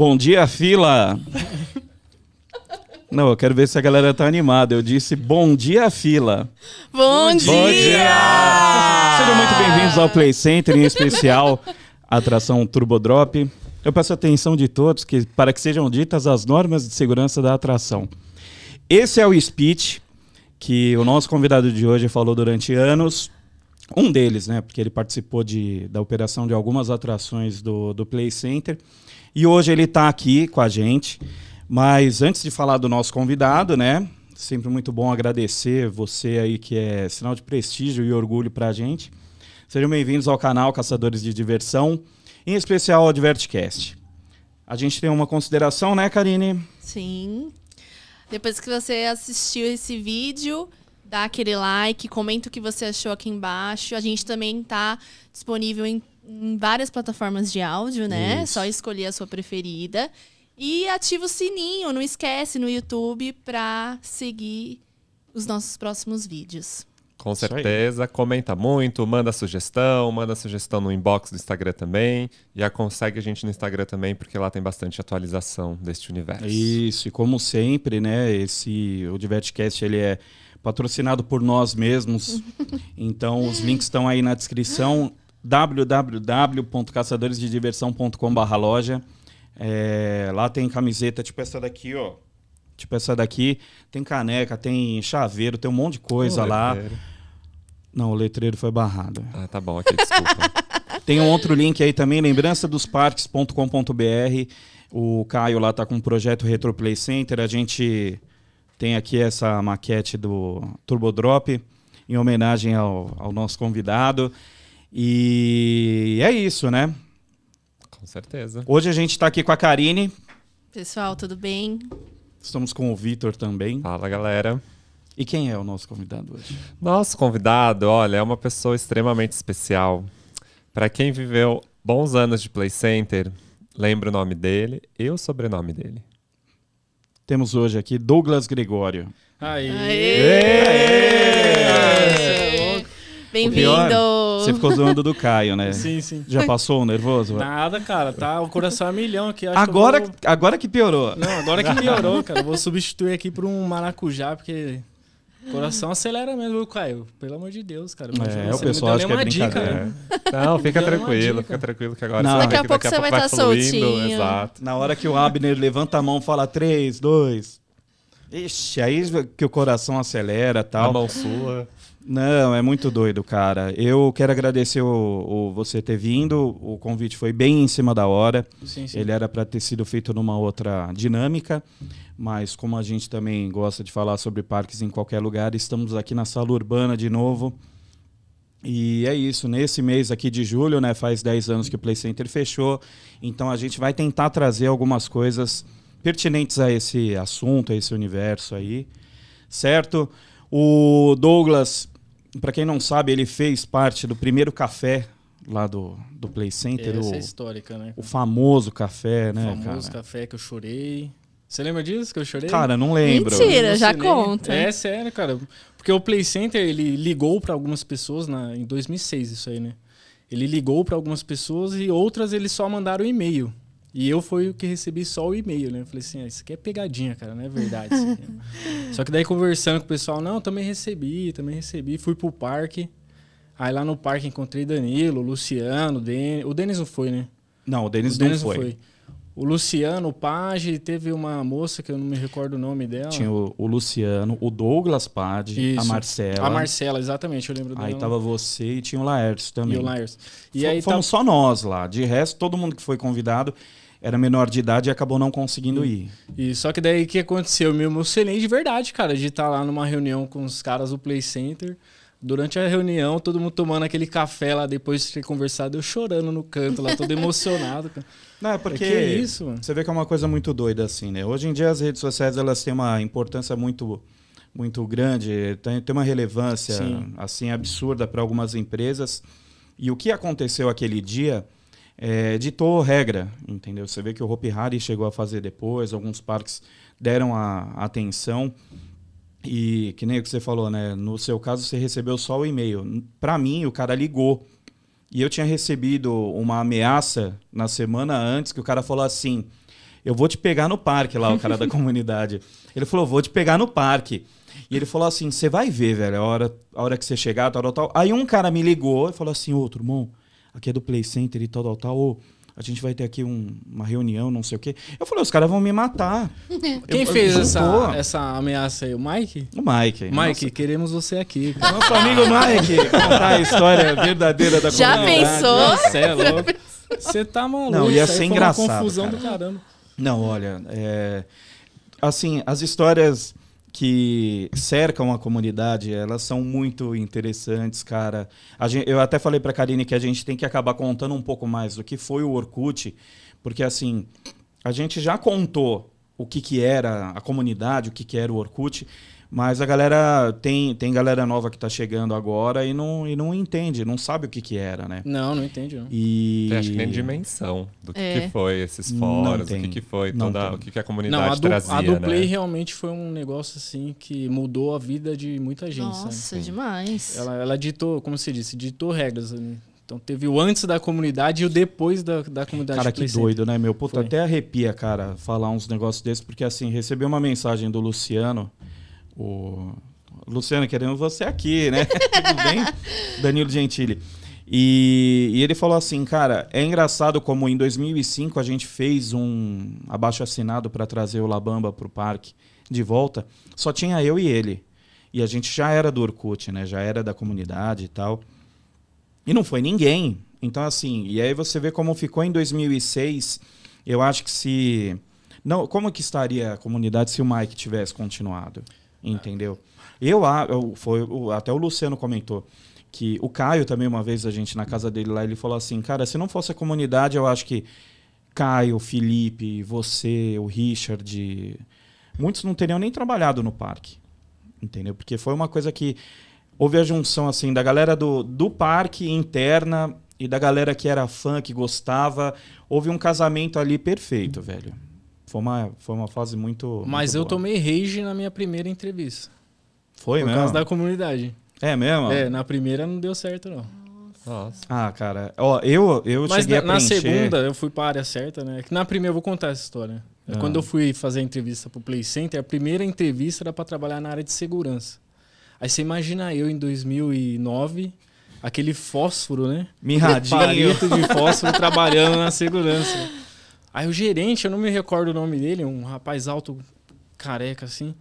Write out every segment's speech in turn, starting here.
Bom dia, fila! Não, eu quero ver se a galera tá animada. Eu disse bom dia, fila. Bom, dia! Bom dia! Sejam muito bem-vindos ao Play Center, em especial a atração Turbo Drop. Eu peço atenção de todos que, para que sejam ditas as normas de segurança da atração. Esse é o speech que o nosso convidado de hoje falou durante anos. Um deles, né? Porque ele participou de, da operação de algumas atrações do, do Play Center. E hoje ele está aqui com a gente. Mas antes de falar do nosso convidado, né? Sempre muito bom agradecer você aí que é sinal de prestígio e orgulho para a gente. Sejam bem-vindos ao canal Caçadores de Diversão, em especial ao Divertcast. A gente tem uma consideração, né, Karine? Sim. Depois que você assistiu esse vídeo, dá aquele like, comenta o que você achou aqui embaixo. A gente também está disponível em, em, várias plataformas de áudio, né? Isso. Só escolher a sua preferida. E ativa o sininho, não esquece no YouTube para seguir os nossos próximos vídeos. Com certeza, comenta muito, manda sugestão, manda sugestão no inbox do Instagram também. E consegue a gente no Instagram também, porque lá tem bastante atualização deste universo. Isso, e como sempre, né, esse o Divertcast ele é patrocinado por nós mesmos. então os links estão aí na descrição www.caçadoresdediversão.com/loja. É, lá tem camiseta tipo essa daqui, ó. Tipo essa daqui, tem caneca, tem chaveiro, tem um monte de coisa lá. letreiro. Não, o letreiro foi barrado. Ah, tá bom, aqui, desculpa. Tem um outro link aí também, lembrançadosparques.com.br. O Caio lá tá com o projeto Retro Play Center. A gente tem aqui essa maquete do Turbo Drop em homenagem ao, ao nosso convidado. E é isso, né? Com certeza. Hoje a gente tá aqui com a Karine. Pessoal, tudo bem? Estamos com o Vitor também. Fala, galera. E quem é o nosso convidado hoje? Nosso convidado, olha, é uma pessoa extremamente especial. Para quem viveu bons anos de Play Center, lembra o nome dele e o sobrenome dele. Temos hoje aqui Douglas Gregório. Aê! Aê! Bem-vindo! Você ficou zoando do Caio, né? Sim, sim. Já passou o nervoso? Nada, cara, tá o coração a milhão aqui. acho que Agora, vou- agora que piorou. Não, agora que melhorou, cara. Vou substituir aqui por um maracujá, porque o coração acelera mesmo, viu, Caio? Pelo amor de Deus, cara. Imagina, É, o você pessoal acha me que deu é nenhuma dica, brincadeira. né? Não, fica tranquilo, fica tranquilo que agora Não. você vai Daqui a pouco daqui a você pouco vai vai tá fluindo. soltinho. Exato. Na hora que o Abner levanta a mão fala 3, 2. Ixi, aí que o coração acelera e A tal. mão sua. Não, é muito doido, cara. Eu quero agradecer o, o você ter vindo. O convite foi bem em cima da hora. Sim, sim. Ele era para ter sido feito numa outra dinâmica, mas como a gente também gosta de falar sobre parques em qualquer lugar, estamos aqui na sala urbana de novo. E é isso, nesse mês aqui de julho, né, faz 10 anos que o Play Center fechou, então a gente vai tentar trazer algumas coisas pertinentes a esse assunto, a esse universo aí, certo? O Douglas, para quem não sabe, ele fez parte do primeiro café lá do, do Play Center, Essa o, é histórica, né? o famoso café, O né, famoso cara? café que eu chorei. Você lembra disso que eu chorei? Cara, não lembro. Mentira, já conta. É sério, cara. Porque o Play Center, ele ligou pra algumas pessoas na, em 2006, isso aí, né? Ele ligou pra algumas pessoas e outras eles só mandaram e-mail. E eu fui o que recebi só o e-mail, né? Eu falei assim, ah, isso aqui é pegadinha, cara, não é verdade. só que daí conversando com o pessoal, não, também recebi, também recebi. Fui pro parque. Aí lá no parque encontrei Danilo, Luciano, Den... o Denis não foi, né? Não, o Denis o não Denis foi. O Luciano, o Page, teve uma moça que eu não me recordo o nome dela. Tinha o, o Luciano, o Douglas Pade, a. Marcela. A Marcela, exatamente, eu lembro dela. Aí tava você e tinha o Laércio também. E o Laércio. E Fo- aí Fomos tá... só nós lá. De resto, todo mundo que foi convidado era menor de idade e acabou não conseguindo ir. E só que daí o que aconteceu? Eu me emocionei de verdade, cara, de estar lá numa reunião com os caras do Play Center. Durante a reunião, todo mundo tomando aquele café lá depois de ter conversado, eu chorando no canto lá, todo emocionado. Cara. Não, é porque Que isso, mano? você vê que é uma coisa muito doida assim, né? Hoje em dia as redes sociais elas têm uma importância muito muito grande, tem, tem uma relevância Sim. assim absurda para algumas empresas. E o que aconteceu aquele dia é, ditou regra, entendeu? Você vê que o Hopi Hari chegou a fazer depois, alguns parques deram a, a atenção. E que nem o que você falou, né? No seu caso, você recebeu só o e-mail. Para mim, o cara ligou. E eu tinha recebido uma ameaça na semana antes que o cara falou assim: eu vou te pegar no parque lá, o cara da comunidade. Ele falou, vou te pegar no parque. E ele falou assim, você vai ver, velho, a hora, a hora que você chegar, tal, tal, tal. Aí um cara me ligou e falou assim, ô, irmão, aqui é do Play Center e tal, tal, tal. Ô, a gente vai ter aqui um- uma reunião, não sei o quê. Eu falei, os caras vão me matar. Quem Eu- fez eu- essa, Pô, essa ameaça aí? O Mike? O Mike. Mike, queremos você aqui. cara. Nosso, amigo Mike contar a história verdadeira da Já comunidade. pensou? Você é louco. Você tá maluco. Não, ia ser engraçado, Uma confusão cara. do caramba. Não, olha, é, assim, as histórias que cercam a comunidade, elas são muito interessantes, cara. A gen- eu até falei pra Karine que a gente tem que acabar contando um pouco mais do que foi o Orkut, porque assim, a gente já contou o que, que era a comunidade, o que, que era o Orkut, mas a galera tem, tem galera nova que tá chegando agora e não, e não entende, não sabe o que, que era, né? Não, não entendi. Não. E Tem, acho que nem dimensão do que, É. que foi esses Não fóruns, o que, que foi Não toda, o que, que a Não, comunidade a do, trazia, a do né? Play realmente foi um negócio assim que mudou a vida de muita gente. sabe? Nossa, demais. Ela, ela ditou, como você disse, ditou regras. né? Então teve o antes da comunidade e o depois da, da comunidade. Cara, que doido, né, meu? Puta, Foi. até arrepia, cara, falar uns negócios desses, porque assim, recebi uma mensagem do Luciano, o. Luciano, queremos você aqui, né? Tudo bem? Danilo Gentili. E, e ele falou assim, cara, é engraçado como em 2005 a gente fez um abaixo assinado para trazer o Labamba pro parque de volta, só tinha eu e ele. E a gente já era do Orkut, né? Já era da comunidade e tal. E não foi ninguém. Então, assim, e aí você vê como ficou em 2006. Eu acho que se. Não, como que estaria a comunidade se o Mike tivesse continuado? Entendeu? Eu, foi, até o Luciano comentou que o Caio também, uma vez, a gente na casa dele lá, ele falou assim: cara, se não fosse a comunidade, eu acho que Caio, Felipe, você, o Richard, muitos não teriam nem trabalhado no parque. Entendeu? Porque foi uma coisa que houve a junção assim da galera do, do parque interna e da galera que era fã, que gostava. Houve um casamento ali perfeito, velho. Foi uma, foi uma fase muito. Mas muito eu boa. tomei rage na minha primeira entrevista. Foi por mesmo? causa da comunidade. É mesmo? É, na primeira não deu certo, não. Nossa. Ah, cara. Ó, eu, eu Mas cheguei na, a na preencher... segunda eu fui pra área certa, né? Que na primeira eu vou contar essa história. Ah. Quando eu fui fazer a entrevista pro Play Center, a primeira entrevista era pra trabalhar na área de segurança. Aí você imagina eu em 2009, aquele fósforo, né? Mirradinho. Palito de fósforo trabalhando na segurança. Aí o gerente, eu não me recordo o nome dele, um rapaz alto, careca assim,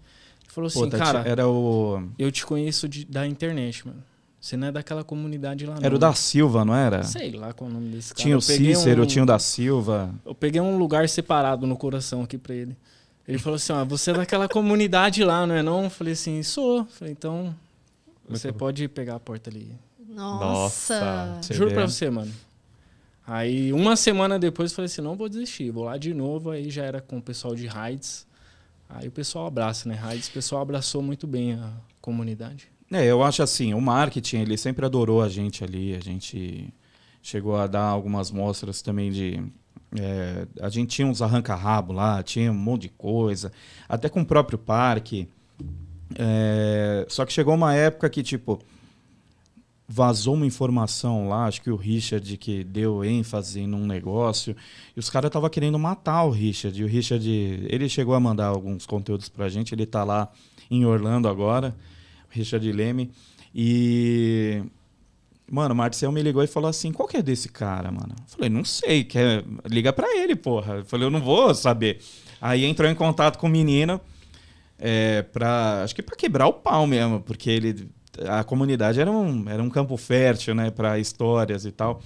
falou assim, Puta, cara, era o. eu te conheço de- da internet, mano. Você não é daquela comunidade lá, não. Era o da Silva, não era? Sei lá qual é o nome desse cara. Tinha o Cícero, um- tinha o da Silva. Eu peguei um lugar separado no coração aqui pra ele. Ele falou assim, ó, você é daquela comunidade lá, não é não? Eu falei assim, sou. Eu falei, então, você pode pegar a porta ali. Nossa. Nossa. Juro pra você, mano. Aí, uma semana depois, eu falei assim, não vou desistir. Vou lá de novo, aí já era com o pessoal de Raids. Aí o pessoal abraça, né? Raids, o pessoal abraçou muito bem a comunidade. É, eu acho assim, o marketing, ele sempre adorou a gente ali. A gente chegou a dar algumas mostras também de. é, a gente tinha uns arranca-rabo lá, tinha um monte de coisa, até com o próprio parque. É, só que chegou uma época que, tipo, vazou uma informação lá, acho que o Richard que deu ênfase num negócio, e os caras estavam querendo matar o Richard. E o Richard, ele chegou a mandar alguns conteúdos pra gente, ele tá lá em Orlando agora, Richard Leme. E. Mano, o Marcel me ligou e falou assim: qual que é desse cara, mano? Eu falei, não sei, quer... liga pra ele, porra. Eu falei, eu não vou saber. Aí entrou em contato com o menino, é, pra, acho que pra quebrar o pau mesmo, porque ele, a comunidade era um, era um campo fértil, né, pra histórias e tal.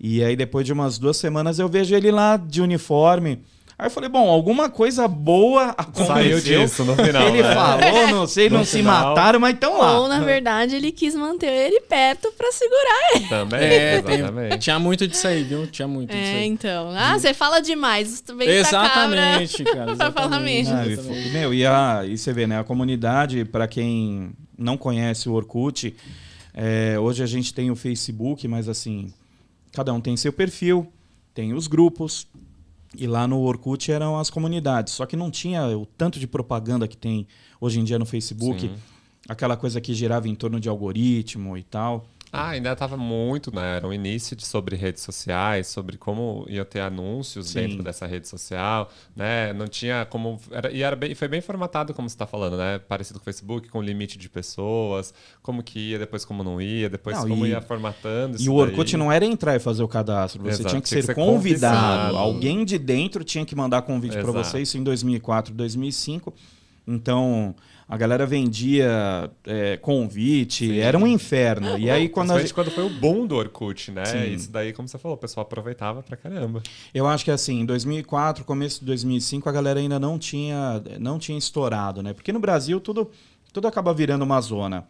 E aí depois de umas duas semanas eu vejo ele lá de uniforme. Aí eu falei, bom, alguma coisa boa aconteceu. Saiu disso no final. Ele né? falou, não sei, No não se final. mataram, mas estão lá. Ou, na verdade, ele quis manter ele perto pra segurar. Também, É, exatamente. tinha muito disso aí, viu? Tinha muito disso É, aí. então. Ah, você fala demais. Tu vem Exatamente, cara. pra falar exatamente, mesmo. Ah, e, exatamente. meu, e, a, e você vê, né? A comunidade, para quem não conhece o Orkut, é, hoje a gente tem o Facebook, mas assim, cada um tem seu perfil, tem os grupos. E lá no Orkut eram as comunidades. Só que não tinha o tanto de propaganda que tem hoje em dia no Facebook. Sim. Aquela coisa que girava em torno de algoritmo e tal. Ah, ainda estava muito, né? Era um início de, sobre redes sociais, sobre como ia ter anúncios Sim. dentro dessa rede social, né? Não tinha como. Era, e era bem, foi bem formatado, como você está falando, né? Parecido com o Facebook, com limite de pessoas, como que ia, depois como não ia, depois Não, como e- ia formatando. E o Orkut daí. não era entrar e fazer o cadastro, você Exato, tinha que tinha ser que ser convidado. convidado. Alguém de dentro tinha que mandar convite para você, isso em 2004, 2005. Então, a galera vendia é, convite, Sim. era um inferno. E aí, quando gente, quando foi o boom do Orkut, né? Sim. Isso daí, como você falou, o pessoal aproveitava pra caramba. eu acho que assim, em 2004, começo de 2005, a galera ainda não tinha, não tinha estourado, né? Porque no Brasil tudo, tudo acaba virando uma zona.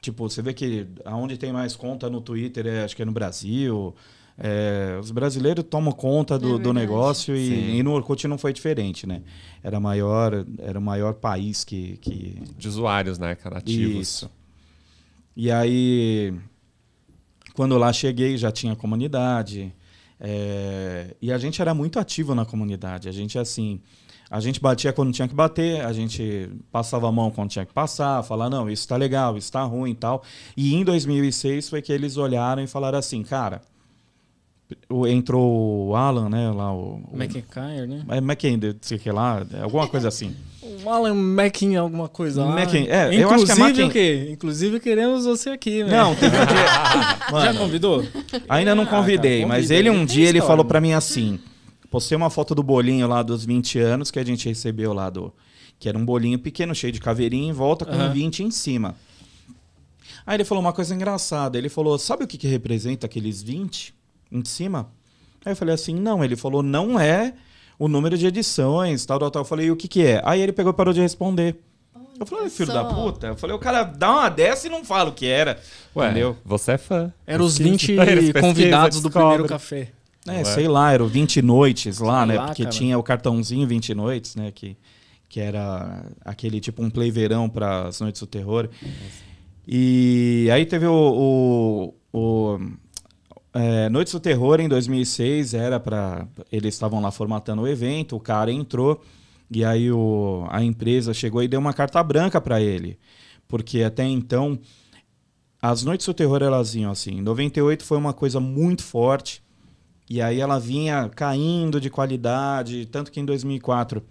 Tipo, você vê que aonde tem mais conta no Twitter, é, acho que é no Brasil. É, os brasileiros tomam conta do, É do negócio e, e no Orkut não foi diferente, né? Era maior, era o maior país que, que, De usuários, né? cara, Ativos. isso. E aí, quando lá cheguei, já tinha comunidade. é, e a gente era muito ativo na comunidade. A gente, assim, a gente batia quando tinha que bater, a gente passava a mão quando tinha que passar, falar, não, isso tá legal, isso tá ruim e tal. E em 2006 foi que eles olharam e falaram assim, cara, entrou o Alan, né, lá, o... o McIntyre, né? é McKinney, sei que lá, alguma coisa assim. O Alan Mackin alguma coisa lá. Mackin- é, eu acho que é Inclusive Mackin- o quê? Inclusive queremos você aqui, né? Não, teve um dia... Já convidou? Ainda não Ah, convidei, mas convida, ele um dia ele falou né? pra mim assim: postei uma foto do bolinho lá dos 20 anos que a gente recebeu lá do. Que era um bolinho pequeno, cheio de caveirinha em volta, com Aham. 20 em cima. Aí ele falou uma coisa engraçada. Ele falou: sabe o que, que representa aqueles 20 em cima? Aí eu falei assim: não. Ele falou: não é o número de edições, tal, tal, tal. Eu falei: e o que, que é? Aí ele pegou e parou de responder. Eu falei, filho só. da puta. Eu falei, o cara dá uma dessa e não fala o que era. Ué, Entendeu? você é fã. Eram os Pesquisa. 20 Eles pesquisam, convidados do primeiro café. É, Ué. sei lá, eram 20 noites lá, Sei né? lá, Porque cara. tinha o cartãozinho 20 noites, né? Que, que era aquele tipo um play verão para as noites do terror. E aí teve o. o, o é, Noites do Terror em 2006 era para eles estavam lá formatando o evento, o cara entrou e aí o, a empresa chegou e deu uma carta branca para ele, porque até então as Noites do Terror elas vinham assim. Em 98 foi uma coisa muito forte. E aí ela vinha caindo de qualidade, tanto que em 2004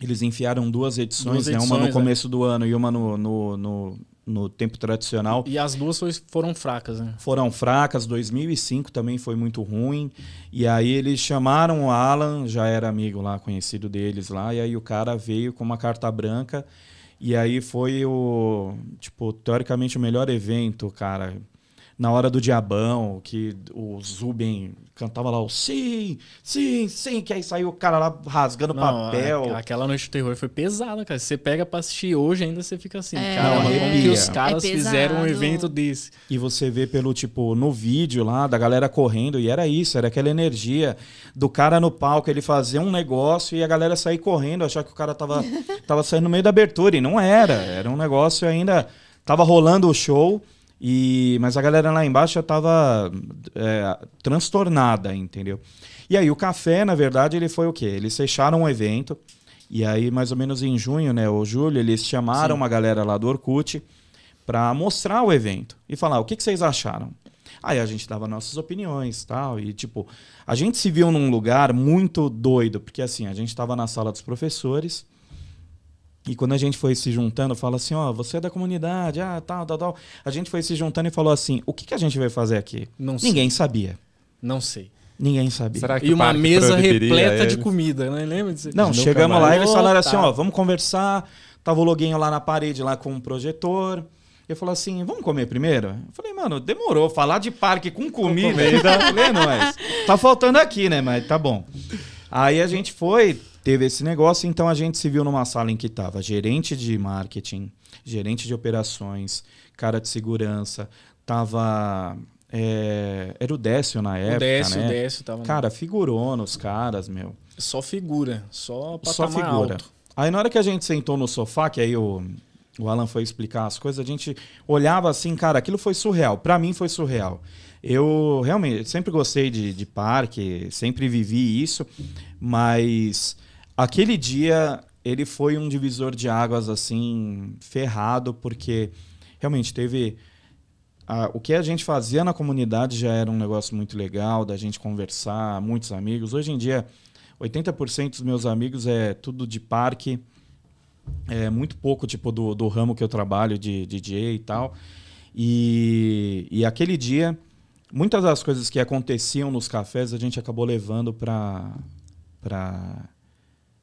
eles enfiaram duas edições, Duas né? uma edições, no é. começo do ano e uma no, no, no, no tempo tradicional. E as duas foram fracas, né? Foram fracas, 2005 também foi muito ruim. E aí eles chamaram o Alan, já era amigo lá, conhecido deles lá, e aí o cara veio com uma carta branca. E aí foi o, tipo, teoricamente o melhor evento, cara. Na hora do Diabão, que o Zubin cantava lá o sim, sim, sim, que aí saiu o cara lá rasgando Não, papel. a- aquela noite de terror foi pesada, cara. Você pega pra assistir hoje ainda você fica assim, É, cara, Não, como que os caras É fizeram um evento desse? E você vê pelo, tipo, no vídeo lá, da galera correndo, e era isso, era aquela energia do cara no palco, ele fazer um negócio e a galera sair correndo, achar que o cara tava, tava saindo no meio da abertura, e não era, era um negócio ainda, tava rolando o show, e mas a galera lá embaixo já tava é, transtornada, entendeu? E aí o café, na verdade, ele foi o quê? Eles fecharam um evento, e aí mais ou menos em junho, né, ou julho, eles chamaram uma galera lá do Orkut, para mostrar o evento e falar o que, que vocês acharam. Aí a gente dava nossas opiniões tal. E, tipo, a gente se viu num lugar muito doido, porque assim, a gente estava na sala dos professores. E quando a gente foi se juntando, fala assim: ó, você é da comunidade, ah, tal, tal, tal. A gente foi se juntando e falou assim: o que, que a gente vai fazer aqui? Não sei. Ninguém sabia. Não sei. Ninguém sabia. Será que E uma mesa repleta de comida, né? Lembra disso? Não, chegamos mais. lá e eles falaram assim, ó, vamos conversar. Tava o loguinho lá na parede, lá com um projetor. Eu falei assim, vamos comer primeiro? Eu falei, mano, demorou. Falar de parque com comida. comida. Falei, não, mas tá faltando aqui, né? Mas tá bom. Aí a gente foi, teve esse negócio, então a gente se viu numa sala em que tava gerente de marketing, gerente de operações, cara de segurança, tava... é, era o Décio na época, o Décio, né? o Décio tava Cara, figurou nos caras, meu. só figura, só Só figura. alto. Aí na hora que a gente sentou no sofá, que aí o, o Alan foi explicar as coisas, a gente olhava assim, cara, aquilo foi surreal. Pra mim foi surreal. Eu realmente sempre gostei de, de parque, sempre vivi isso, mas aquele dia ele foi um divisor de águas assim ferrado, porque realmente teve a- o que a gente fazia na comunidade já era um negócio muito legal, da gente conversar, muitos amigos. Hoje em dia, 80% dos meus amigos é tudo de parque, é muito pouco tipo do, do ramo que eu trabalho de DJ e tal. E, e aquele dia, muitas das coisas que aconteciam nos cafés a gente acabou levando para para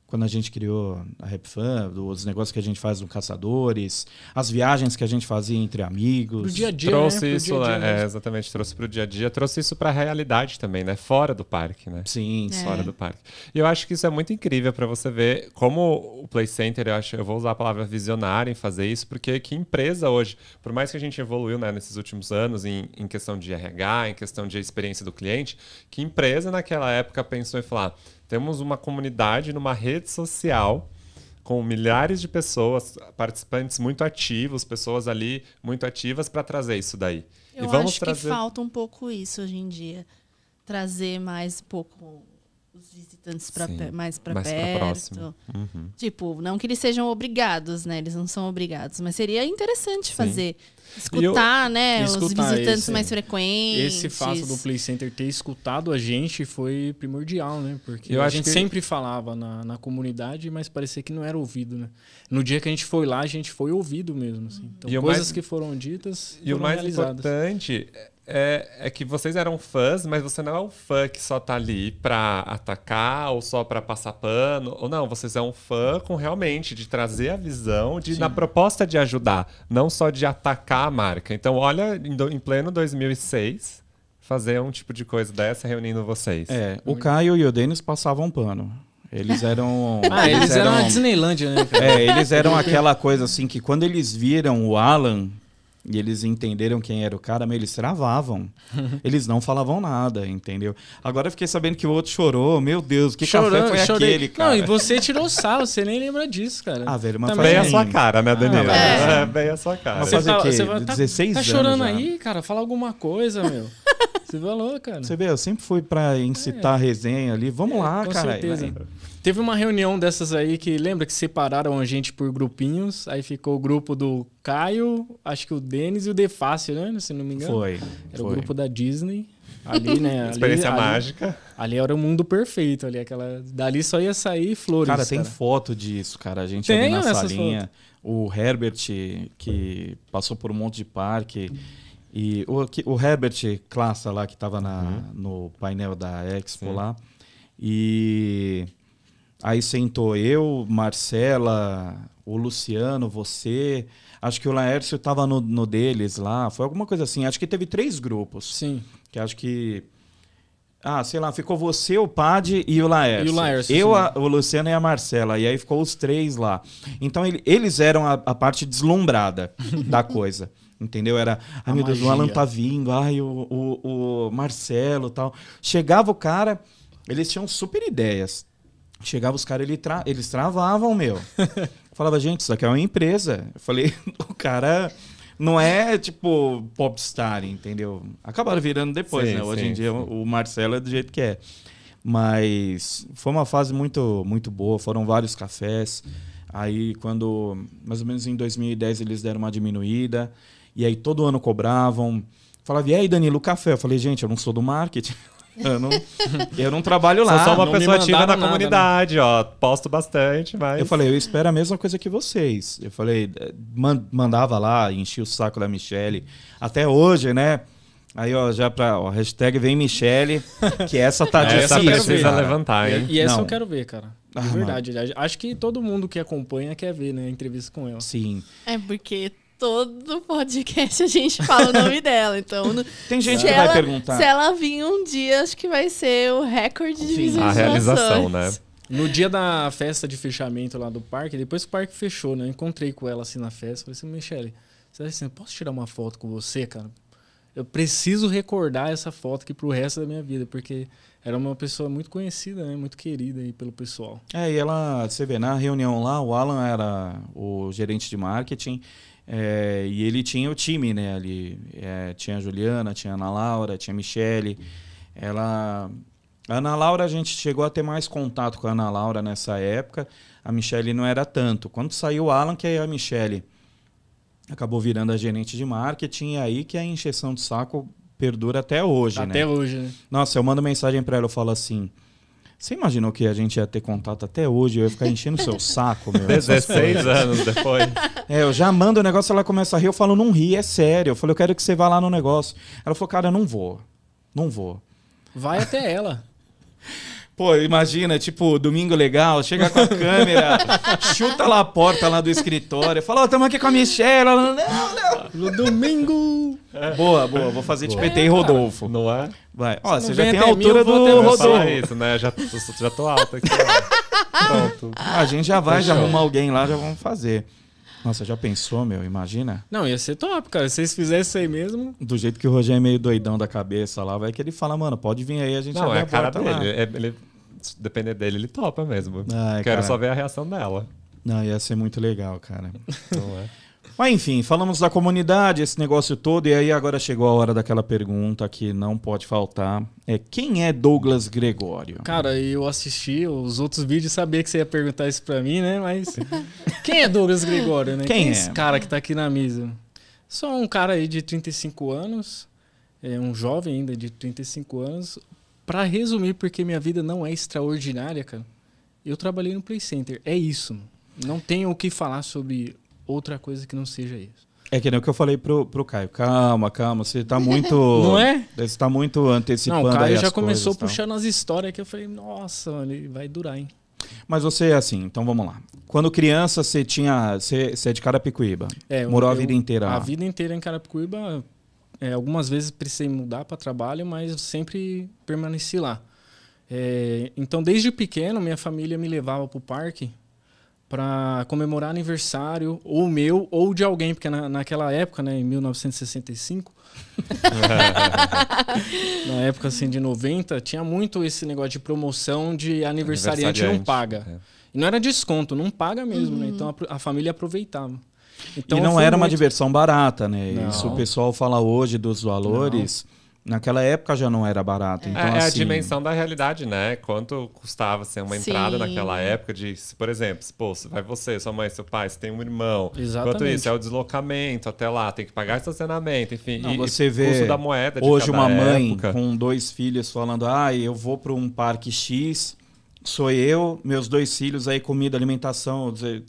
quando a gente criou a Rap Fan, os negócios que a gente faz no Caçadores, as viagens que a gente fazia entre amigos. Pro dia a dia, trouxe né? Isso, dia a dia né? é, exatamente, trouxe para o dia a dia, trouxe isso para a realidade também, né? Fora do parque, né? Sim, É. sim. Fora do parque. E eu acho que isso é muito incrível para você ver como o Play Center, eu acho, eu vou usar a palavra visionário em fazer isso, porque que empresa hoje, por mais que a gente evoluiu né, nesses últimos anos em, em questão de RH, em questão de experiência do cliente, que empresa naquela época pensou em falar: temos uma comunidade numa rede social com milhares de pessoas, participantes muito ativos, pessoas ali muito ativas para trazer isso daí. Eu e vamos acho trazer que falta um pouco isso hoje em dia. Trazer mais um pouco os visitantes pra Sim, mais para pra perto. próximo. Uhum. Tipo, não que eles sejam obrigados, né? Eles não são obrigados, mas seria interessante Sim. fazer. Escutar, né? os Escutar visitantes esse- mais frequentes. Esse fato do Play Center ter escutado a gente foi primordial, né? Porque Eu a gente que- sempre falava na, na comunidade, mas parecia que não era ouvido, né? No dia que a gente foi lá, a gente foi ouvido mesmo, assim. Então, E o coisas mais- que foram ditas E o foram mais realizadas. importante é, é que vocês eram fãs, mas você não é um fã que só tá ali pra atacar ou só pra passar pano. Ou não, vocês é um fã com realmente de trazer a visão, de Sim. na proposta de ajudar, não só de atacar a marca. Então, olha, em, do- em pleno 2006, fazer um tipo de coisa dessa reunindo vocês. É, o Caio e o Denis passavam pano. Eles eram. Ah, eles eram a Disneylândia, né? cara? É, eles eram aquela coisa assim que quando eles viram o Alan e eles entenderam quem era o cara, mas eles travavam. Eles não falavam nada, entendeu? Agora eu fiquei sabendo que o outro chorou. Meu Deus, que café foi chorei. aquele, cara? Não, e você tirou sarro, você nem lembra disso, cara. Ah, velho, mas Também Bem a sua Sim. cara, né, Danilo? É. É, bem a sua cara. Mas Você fazer o quê? fala- tá, 16 tá anos chorando já. aí, cara? Fala alguma coisa, meu. Você falou, cara. Você vê, eu sempre fui pra incitar a resenha ali. Vamos É, lá, com cara. certeza. Teve uma reunião dessas aí que lembra que separaram a gente por grupinhos. Aí ficou o grupo do Caio, acho que o Denis e o Defácio, né? Se não me engano. Foi. Era o foi. grupo da Disney. Ali, né? ali- Experiência ali- mágica. Ali era o mundo perfeito ali, aquela. Dali só ia sair flores. Cara, tem foto disso, cara. A gente Tem ali na salinha. O Herbert, que passou por um monte de parque. E o, o Herbert Classa lá, que tava na, no painel da Expo Sim. lá. E aí sentou eu, Marcela, o Luciano, você. Acho que o Laércio tava no, no deles lá. Foi alguma coisa assim. Acho que teve três grupos. Sim. Que acho que. Ah, sei lá, ficou você, o Pad e o Laércio. E o Laércio, Eu, a- o Luciano e a Marcela. E aí ficou os três lá. Então ele- eles eram a, a parte deslumbrada da coisa. Entendeu? Era, ai meu Deus, o. Alan tá vindo, ai, o, o, o Marcelo tal. Chegava o cara, eles tinham super ideias. Chegava os caras, ele tra- eles travavam, meu. Falava, gente, isso aqui é uma empresa. Eu falei, o cara não é tipo popstar, entendeu? Acabaram virando depois, Sim, né? Hoje sim, em dia sim. o Marcelo é do jeito que é. Mas foi uma fase muito, muito boa, foram vários cafés. Aí quando, mais ou menos em 2010, eles deram uma diminuída. E aí todo ano cobravam. Falava, e aí, Danilo, o café? Eu falei, gente, eu não sou do marketing. Eu não, eu não trabalho lá. Sou só uma não pessoa ativa na né? comunidade, ó. Posto bastante, mas. Eu falei, eu espero a mesma coisa que vocês. Eu falei, eh, man- mandava lá, enchia o saco da Michelle. Até hoje, né? Aí, ó, já pra. Ó, hashtag vem Michelle, que essa tá Essa quero difícil. precisa cara. levantar, hein? E essa Não. eu quero ver, cara. De Ah, verdade. Acho que todo mundo que acompanha quer ver, né? A entrevista com ela. Sim. É porque todo podcast a gente fala o nome dela. Então, Tem gente se, que vai ela, perguntar. se ela vir um dia, acho que vai ser o recorde de Sim. visualizações. A realização, né? No dia da festa de fechamento lá do parque, depois que o parque fechou, né? Eu encontrei com ela assim na festa. Falei assim, Michele, você assim, posso tirar uma foto com você, cara? Eu preciso recordar essa foto aqui pro resto da minha vida, porque era uma pessoa muito conhecida, né? Muito querida aí pelo pessoal. É, e ela, você vê, na reunião lá, o Alan era o gerente de marketing. É, e ele tinha o time, né, ali. É, tinha a Juliana, tinha a Ana Laura, tinha a Michele. Ela. A Ana Laura, a gente chegou a ter mais contato com a Ana Laura nessa época. A Michele não era tanto. Quando saiu o Alan, que aí a Michele acabou virando a gerente de marketing, e aí que a encheção de saco perdura até hoje, Até né? hoje, né? Nossa, eu mando mensagem pra ela, eu falo assim. Você imaginou que a gente ia ter contato até hoje? Eu ia ficar enchendo o seu saco, meu. essas 16 coisas. anos depois. É, eu já mando o negócio, ela começa a rir, eu falo, não ri, é sério. Eu falei, eu quero que você vá lá no negócio. Ela falou, cara, eu não vou. Não vou. Vai até ela. Pô, imagina, tipo, domingo legal, chega com a câmera, chuta lá a porta lá do escritório, fala, ó, tamo aqui com a Michelle. Ela, não, não. No domingo. Boa, boa, vou fazer tipo ET e Rodolfo. Não é? Vai. Ó, você não já tem a mil, altura do Rodolfo. isso, né? Já, tô- já tô alto aqui. ó. Pronto. A gente já vai, já Fechou. arruma alguém lá, já vamos fazer. Nossa, já pensou, meu? Imagina. Não, ia ser top, cara. Se vocês fizessem isso aí mesmo. Do jeito que o Rogério é meio doidão da cabeça lá, vai que ele fala, mano, pode vir aí, a gente Não, é a cara dele. É- ele, se depender dele, ele topa mesmo. Ai, Quero cara. só ver a reação dela. Não, ia ser muito legal, cara. Não é? Mas enfim, falamos da comunidade, esse negócio todo, e aí agora chegou a hora daquela pergunta que não pode faltar. É quem é Douglas Gregório? Cara, eu assisti os outros vídeos sabia que você ia perguntar isso pra mim, né? Mas. Quem é Douglas Gregório, né? Quem é é? esse cara que tá aqui na mesa? Sou um cara aí de 35 anos, é um jovem ainda de 35 anos. Pra resumir, porque minha vida não é extraordinária, cara. Eu trabalhei no Play Center. É isso. Não tenho o que falar sobre outra coisa que não seja isso. É que nem o que eu falei pro, pro Caio. Calma, calma, você tá muito. Não é? Você tá muito antecipando Não, o Caio já começou coisas, puxando as histórias que eu falei, nossa, ele vai durar, hein? Mas você é assim, então vamos lá. Quando criança, você tinha. Você, você é de Carapicuíba. É, Morou a eu- vida inteira lá. A vida inteira em Carapicuíba. é, algumas vezes precisei mudar para trabalho, mas sempre permaneci lá. É, então, desde pequeno, minha família me levava para o parque para comemorar aniversário, ou meu, ou de alguém, porque na, naquela época, né, em 1965, na época assim de 90, tinha muito esse negócio de promoção de aniversariante não paga. é. E não era desconto, não paga mesmo, né? Então a, a família aproveitava. Então, e não era uma muito- diversão barata, né? Não. Isso o pessoal fala hoje dos valores. Naquela época já não era barato. Então, é, é a assim, dimensão da realidade, né? Quanto custava ser uma entrada Sim. naquela época de, se, por exemplo, se, pô, se vai você, sua mãe, seu pai, você tem um irmão. Exatamente. isso, é o deslocamento até lá, tem que pagar estacionamento, enfim. Não, e, você e vê custo da moeda de hoje cada uma mãe época. com dois filhos falando: ah, eu vou para um parque X, sou eu, meus dois filhos, aí comida, alimentação. dizer-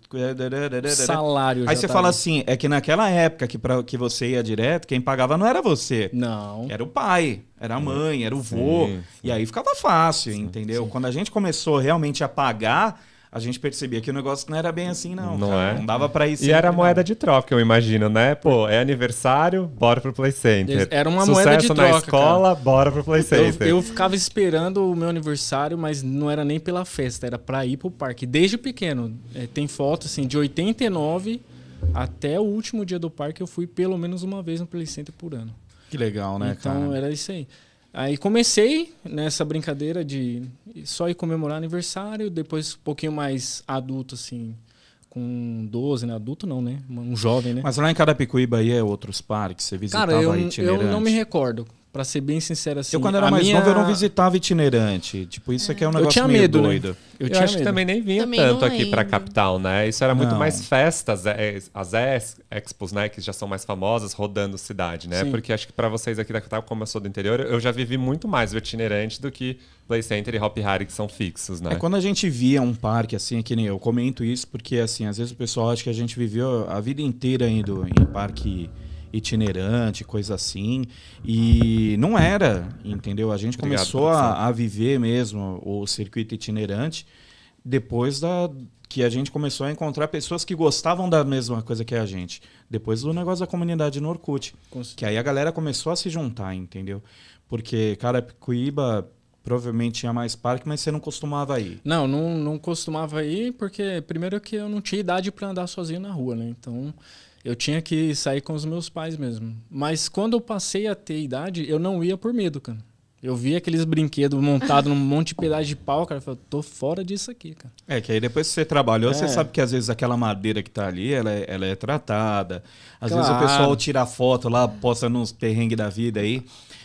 salário. Aí você tá fala ali. assim: é que naquela época que, pra, que você ia direto, quem pagava não era você. Não. Era o pai, era a mãe, era o vô. Sim, E aí ficava fácil, entendeu? Quando a gente começou realmente a pagar, a gente percebia que o negócio não era bem assim, não. Não cara. é? Não dava pra ir E era não. moeda de troca, eu imagino, né? Pô, é aniversário, bora pro Play Center. Era uma Sucesso moeda de na troca, escola, bora pro Play Eu, Center. eu ficava esperando o meu aniversário, mas não era nem pela festa, era pra ir pro parque. Desde pequeno. É, tem foto assim, de 89 até o último dia do parque, eu fui pelo menos uma vez no Play Center por ano. Que legal, né, então cara? era isso aí. Aí comecei nessa brincadeira de só ir comemorar aniversário, depois um pouquinho mais adulto, assim, com 12, né? Adulto não, né? Um jovem, né? Mas lá em Carapicuíba aí é outros parques, você visitava Cara, eu, eu não me recordo. Pra ser bem sincero assim. Eu, quando era a mais minha- novo, eu não visitava itinerante. Tipo, isso aqui é um Eu negócio tinha meio medo, né? doido. Eu, Eu, tinha acho que medo. também nem vinha Também tanto aqui pra capital, né? Isso era muito Não. mais festas, é, as ex- expos, né, que já são mais famosas, rodando cidade, né? Sim. Porque acho que pra vocês aqui da capital, como eu sou do interior, eu já vivi muito mais o itinerante do que Play Center e Hop Harry, que são fixos, né? É quando a gente via um parque assim, é que nem eu comento isso porque assim, às vezes o pessoal acha que a gente viveu a vida inteira indo em parque itinerante, coisa assim, e não era, entendeu? A gente Obrigado, começou a, a viver mesmo o circuito itinerante depois da que a gente começou a encontrar pessoas que gostavam da mesma coisa que a gente. Depois do negócio da comunidade no Orkut. Que aí a galera começou a se juntar, entendeu? Porque Carapicuíba provavelmente tinha mais parque, mas você não costumava ir. Não, não, não costumava ir, porque primeiro que eu não tinha idade para andar sozinho na rua, né? Então eu tinha que sair com os meus pais mesmo. Mas quando eu passei a ter idade, eu não ia por medo, cara. Eu vi aqueles brinquedos montados num monte de pedaço de pau, cara. Eu falei, tô fora disso aqui, cara. É, que aí depois que você trabalhou, É. você sabe que às vezes aquela madeira que tá ali, ela é, ela é tratada. Às vezes o Claro. pessoal tira foto lá, posta nos perrengues da vida aí.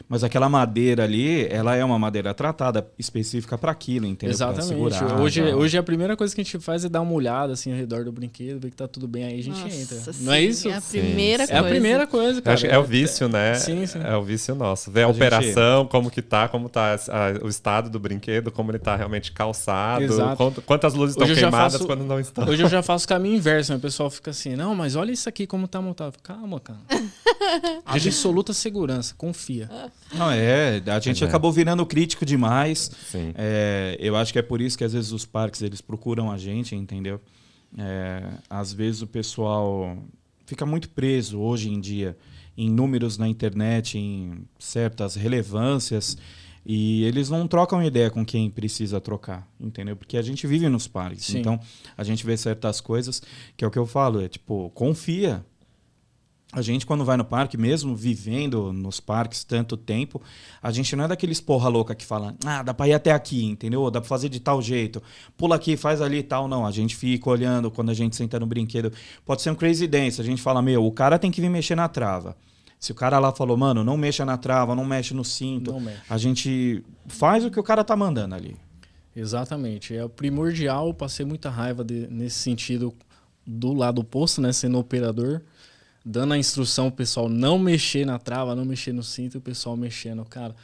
Mas aquela madeira ali, ela é uma madeira tratada específica para aquilo, entendeu? Exatamente. segurar, hoje, hoje a primeira coisa que a gente faz é dar uma olhada assim ao redor do brinquedo, ver que tá tudo bem, aí a gente Nossa, entra. sim, Não é isso? É a primeira É coisa. a primeira coisa, cara. é o vício, né? Sim, sim. É o vício nosso. Ver a, A gente- operação, como que tá, como tá a- o estado do brinquedo, como ele tá realmente calçado, quanto- quantas luzes estão Hoje queimadas faço- quando não estão. Hoje eu já faço o caminho inverso, né? O pessoal fica assim, não, mas olha isso aqui como tá montado. Calma, cara. Absoluta segurança, confia. Não, é, a gente é. acabou virando crítico demais. Sim. É, eu acho que é por isso que às vezes os parques eles procuram a gente, entendeu? É, às vezes o pessoal fica muito preso hoje em dia em números na internet, em certas relevâncias, e eles não trocam ideia com quem precisa trocar, entendeu? Porque a gente vive nos parques, Sim. então a gente vê certas coisas que é o que eu falo, é tipo, confia. A gente, quando vai no parque, mesmo vivendo nos parques tanto tempo, a gente não é daqueles porra louca que fala, ah, dá pra ir até aqui, entendeu? Dá pra fazer de tal jeito. Pula aqui, faz ali e tal. Não, a gente fica olhando quando a gente senta no brinquedo. Pode ser um crazy dance. A gente fala, meu, o cara tem que vir mexer na trava. Se o cara lá falou, mano, não mexa na trava, não mexe no cinto, Não mexe. a gente faz o que o cara tá mandando ali. Exatamente. É o primordial, passei muita raiva de- nesse sentido do lado oposto, né? Sendo operador, dando a instrução pro pessoal não mexer na trava, não mexer no cinto, e o pessoal mexendo. Cara,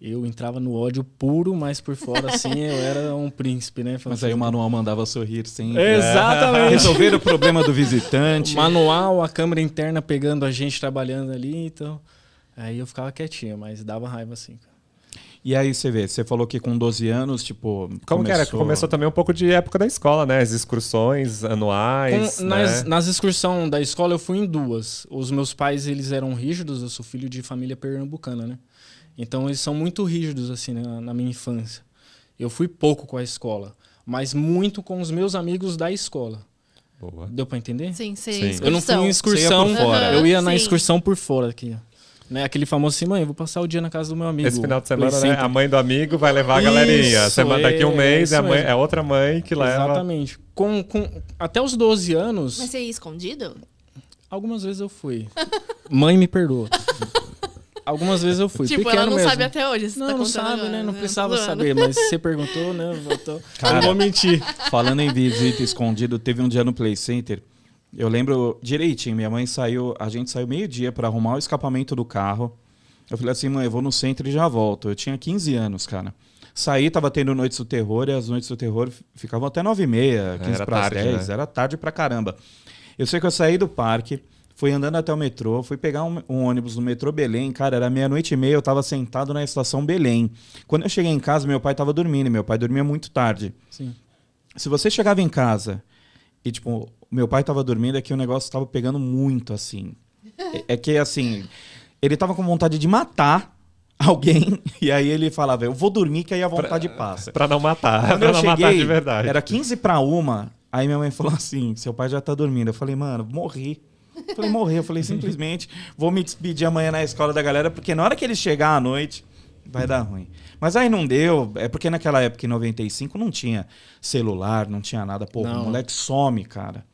eu entrava no ódio puro, mas por fora, assim, eu era um príncipe, né? Falando Mas aí o manual mandava sorrir sem Exatamente. resolver o problema do visitante. Manual, a câmera interna pegando a gente trabalhando ali, então. Aí eu ficava quietinho, mas dava raiva assim. E aí você vê, você falou que com 12 anos, tipo. Como que era? Começou também um pouco de época da escola, né? As excursões anuais. Com- né? nas, nas excursões da escola eu fui em duas. Os meus pais, eles eram rígidos, eu sou filho de família pernambucana, né? Então eles são muito rígidos, assim, na, na minha infância. Eu fui pouco com a escola, mas muito com os meus amigos da escola. Boa. Deu pra entender? Sim, sim. Sim. Eu não fui em excursão, Você ia por fora. eu ia na Sim. excursão por fora aqui. ó. Né? Aquele famoso assim, mãe, eu vou passar o dia na casa do meu amigo. Esse final de semana, Play né? Center. A mãe do amigo vai levar a Isso, galerinha. Semana daqui um é, mês, é, a isso mãe, é outra mãe que leva. Exatamente. Com, com, até os 12 anos, Mas você ia escondido? algumas vezes eu fui. Mãe me perdoa. Algumas vezes eu fui. tipo, pequeno ela não mesmo. sabe até hoje. Você Não, tá não sabe, agora, né? Não Tô precisava saber, mas você perguntou, né? Voltou. Cara, não vou mentir. Falando em visita escondido, teve um dia no Play Center. Eu lembro direitinho, minha mãe saiu, a gente saiu meio-dia para arrumar o escapamento do carro. Eu falei assim, mãe, eu vou no centro e já volto. Eu tinha 15 anos, cara. Saí, tava tendo Noites do Terror, e as Noites do Terror ficavam até 9 e meia, 15 Era para as tarde, 10. né? Era tarde pra caramba. Eu sei que eu saí do parque, fui andando até o metrô, fui pegar um, um ônibus no metrô Belém, cara, era meia-noite e meia, eu tava sentado na estação Belém. Quando eu cheguei em casa, meu pai tava dormindo, e meu pai dormia muito tarde. Sim. Se você chegava em casa e, tipo, meu pai tava dormindo, é que o negócio tava pegando muito, assim. É, é que, assim, ele tava com vontade de matar alguém, e aí ele falava, eu vou dormir que aí a vontade passa. Pra não matar. Quando pra eu não matar cheguei, de verdade. era 15 pra uma, aí minha mãe falou assim, seu pai já tá dormindo. Eu falei, mano, morri. Eu falei, morri. Eu falei, simplesmente, vou me despedir amanhã na escola da galera, porque na hora que ele chegar à noite, vai dar ruim. Mas aí não deu, é porque naquela época, em 95, não tinha celular, não tinha nada. Pô, Não. o moleque some, cara.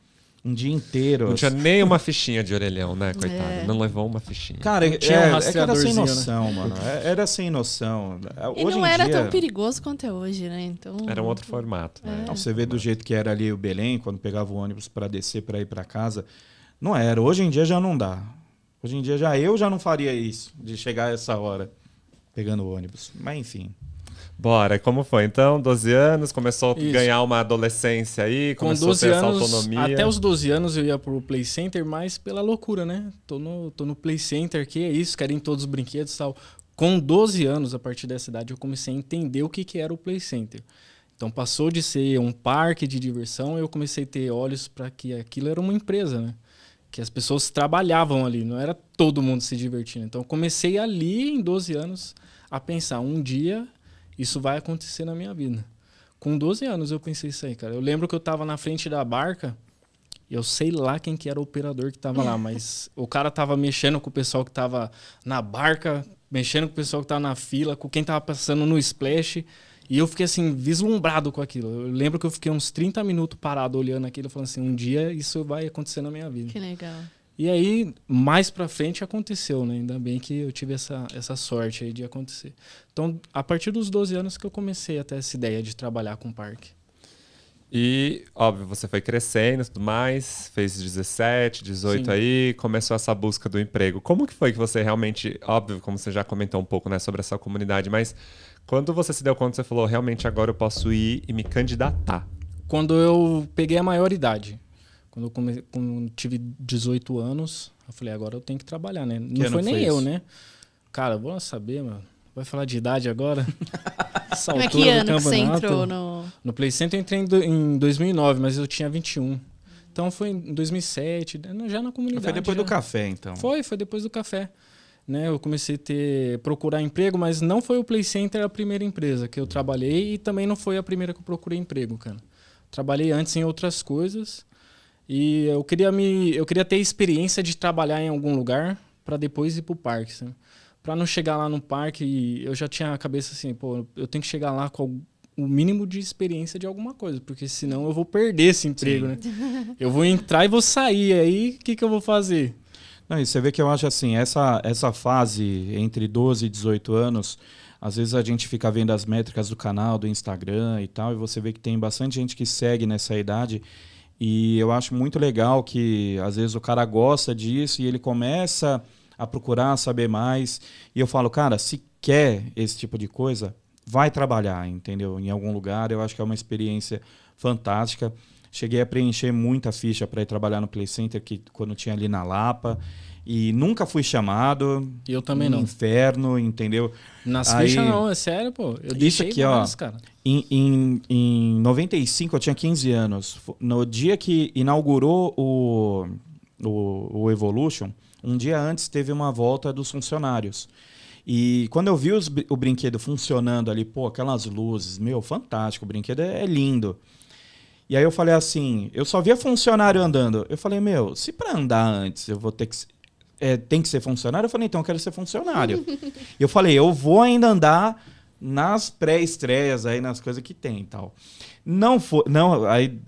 Um dia inteiro. Não tinha nem uma fichinha de orelhão, né, coitado? É. Não levou uma fichinha. Cara, é, tinha um é, é que era sem rastreadorzinho, né? noção, mano. É- Era sem noção. E Hoje não em era dia, tão perigoso quanto é hoje, né? Então. Era um outro formato. Né? Não, você vê do jeito que era ali o Belém, quando pegava o ônibus para descer para ir para casa. Não era. Hoje em dia já não dá. Hoje em dia já eu já não faria isso, de chegar a essa hora pegando o ônibus. Mas enfim. Bora, como foi? Então, 12 anos, começou a Isso. ganhar uma adolescência aí, Com começou 12 a ter essa anos, autonomia. até os 12 anos eu ia pro Play Center, mas pela loucura, né? Tô no, tô no Play Center, que é isso, quero ir em todos os brinquedos e tal. Com 12 anos, a partir dessa idade, eu comecei a entender o que, que era o Play Center. Então passou de ser um parque de diversão, eu comecei a ter olhos para que aquilo era uma empresa, né? Que as pessoas trabalhavam ali, não era todo mundo se divertindo. Então comecei ali, em 12 anos, a pensar, um dia isso vai acontecer na minha vida. Com 12 anos eu pensei isso aí, cara. Eu lembro que eu tava na frente da barca, e eu sei lá quem que era o operador que tava lá, mas o cara tava mexendo com o pessoal que tava na barca, mexendo com o pessoal que tava na fila, com quem tava passando no splash. E eu fiquei assim, vislumbrado com aquilo. Eu lembro que eu fiquei uns 30 minutos parado olhando aquilo, falando assim, um dia isso vai acontecer na minha vida. Que legal. E aí, mais pra frente aconteceu, né? Ainda bem que eu tive essa, essa sorte aí de acontecer. Então, a partir dos 12 anos que eu comecei a ter essa ideia de trabalhar com parque. E, óbvio, você foi crescendo e tudo mais, fez 17, 18 Sim. aí, começou essa busca do emprego. Como que foi que você realmente, óbvio, como você já comentou um pouco, né, sobre essa comunidade, mas quando você se deu conta, você falou, realmente agora eu posso ir e me candidatar. Quando eu peguei a maioridade, quando eu come... quando tive 18 anos, eu falei, agora eu tenho que trabalhar, né? Não ano foi nem foi eu, né? Cara, vou saber, mano. Vai falar de idade agora? Essa Mas altura que ano que você entrou no. No Play Center eu entrei em, do- em 2009, mas eu tinha 21. Então foi em 2007, né, já na comunidade. Foi depois já. do café, então. Foi, foi depois do café. Né, eu comecei a ter, procurar emprego, mas não foi o Play Center a primeira empresa que eu trabalhei e também não foi a primeira que eu procurei emprego, cara. Trabalhei antes em outras coisas e eu queria me, eu queria ter experiência de trabalhar em algum lugar para depois ir pro parque, sabe? Para não chegar lá no parque e eu já tinha a cabeça assim, pô, eu tenho que chegar lá com o mínimo de experiência de alguma coisa, porque senão eu vou perder esse emprego, né? Eu vou entrar e vou sair, aí o que que eu vou fazer? Não, e você vê que eu acho assim, essa, essa fase entre 12 e 18 anos, às vezes a gente fica vendo as métricas do canal, do Instagram e tal, e você vê que tem bastante gente que segue nessa idade. E eu acho muito legal que às vezes o cara gosta disso e ele começa a procurar saber mais. E eu falo, cara, se quer esse tipo de coisa, vai trabalhar, entendeu? Em algum lugar. Eu acho que é uma experiência fantástica. Cheguei a preencher muita ficha para ir trabalhar no Play Center que quando tinha ali na Lapa. E nunca fui chamado. Eu também não. Inferno, entendeu? Nas Aí- fichas não, é sério, pô. Eu Isso deixei aqui, ó. várias, cara. Em, em, em 95, eu tinha 15 anos. No dia que inaugurou o, o, o Evolution, um dia antes teve uma volta dos funcionários. E quando eu vi os o brinquedo funcionando ali, pô, aquelas luzes, meu, fantástico, o brinquedo é, é lindo. E aí eu falei assim, eu só via funcionário andando. Eu falei, meu, se para andar antes eu vou ter que. É, tem que ser funcionário, eu falei, então eu quero ser funcionário. E eu falei, eu vou ainda andar nas pré-estreias aí, nas coisas que tem e tal. Não foi. Não, aí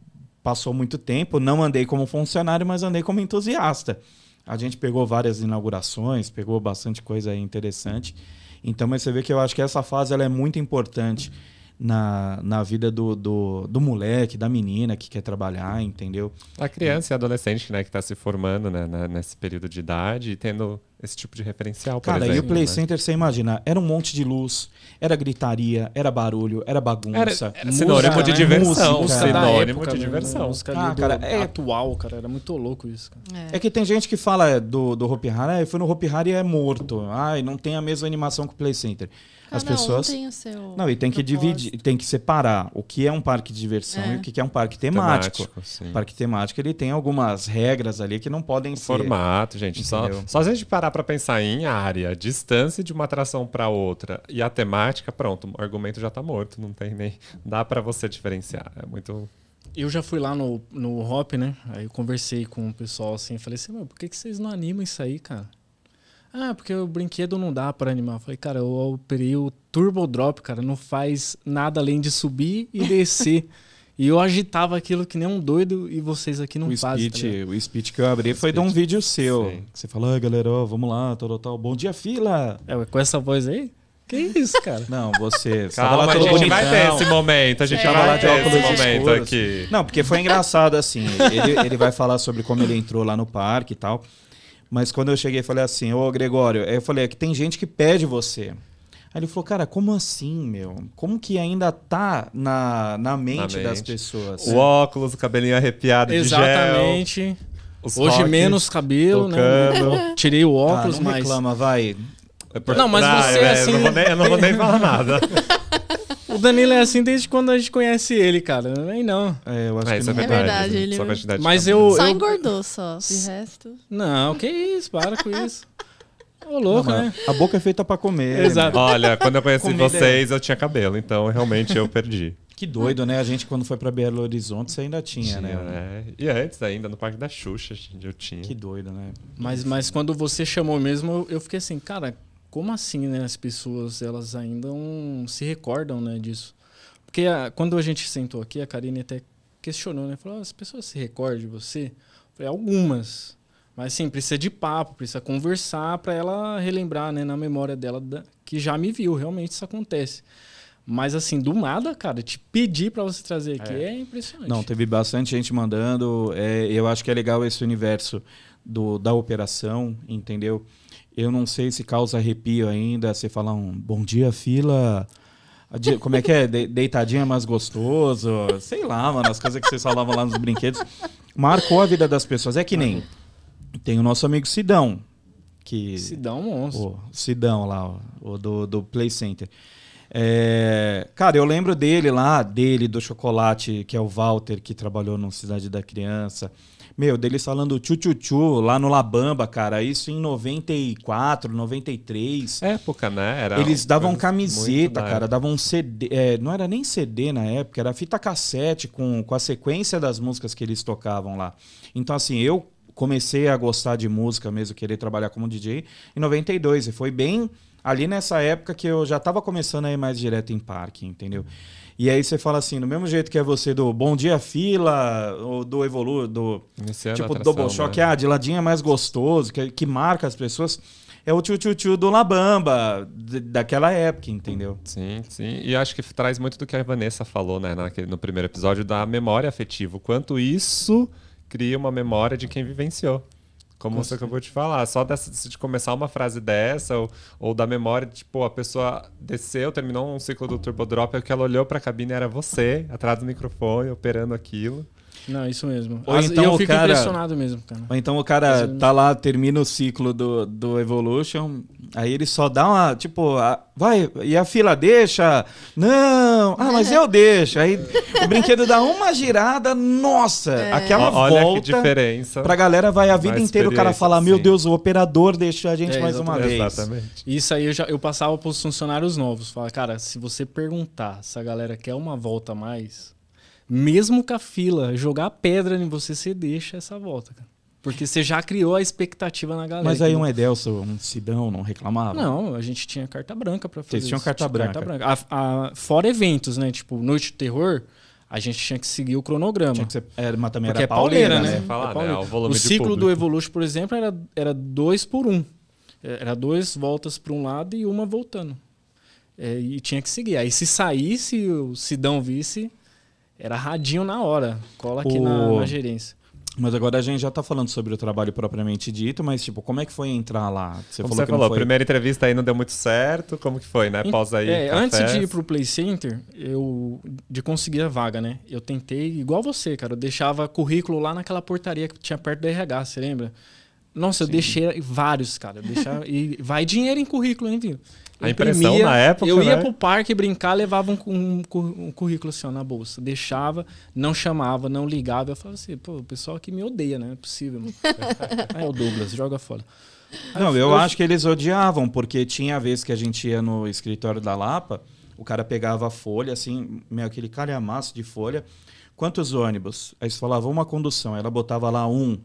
passou muito tempo, não andei como funcionário, mas andei como entusiasta. A gente pegou várias inaugurações, pegou bastante coisa aí interessante. Então, mas você vê que eu acho que essa fase ela é muito importante na, na vida do, do, do moleque, da menina que quer trabalhar, entendeu? A criança e adolescente, né, que está se formando né, nesse período de idade e tendo esse tipo de referencial, Cara, e o exemplo. Play né? Center, você imagina, era um monte de luz, era gritaria, era barulho, era bagunça. Era- era sinônimo de né? diversão, Música. Música da sinônimo época, de né? diversão. Música Ah, cara, é- atual, cara. Era muito louco isso, cara. É que tem gente que fala do, do Hopi Hari, ah, foi no Hopi Hari e é morto. Ai, não tem a mesma animação que o Play Center. As Cada um pessoas. tem o seu Não, e tem que propósito. dividir, tem que separar o que é um parque de diversão É. e o que é um parque temático. sim. O parque temático ele tem algumas regras ali que não podem ser. Formato, gente. Só, Entendeu? só se a gente parar pra pensar em área, distância de uma atração pra outra e a temática, pronto, o argumento já tá morto. Não tem nem. Dá pra você diferenciar. É muito. Eu já fui lá no, no Hop, né? Aí eu conversei com o pessoal assim, falei assim, "Meu, por que, que vocês não animam isso aí, cara? Ah, porque o brinquedo não dá pra animar. Eu falei, cara, eu operei o Turbo Drop, cara, não faz nada além de subir e descer. e eu agitava aquilo que nem um doido e vocês aqui não O fazem. tá speech, ligado? o speech que eu abri foi de um vídeo seu. Sim. Que você falou, ah, galera, ó, vamos lá, tal, tal, tal. Bom dia, fila! é, com essa voz aí? Que isso, cara? Não, você. Calma, lá a gente vai ter bonitão. esse momento. A gente É. vai Tava lá de ter óculos esse momento escuros. aqui. Não, porque foi engraçado, assim. Ele, ele vai falar sobre como ele entrou lá no parque e tal. Mas quando eu cheguei, falei assim, ô Gregório, aí eu falei, é que tem gente que pede você. Aí ele falou, cara, como assim, meu? Como que ainda tá na, na mente das mente. pessoas? O óculos, o cabelinho arrepiado de gel. Exatamente. Hoje menos cabelo, né? tocando. Tirei o Ah, óculos, não mas. reclama, vai. É por- Não, mas você, é, assim- Eu não vou nem, eu não vou nem falar nada. O Danilo é assim desde quando a gente conhece ele, cara. Nem não. É, eu acho É, que isso é não É verdade. verdade, né? ele- Só quantidade de Mas eu- Só engordou só. De resto. Não, que isso, para com isso. Ô, louco, né? A boca é feita pra comer. Exato. Olha, quando eu conheci Comida vocês, eu tinha cabelo, então realmente eu perdi. Que doido, né? A gente, quando foi pra Belo Horizonte, você ainda tinha, né? É. E antes ainda, no Parque da Xuxa, gente, eu tinha. Que doido, né? Mas, mas quando você chamou mesmo, eu, fiquei assim, cara, como assim, né? As pessoas, elas ainda não se recordam, né, disso. Porque a, quando a gente sentou aqui, a Karine até questionou, né? Falou, "Ah, as pessoas se recordam de você? Eu falei, algumas. Mas sim, precisa de papo, precisa conversar para ela relembrar, né, na memória dela da- que já me viu, realmente isso acontece. Mas assim, do nada, cara, te pedir para você trazer aqui é, impressionante. Não, teve bastante gente mandando. é, eu acho que é legal esse universo do, da operação, entendeu? Eu não sei se causa arrepio ainda você falar um bom dia, fila. Como é que é? De- deitadinha mais gostoso. Sei lá, mano, as coisas que vocês falavam lá nos brinquedos. Marcou a vida das pessoas. É que nem. Tem o nosso amigo Sidão. Que, um monstro. o Sidão lá, o do, do Play Center. É, cara, eu lembro dele lá, dele, do chocolate, que é o Walter, que trabalhou no Cidade da Criança. Meu, deles falando tchu-tchu-tchu lá no Labamba, cara. Isso em 94, 93. Época, né? Era Eles davam camiseta, cara, época. davam CD. é, não era nem CD na época, era fita cassete com, com a sequência das músicas que eles tocavam lá. Então, assim, eu comecei a gostar de música mesmo, querer trabalhar como DJ em 92. E foi bem ali nessa época que eu já tava começando a ir mais direto em parque, entendeu? E aí você fala assim, do mesmo jeito que é você do Bom Dia Fila, ou do Evolu, do Iniciando tipo atração, Double Shock, né? ah, de ladinho é mais gostoso, que, que marca as pessoas, é o tchu-tchu-tchu do Labamba, daquela época, entendeu? Sim, sim. E acho que traz muito do que a Vanessa falou, né, naquele, no primeiro episódio, da memória afetiva. O quanto isso cria uma memória de quem vivenciou. Como você acabou de falar. Só dessa, de começar uma frase dessa, ou, ou da memória, de, tipo, a pessoa desceu, terminou um ciclo do Turbo Drop, e o que ela olhou pra cabine era você, atrás do microfone, operando aquilo. Não, isso mesmo. Ou As- então e eu o fico cara- impressionado mesmo, cara. Ou então o cara Mas, tá lá, termina o ciclo do, do Evolution, aí ele só dá uma, tipo, a- vai, e a fila deixa? Não, ah, mas eu deixo. Aí o brinquedo dá uma girada, nossa, aquela Ó, Olha volta. que diferença. Pra galera vai a vida inteira o cara falar, meu sim. Deus, o operador deixou a gente É, mais uma vez. Exatamente. Isso aí eu, já, eu passava pros funcionários novos. Falava, cara, se você perguntar se a galera quer uma volta a mais, mesmo com a fila jogar pedra em você, você deixa essa volta, cara. Porque você já criou a expectativa na galera. Mas aí um Edelson, um Sidão não reclamava? Não, a gente tinha carta branca pra fazer. Vocês tinham carta Tinha branca. A- a- fora eventos, né? Tipo, Noite do Terror, a gente tinha que seguir o cronograma. Tinha que ser, era, mas também Porque era é pauleira, pauleira, né? né? Falar, É né? pauleira. O volume de ciclo do. Evolution, por exemplo, era, era dois por um. Era dois voltas para um lado e uma voltando. É, e tinha que seguir. Aí se saísse, o Sidão visse, era radinho na hora. Cola aqui na, O- na gerência. Mas agora a gente já tá falando sobre o trabalho propriamente dito, mas tipo, como é que foi entrar lá? Você Como falou você que não falou, foi... primeira entrevista aí não deu muito certo. Como que foi, né? Pós aí. É, antes de ir pro Play Center, eu de conseguir a vaga, né? Eu tentei, igual você, cara, eu deixava currículo lá naquela portaria que tinha perto do RH, você lembra? Nossa, eu deixei vários, cara. eu Deixava, e vai dinheiro em currículo, hein, viu? A impressão na época, Eu ia né? pro parque brincar, levava um, um, um currículo assim, ó, na bolsa. Deixava, não chamava, não ligava. Eu falava assim, pô, o pessoal aqui me odeia, né? Não é possível, mano. Aí é o Douglas, joga fora. Aí Não, eu acho que eles odiavam, porque tinha vez que a gente ia no escritório da Lapa, o cara pegava a folha, assim, meio aquele calhamaço de folha. Quantos ônibus? Aí você falava uma condução, ela botava lá um,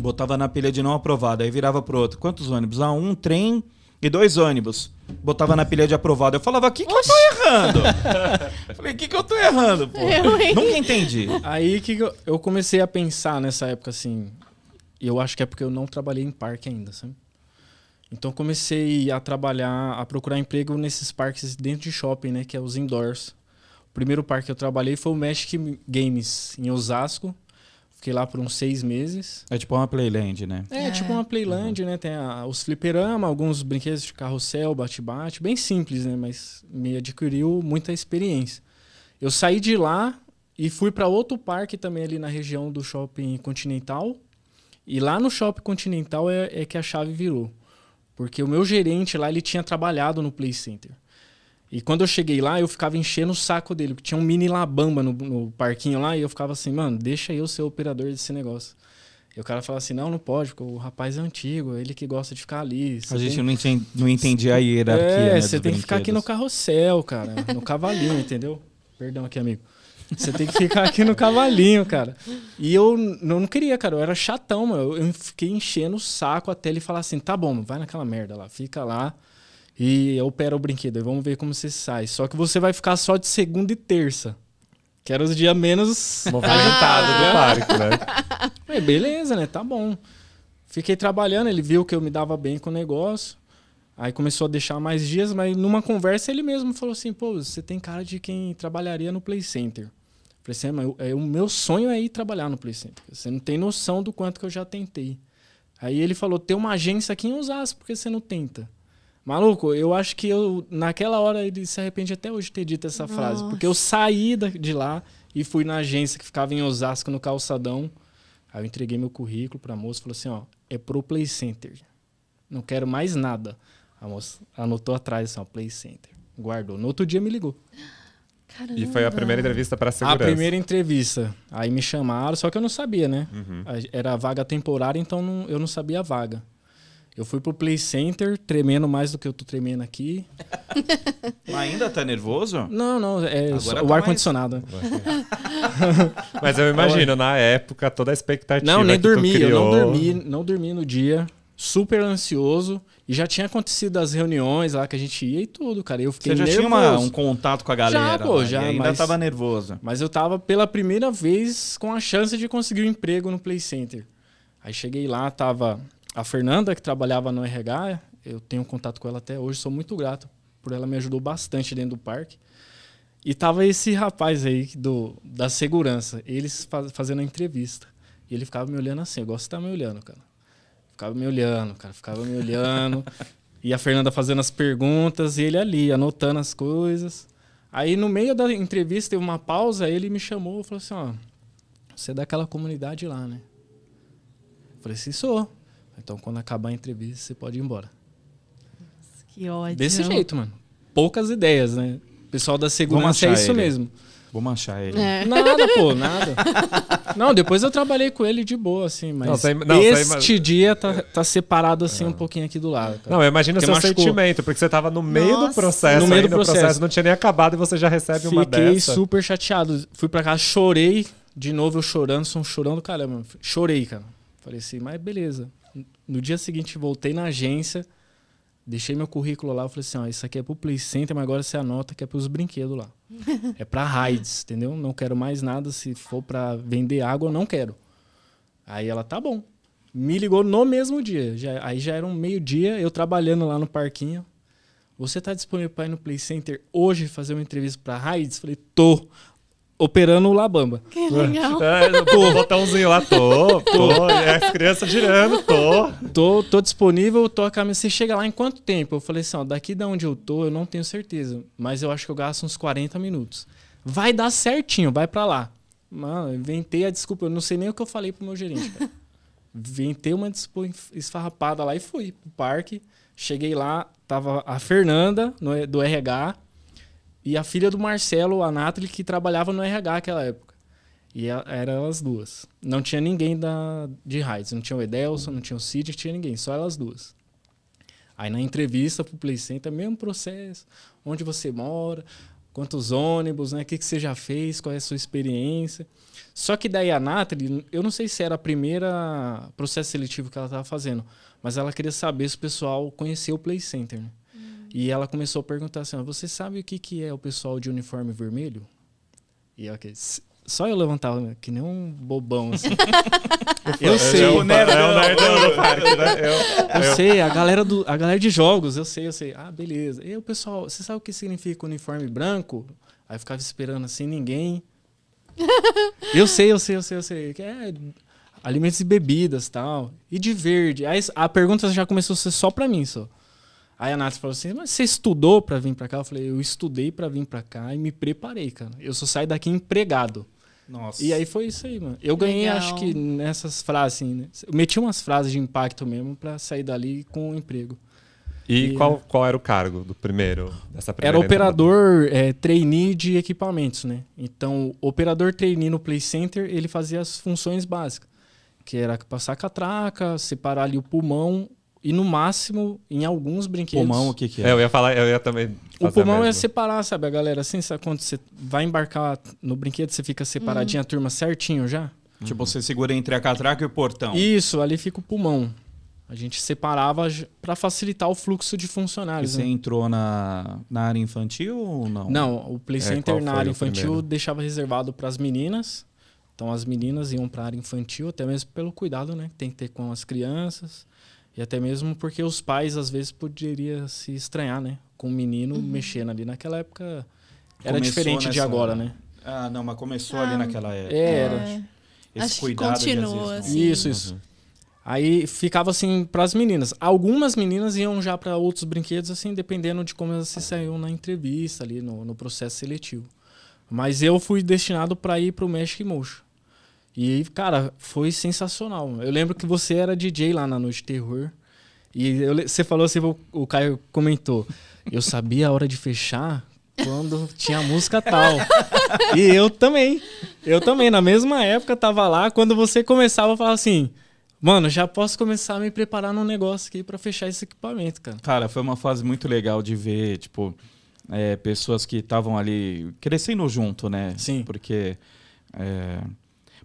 botava na pilha de não aprovado, aí virava pro outro. Quantos ônibus? Ah, um trem e dois ônibus. Botava na pilha de aprovado. Eu falava, o que, que eu tô errando? Falei, o que, que eu tô errando, pô? Eu? Nunca entendi. Aí que eu- eu comecei a pensar nessa época assim. E eu acho que é porque eu não trabalhei em parque ainda, sabe? Então comecei a trabalhar, a procurar emprego nesses parques dentro de shopping, né? Que é os indoors. O primeiro parque que eu trabalhei foi o Magic Games, em Osasco. Fiquei lá por uns seis meses. É tipo uma Playland, né? É, É. tipo uma Playland, né? Tem a- os fliperama, alguns brinquedos de carrossel, bate-bate. Bem simples, né? Mas me adquiriu muita experiência. Eu saí de lá e fui para outro parque também ali na região do Shopping Continental. E lá no Shopping Continental é, é que a chave virou. Porque o meu gerente lá, ele tinha trabalhado no Play Center. E quando eu cheguei lá, eu ficava enchendo o saco dele, porque tinha um mini labamba no, no parquinho lá, e eu ficava assim, mano, deixa eu ser operador desse negócio. E o cara falava assim, não, não pode, porque o rapaz é antigo, ele que gosta de ficar ali. você A gente tem- não, entendi, não entendia a hierarquia. É, né, você tem que ficar aqui no carrossel, cara, no cavalinho, entendeu? Perdão aqui, amigo. Você tem que ficar aqui no cavalinho, cara. E eu não queria, cara. Eu era chatão, mano. Eu fiquei enchendo o saco até ele falar assim: tá bom, vai naquela merda lá, fica lá e opera o brinquedo. aí Vamos ver como você sai. Só que você vai ficar só de segunda e terça. Que eram os dias menos. Movimentado do parque, né? Falei, beleza, né? Tá bom. Fiquei trabalhando, ele viu que eu me dava bem com o negócio. Aí começou a deixar mais dias, mas numa conversa ele mesmo falou assim: pô, você tem cara de quem trabalharia no Play Center. Falei assim, "É, mas eu- é, o meu sonho é ir trabalhar no Play Center. Você não tem noção do quanto que eu já tentei. Aí ele falou: tem uma agência aqui em Osasco, por que você não tenta? Maluco, eu acho que eu, naquela hora, ele se arrepende até hoje de ter dito essa frase. Porque eu saí da- de lá e fui na agência que ficava em Osasco, no calçadão. Aí eu entreguei meu currículo pra moça e falou assim: ó, é pro Play Center. Não quero mais nada. A moça anotou atrás assim, ó, Play Center. Guardou. No outro dia me ligou. Caramba. E foi a primeira entrevista para A segurança. primeira entrevista. Aí me chamaram, só que eu não sabia, né? Uhum. A- Era vaga temporária, então não- eu não sabia a vaga. Eu fui pro Play Center, tremendo mais do que eu tô tremendo aqui. Ainda tá nervoso? Não, não, é só tá o mais- ar-condicionado. né? Mas eu imagino, na época, toda a expectativa Não, nem que tu dormi. Eu não dormi, não dormi no dia. Super ansioso. E já tinha acontecido as reuniões lá que a gente ia e tudo, cara. Eu fiquei Você já nervoso. tinha uma- um contato com a galera? pô, lá, já, ainda mas- tava nervoso. Mas eu tava pela primeira vez com a chance de conseguir um emprego no Play Center. Aí cheguei lá, tava a Fernanda, que trabalhava no RH. Eu tenho contato com ela até hoje, sou muito grato por ela me ajudou bastante dentro do parque. E tava esse rapaz aí do, da segurança, eles faz- fazendo a entrevista. E ele ficava me olhando assim, eu gosto de estar me olhando, cara. Ficava me olhando, cara, ficava me olhando. e a Fernanda fazendo as perguntas e ele ali, anotando as coisas. Aí no meio da entrevista teve uma pausa, ele me chamou e falou assim, ó, você é daquela comunidade lá, né? Eu falei assim, sou. Então quando acabar a entrevista, você pode ir embora. Que ódio. Desse jeito, mano. Poucas ideias, né? O pessoal da segurança é isso ele. mesmo. Vamos achar ele. É. Nada, pô, nada. Não, depois eu trabalhei com ele de boa, assim, mas Não, você im- não, este ima- dia tá, tá separado assim um pouquinho aqui do lado. cara. Não, eu imagino o seu machucou. sentimento, porque você tava no meio do Nossa. processo, No meio do ainda, o processo. não tinha nem acabado e você já recebe uma Fiquei dessa. super chateado. Fui pra casa, chorei. De novo eu chorando, sou um chorão do caramba. Chorei, cara. Falei assim, mas beleza. No dia seguinte voltei na agência, deixei meu currículo lá. Falei assim, ó, isso aqui é pro Play Center, mas agora você anota que é pros brinquedos lá. é pra raids, entendeu? Não quero mais nada. Se for pra vender água, eu não quero. Aí ela, tá bom. Me ligou no mesmo dia. Já, aí já era um meio-dia, eu trabalhando lá no parquinho. Você tá disponível para ir no Play Center hoje fazer uma entrevista pra Raids? Falei, tô. Operando o Labamba. Que legal. É, tô. botãozinho lá, tô, tô. E as crianças girando, tô. Tô, tô disponível, tô a caminho. Você chega lá em quanto tempo? Eu falei assim, ó, daqui da onde eu tô, eu não tenho certeza. Mas eu acho que eu gasto uns 40 minutos. Vai dar certinho, vai pra lá. Mano, inventei a desculpa. Eu não sei nem o que eu falei pro meu gerente, cara. Inventei uma desculpa esfarrapada lá e fui pro parque. Cheguei lá, tava a Fernanda, no- do RH, e a filha do Marcelo, a Nathalie, que trabalhava no RH naquela época. E eram elas duas. Não tinha ninguém da, de Heights. Não tinha o Edelson, não tinha o Cid, não tinha ninguém. Só elas duas. Aí na entrevista pro Play Center, mesmo processo. Onde você mora, quantos ônibus, né? O que, que você já fez, qual é a sua experiência. Só que daí a Nathalie, eu não sei se era a primeira processo seletivo que ela estava fazendo, mas ela queria saber se o pessoal conhecia o Play Center, né? E ela começou a perguntar assim, você sabe o que, que é o pessoal de uniforme vermelho? E eu, ok, s- só eu levantava, que nem um bobão, assim. eu sei, É o nerdão, é o nerdão do parque, né? Eu, eu sei, a galera, do, a galera de jogos, eu sei, eu sei. Ah, beleza. E o pessoal, você sabe o que significa uniforme branco? Aí eu ficava esperando assim, ninguém. eu sei, eu sei, eu sei, eu sei. Que é alimentos e bebidas tal. E de verde. Aí a pergunta já começou a ser só pra mim, só. Aí a Nath falou assim, mas você estudou pra vir pra cá? Eu falei, eu estudei pra vir pra cá e me preparei, cara. Eu só saio daqui empregado. Nossa. E aí foi isso aí, mano. Eu ganhei, Legal. acho que nessas frases, assim, né? Eu meti umas frases de impacto mesmo pra sair dali com um emprego. E E- qual, qual era o cargo do primeiro, dessa primeira Era operador é, trainee de equipamentos, né? Então, o operador trainee no Play Center, ele fazia as funções básicas. Que era passar catraca, separar ali o pulmão, e no máximo em alguns brinquedos. Pulmão, o que que É, é? eu ia falar, eu ia também. O pulmão é separar, sabe, a galera? Assim, sabe quando você vai embarcar no brinquedo, você fica separadinho a turma certinho já? Tipo, você segura entre a catraca e o portão. Isso, ali fica o pulmão. A gente separava para facilitar o fluxo de E funcionários. você né? entrou na, na área infantil ou não? Não, o Play É, Center qual na área o infantil primeiro? deixava reservado para as meninas. Então as meninas iam para a área infantil, até mesmo pelo cuidado, né? que Tem que ter com as crianças. E até mesmo porque os pais às vezes poderiam se estranhar, né? Com o menino mexendo ali. Naquela época era Começou diferente de nessa- agora, né? Ah, não, mas começou Ah, ali naquela época. É, era. É. Esse Acho que cuidado de, às continua, vezes, assim. Isso, isso. Aí ficava assim para as meninas. Algumas meninas iam já para outros brinquedos, assim, dependendo de como elas se saíam na entrevista ali, no, no processo seletivo. Mas eu fui destinado para ir para o Magic Motion. E, cara, foi sensacional. Eu lembro que você era DJ lá na Noite Terror. E eu você falou assim, o, o Caio comentou, eu sabia a hora de fechar quando tinha música tal. e eu também. Eu também, na mesma época, tava lá. Quando você começava, eu falava assim, mano, já posso começar a me preparar num negócio aqui pra fechar esse equipamento, cara. Cara, foi uma fase muito legal de ver, tipo, é, pessoas que estavam ali crescendo junto, né? Sim. Porque. é,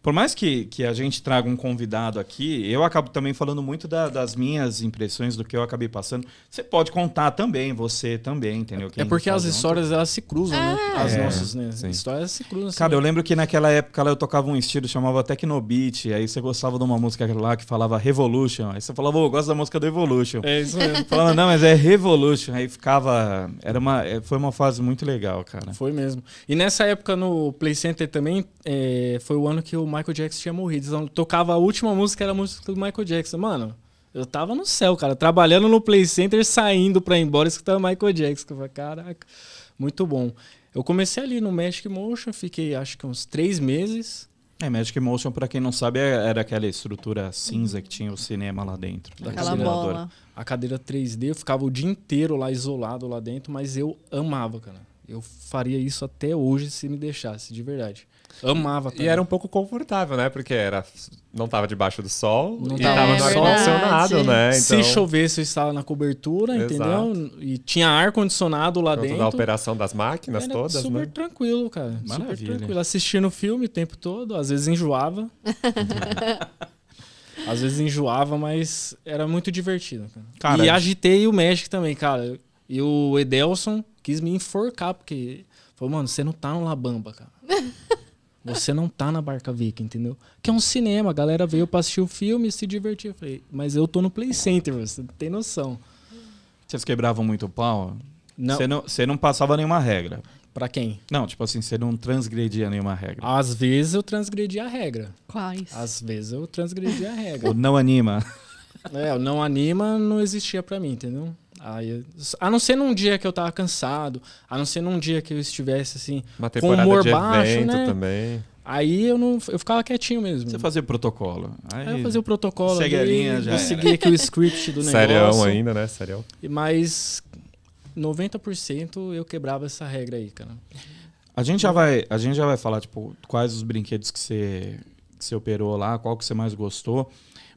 por mais que, que a gente traga um convidado aqui, eu acabo também falando muito da- das minhas impressões do que eu acabei passando. Você pode contar também, você também, entendeu? é Quem porque tá as histórias, elas se cruzam, né? As É, nossas, né? sim. Histórias se cruzam. assim. Cara, eu lembro que naquela época lá eu tocava um estilo chamava Tecnobeat, aí você gostava de uma música lá que falava Revolution, aí você falava, ô, eu gosto da música do Evolution. É isso mesmo. Falava, não, mas é Revolution, aí ficava, era uma, é, foi uma fase muito legal, cara. Foi mesmo. E nessa época no Play Center também, é, foi o ano que o Michael Jackson tinha morrido. Então tocava a última música, era a música do Michael Jackson. Mano, eu tava no céu, cara, trabalhando no Play Center, saindo pra ir embora, escutando Michael Jackson. Eu falei, caraca, muito bom. Eu comecei ali no Magic Motion, fiquei acho que uns três meses. É, Magic Motion, pra quem não sabe, é- era aquela estrutura cinza que tinha o cinema lá dentro. da Aquela bola. A cadeira 3D, eu ficava o dia inteiro lá isolado lá dentro, mas eu amava, cara. Eu faria isso até hoje se me deixasse, de verdade. Amava, cara. E era um pouco confortável, né? Porque era, não tava debaixo do sol Não e tava tava no ar-condicionado, né? Então, Se chovesse, eu estava na cobertura, Exato. entendeu? E tinha ar-condicionado lá dentro. da operação das máquinas Era todas, super né? tranquilo, cara. Super Maravilha. tranquilo. Assistindo o filme o tempo todo, às vezes enjoava. às vezes enjoava, mas era muito divertido, cara. Cara, e agitei o Magic também, cara. E o Edelson quis me enforcar, porque falou, mano, você não tá no Labamba, cara. Você não tá na Barca Viking, entendeu? Que é um cinema, a galera veio pra assistir o filme e se divertir. Eu falei, mas eu tô no Play Center, você não tem noção. Vocês quebravam muito o pau? Não, Você não, você não passava nenhuma regra. pra quem? Não, tipo assim, você não transgredia nenhuma regra. Às vezes eu transgredi a regra. Quais? Às vezes eu transgredi a regra. Ou não anima. É, o não anima não existia pra mim, entendeu? Aí, a não ser num dia que eu tava cansado, a não ser num dia que eu estivesse assim, Uma com temporada humor de baixo, evento né? também. Aí eu não, eu ficava quietinho mesmo. Você fazia protocolo. Aí, Aí eu fazia o protocolo Segue a ali, linha, já eu era. seguia aqui o script do negócio. Serião ainda, né? Serião. e- Mas 90% eu quebrava essa regra aí, cara. A gente já vai, a gente já vai falar tipo quais os brinquedos que você que você operou lá, qual que você mais gostou,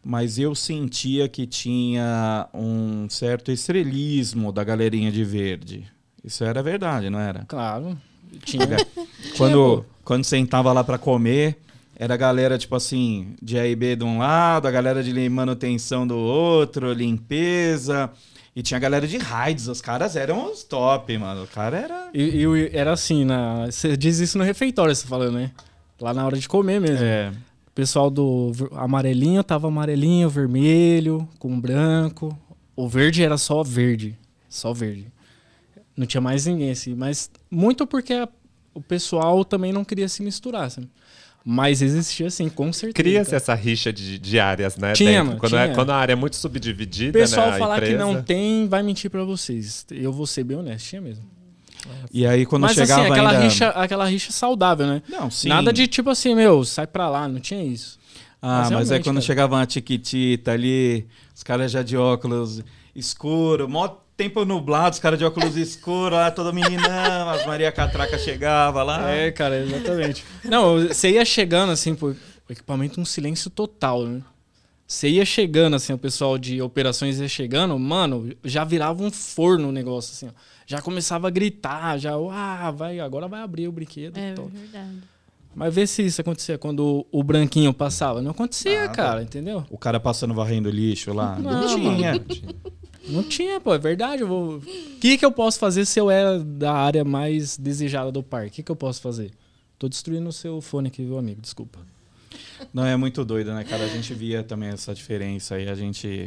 mas eu sentia que tinha um certo estrelismo da galerinha de verde. Isso era verdade, não era? Claro. Tinha. Quando quando sentava lá pra comer, era a galera tipo assim, de A e B de um lado, a galera de manutenção do outro, limpeza, e tinha a galera de raids, os caras eram os top, mano. O cara era E, e era assim, na, você diz isso no refeitório, você falando, né? Lá na hora de comer mesmo. é, pessoal do amarelinho tava amarelinho, vermelho, com branco. O verde era só verde. Só verde. Não tinha mais ninguém assim. Mas muito porque a- o pessoal também não queria se misturar, sabe? Mas existia assim, com certeza. Cria-se essa rixa de, de áreas, né? Tinha, mano, quando, é- tinha. quando a área é muito O subdividida, pessoal né? falar que empresa- não tem, vai mentir pra vocês. Eu vou ser bem honesto, tinha mesmo. E aí quando Mas chegava assim, aquela, ainda... rixa, aquela rixa saudável, né? Não, sim. Nada de tipo assim, meu, sai pra lá, não tinha isso. Ah, Mas mas, é realmente, quando cara. chegava uma tiquitita ali, os caras já de óculos escuro, mó tempo nublado, os caras de óculos escuro, lá toda meninão, as Maria Catraca chegava lá. É, cara, exatamente. Não, você ia chegando assim, pô, o equipamento um silêncio total, né? Você ia chegando, assim, o pessoal de operações ia chegando, mano, já virava um forno o negócio, assim, ó. Já começava a gritar, já, ah, vai, agora vai abrir o brinquedo. É tal. verdade. Mas vê se isso acontecia quando o branquinho passava. Não acontecia, Nada. cara, entendeu? O cara passando varrendo lixo lá. Não, Não, tinha. Não tinha, pô, é verdade. Eu vou... O que, que eu posso fazer se eu era da área mais desejada do parque? O que, que eu posso fazer? Tô destruindo o seu fone aqui, viu, amigo? Desculpa. Não, é muito doido, né, cara? A gente via também essa diferença aí. A gente,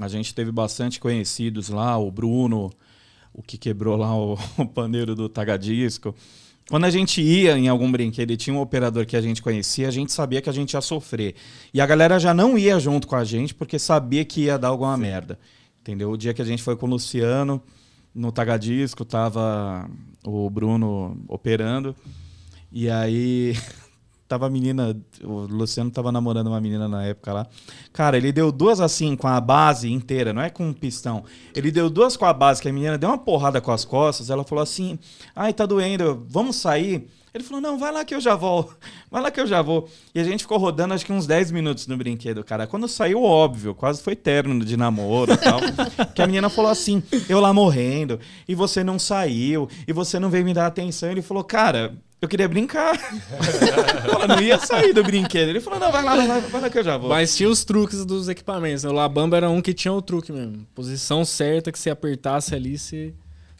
a gente teve bastante conhecidos lá, o Bruno, o que quebrou lá o, o paneiro do Tagadisco. Quando a gente ia em algum brinquedo e tinha um operador que a gente conhecia, a gente sabia que a gente ia sofrer. E a galera já não ia junto com a gente porque sabia que ia dar alguma merda. Entendeu? O dia que a gente foi com o Luciano, no Tagadisco, tava o Bruno operando. E aí tava a menina, o Luciano tava namorando uma menina na época lá. Cara, ele deu duas assim com a base inteira, não é com um pistão. Ele deu duas com a base, que a menina deu uma porrada com as costas. Ela falou assim: "Ai, tá doendo, vamos sair?" Ele falou: "Não, vai lá que eu já volto. Vai lá que eu já vou". E a gente ficou rodando acho que uns 10 minutos no brinquedo, cara. Quando saiu, óbvio, quase foi terno de namoro e tal. que a menina falou assim: "Eu lá morrendo, e você não saiu, e você não veio me dar atenção". Ele falou: "Cara, eu queria brincar. Ela não ia sair do brinquedo. Ele falou: não, vai lá, vai lá, vai lá que eu já vou. Mas tinha os truques dos equipamentos. né? O Labamba era um que tinha o truque mesmo. Posição certa que se apertasse ali, você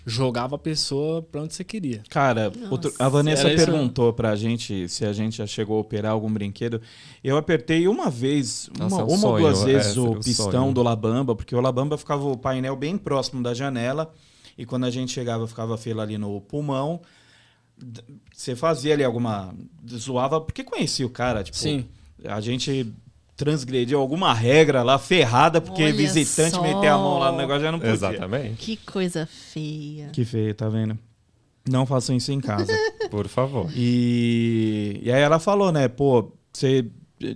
jogava a pessoa pra onde você queria. Cara, outro- a Vanessa Era isso perguntou pra gente se a gente já chegou a operar algum brinquedo. Eu apertei uma vez, Nossa, uma, é um uma ou duas é, vezes seria o pistão sonho. do Labamba, porque o Labamba ficava o painel bem próximo da janela. E quando a gente chegava, ficava a fila ali no pulmão. Você fazia ali alguma. zoava, porque conhecia o cara. Tipo, Sim. A gente transgrediu alguma regra lá, ferrada, porque Olha visitante só. meter a mão lá no negócio já não podia. Exatamente. Que coisa feia. Que feio, tá vendo? Não façam isso em casa. Por favor. e, e aí ela falou, né? Pô, você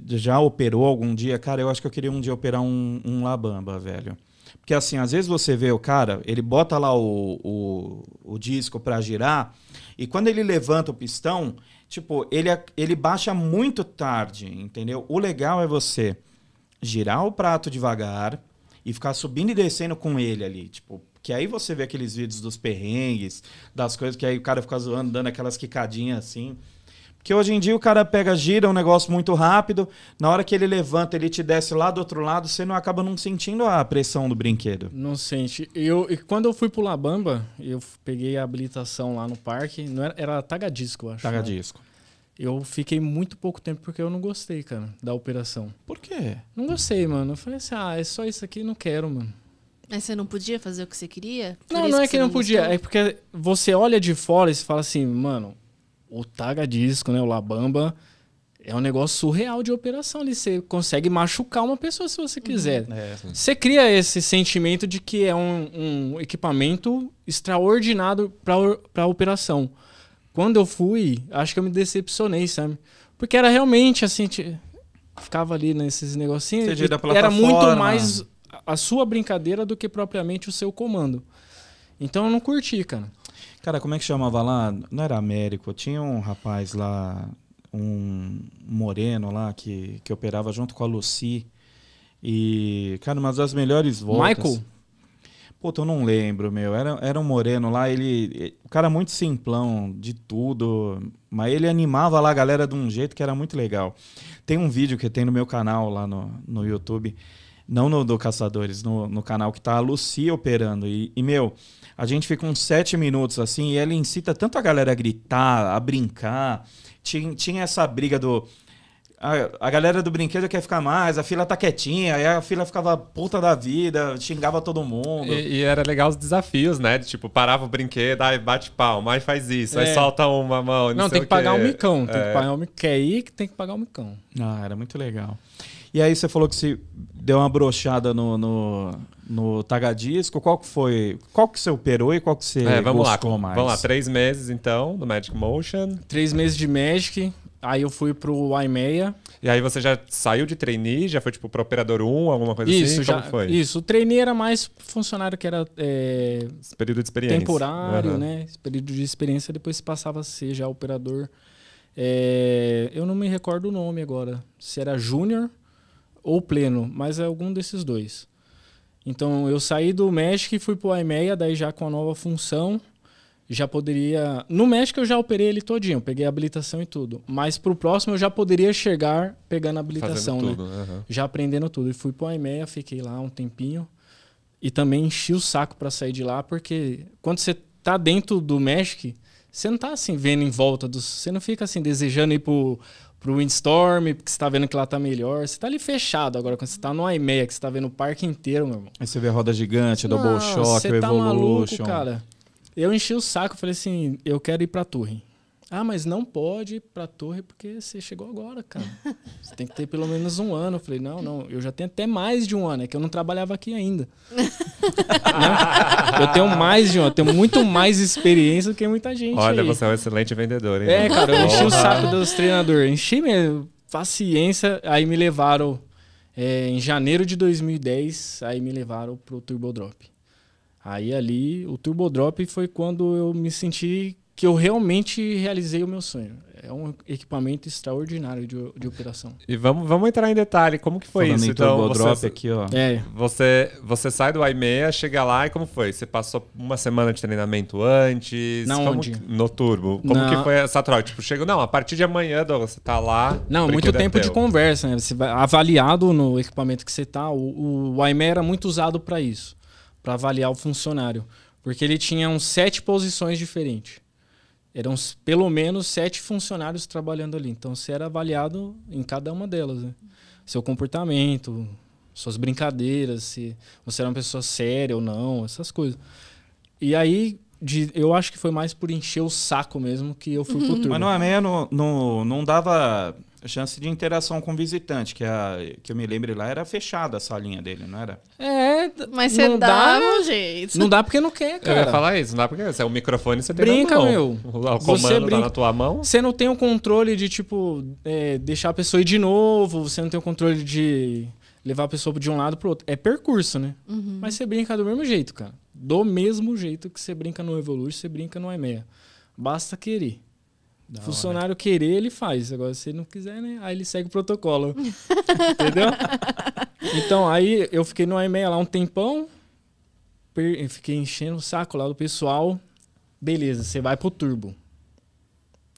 já operou algum dia? Cara, eu acho que eu queria um dia operar um, um Labamba, velho. Porque assim, às vezes você vê o cara, ele bota lá o, o, o disco pra girar, e quando ele levanta o pistão, tipo, ele, ele baixa muito tarde, entendeu? O legal é você girar o prato devagar e ficar subindo e descendo com ele ali, tipo, que aí você vê aqueles vídeos dos perrengues, das coisas que aí o cara fica zoando, dando aquelas quicadinhas assim. Porque hoje em dia o cara pega, gira um negócio muito rápido, na hora que ele levanta, ele te desce lá do outro lado, você não acaba não sentindo a pressão do brinquedo. Não sente. Eu, e quando eu fui pro Labamba, eu peguei a habilitação lá no parque. Não era, era tagadisco, eu acho. Né? disco. Eu fiquei muito pouco tempo porque eu não gostei, cara, da operação. Por quê? Não gostei, mano. Eu falei assim, ah, é só isso aqui, não quero, mano. Mas você não podia fazer o que você queria? Por Não, isso não é que, você não podia. gostou? É porque você olha de fora e você fala assim, mano, o Taga Disco, né? O Labamba é um negócio surreal de operação ali. Você consegue machucar uma pessoa se você quiser. É. Você cria esse sentimento de que é um, um equipamento extraordinário para a operação. Quando eu fui, acho que eu me decepcionei, sabe? Porque era realmente assim, ficava ali nesses negocinhos. Era muito mais a sua brincadeira do que propriamente o seu comando. Então eu não curti, cara. Cara, como é que chamava lá? Não era Américo, tinha um rapaz lá, um moreno lá, que, que operava junto com a Lucy. E, cara, uma das melhores voltas. Michael? Puta, eu não lembro, meu. Era, era um moreno lá, ele. O cara muito simplão de tudo. Mas ele animava lá a galera de um jeito que era muito legal. Tem um vídeo que tem no meu canal lá no, no YouTube. Não no do Caçadores, no, no canal que tá a Lucy operando. E, e, meu, a gente fica uns sete minutos assim, e ela incita tanto a galera a gritar, a brincar. Tinha, tinha essa briga do. A, a galera do brinquedo quer ficar mais, a fila tá quietinha, aí a fila ficava puta da vida, xingava todo mundo. E, e era legal os desafios, né? De, tipo, parava o brinquedo, aí bate palma, aí faz isso, aí É. solta uma mão. Não, Não, sei tem o que pagar o quê. micão. Tem É. que pagar o micão. Quer ir, que tem que pagar o micão. Ah, era muito legal. E aí você falou que se deu uma brochada no, no, no Tagadisco. Qual que foi? Qual que você operou e qual que você É, vamos lá. mais? Vamos lá, três meses então, do Magic Motion. Três meses de Magic. Aí eu fui pro IMEA. E aí você já saiu de trainee, já foi tipo pro operador 1, alguma coisa Isso, assim? já. Como foi? Isso. O trainee era mais funcionário que era é, Esse período de experiência. temporário, Aham. né? Esse período de experiência, depois se passava a ser já operador. É, eu não me recordo o nome agora. Se era Júnior ou pleno, mas é algum desses dois. Então eu saí do México e fui pro IMEA, daí já com a nova função, já poderia. No México eu já operei ele todinho, peguei a habilitação e tudo. Mas pro próximo eu já poderia chegar pegando a habilitação, né? tudo. aham. Já aprendendo tudo. E fui pro IMEA, fiquei lá um tempinho. E também enchi o saco pra sair de lá, porque quando você tá dentro do México, você não tá assim vendo em volta dos. Você não fica assim desejando ir pro, pro Windstorm, porque você tá vendo que lá tá melhor. Você tá ali fechado. Agora, quando você tá no IMEA, que você tá vendo o parque inteiro, meu irmão. Aí você vê a roda gigante, Double Shock, Você tá maluco, Evolution. cara. Eu enchi o saco, falei assim, eu quero ir pra torre. Ah, mas não pode ir pra torre porque você chegou agora, cara. Você tem que ter pelo menos um ano. Eu falei, não, não, eu já tenho até mais de um ano, é que eu não trabalhava aqui ainda. Né? Eu tenho mais de um ano, eu tenho muito mais experiência do que muita gente. Olha, aí. você é um excelente vendedor, hein? É, cara, eu enchi o saco dos treinadores. Enchi minha paciência, aí me levaram é, em janeiro de 2010, aí me levaram pro Turbo Drop. Aí ali, o Turbo Drop foi quando eu me senti que eu realmente realizei o meu sonho. É um equipamento extraordinário de, de operação. E vamos, vamos entrar em detalhe. Como que foi Falando isso? Então, você, Drop aqui, ó. É, você, você sai do IMEA, chega lá e como foi? Você passou uma semana de treinamento antes? Na Como onde? que- no Turbo. Como Na- que foi essa troca? Tipo, chega, não, a partir de amanhã, Douglas, você tá lá. Não, o muito é tempo de conversa, né? Você vai avaliado no equipamento que você tá. O, o IME era muito usado para isso, para avaliar o funcionário, porque ele tinha uns sete posições diferentes. Eram pelo menos sete funcionários trabalhando ali. Então você era avaliado em cada uma delas, né? Seu comportamento, suas brincadeiras, se você era uma pessoa séria ou não, essas coisas. E aí, de- eu acho que foi mais por encher o saco mesmo que eu fui pro turno. Mas no AMEA não, não, não dava chance de interação com o visitante, que, a, que eu me lembro lá era fechada a salinha dele, não era? É, Mas você não dá dá, um jeito. Não dá porque não quer, Eu ia cara. falar isso, não dá porque você é o microfone você tem Brinca, na mão. meu. O, o Você comando tá brinca. na tua mão. Você não tem o controle de, tipo, é, deixar a pessoa ir de novo, você não tem o controle de levar a pessoa de um lado pro outro. É percurso, né? Mas você brinca do mesmo jeito, cara. Do mesmo jeito que você brinca no Evolution, você brinca no IMEA. Basta querer. Da Funcionário querer, ele faz. Agora, se ele não quiser, né? Aí ele segue o protocolo. Entendeu? Então, aí eu fiquei no IMEA lá um tempão. per- Fiquei enchendo o saco lá do pessoal. Beleza, você vai pro turbo.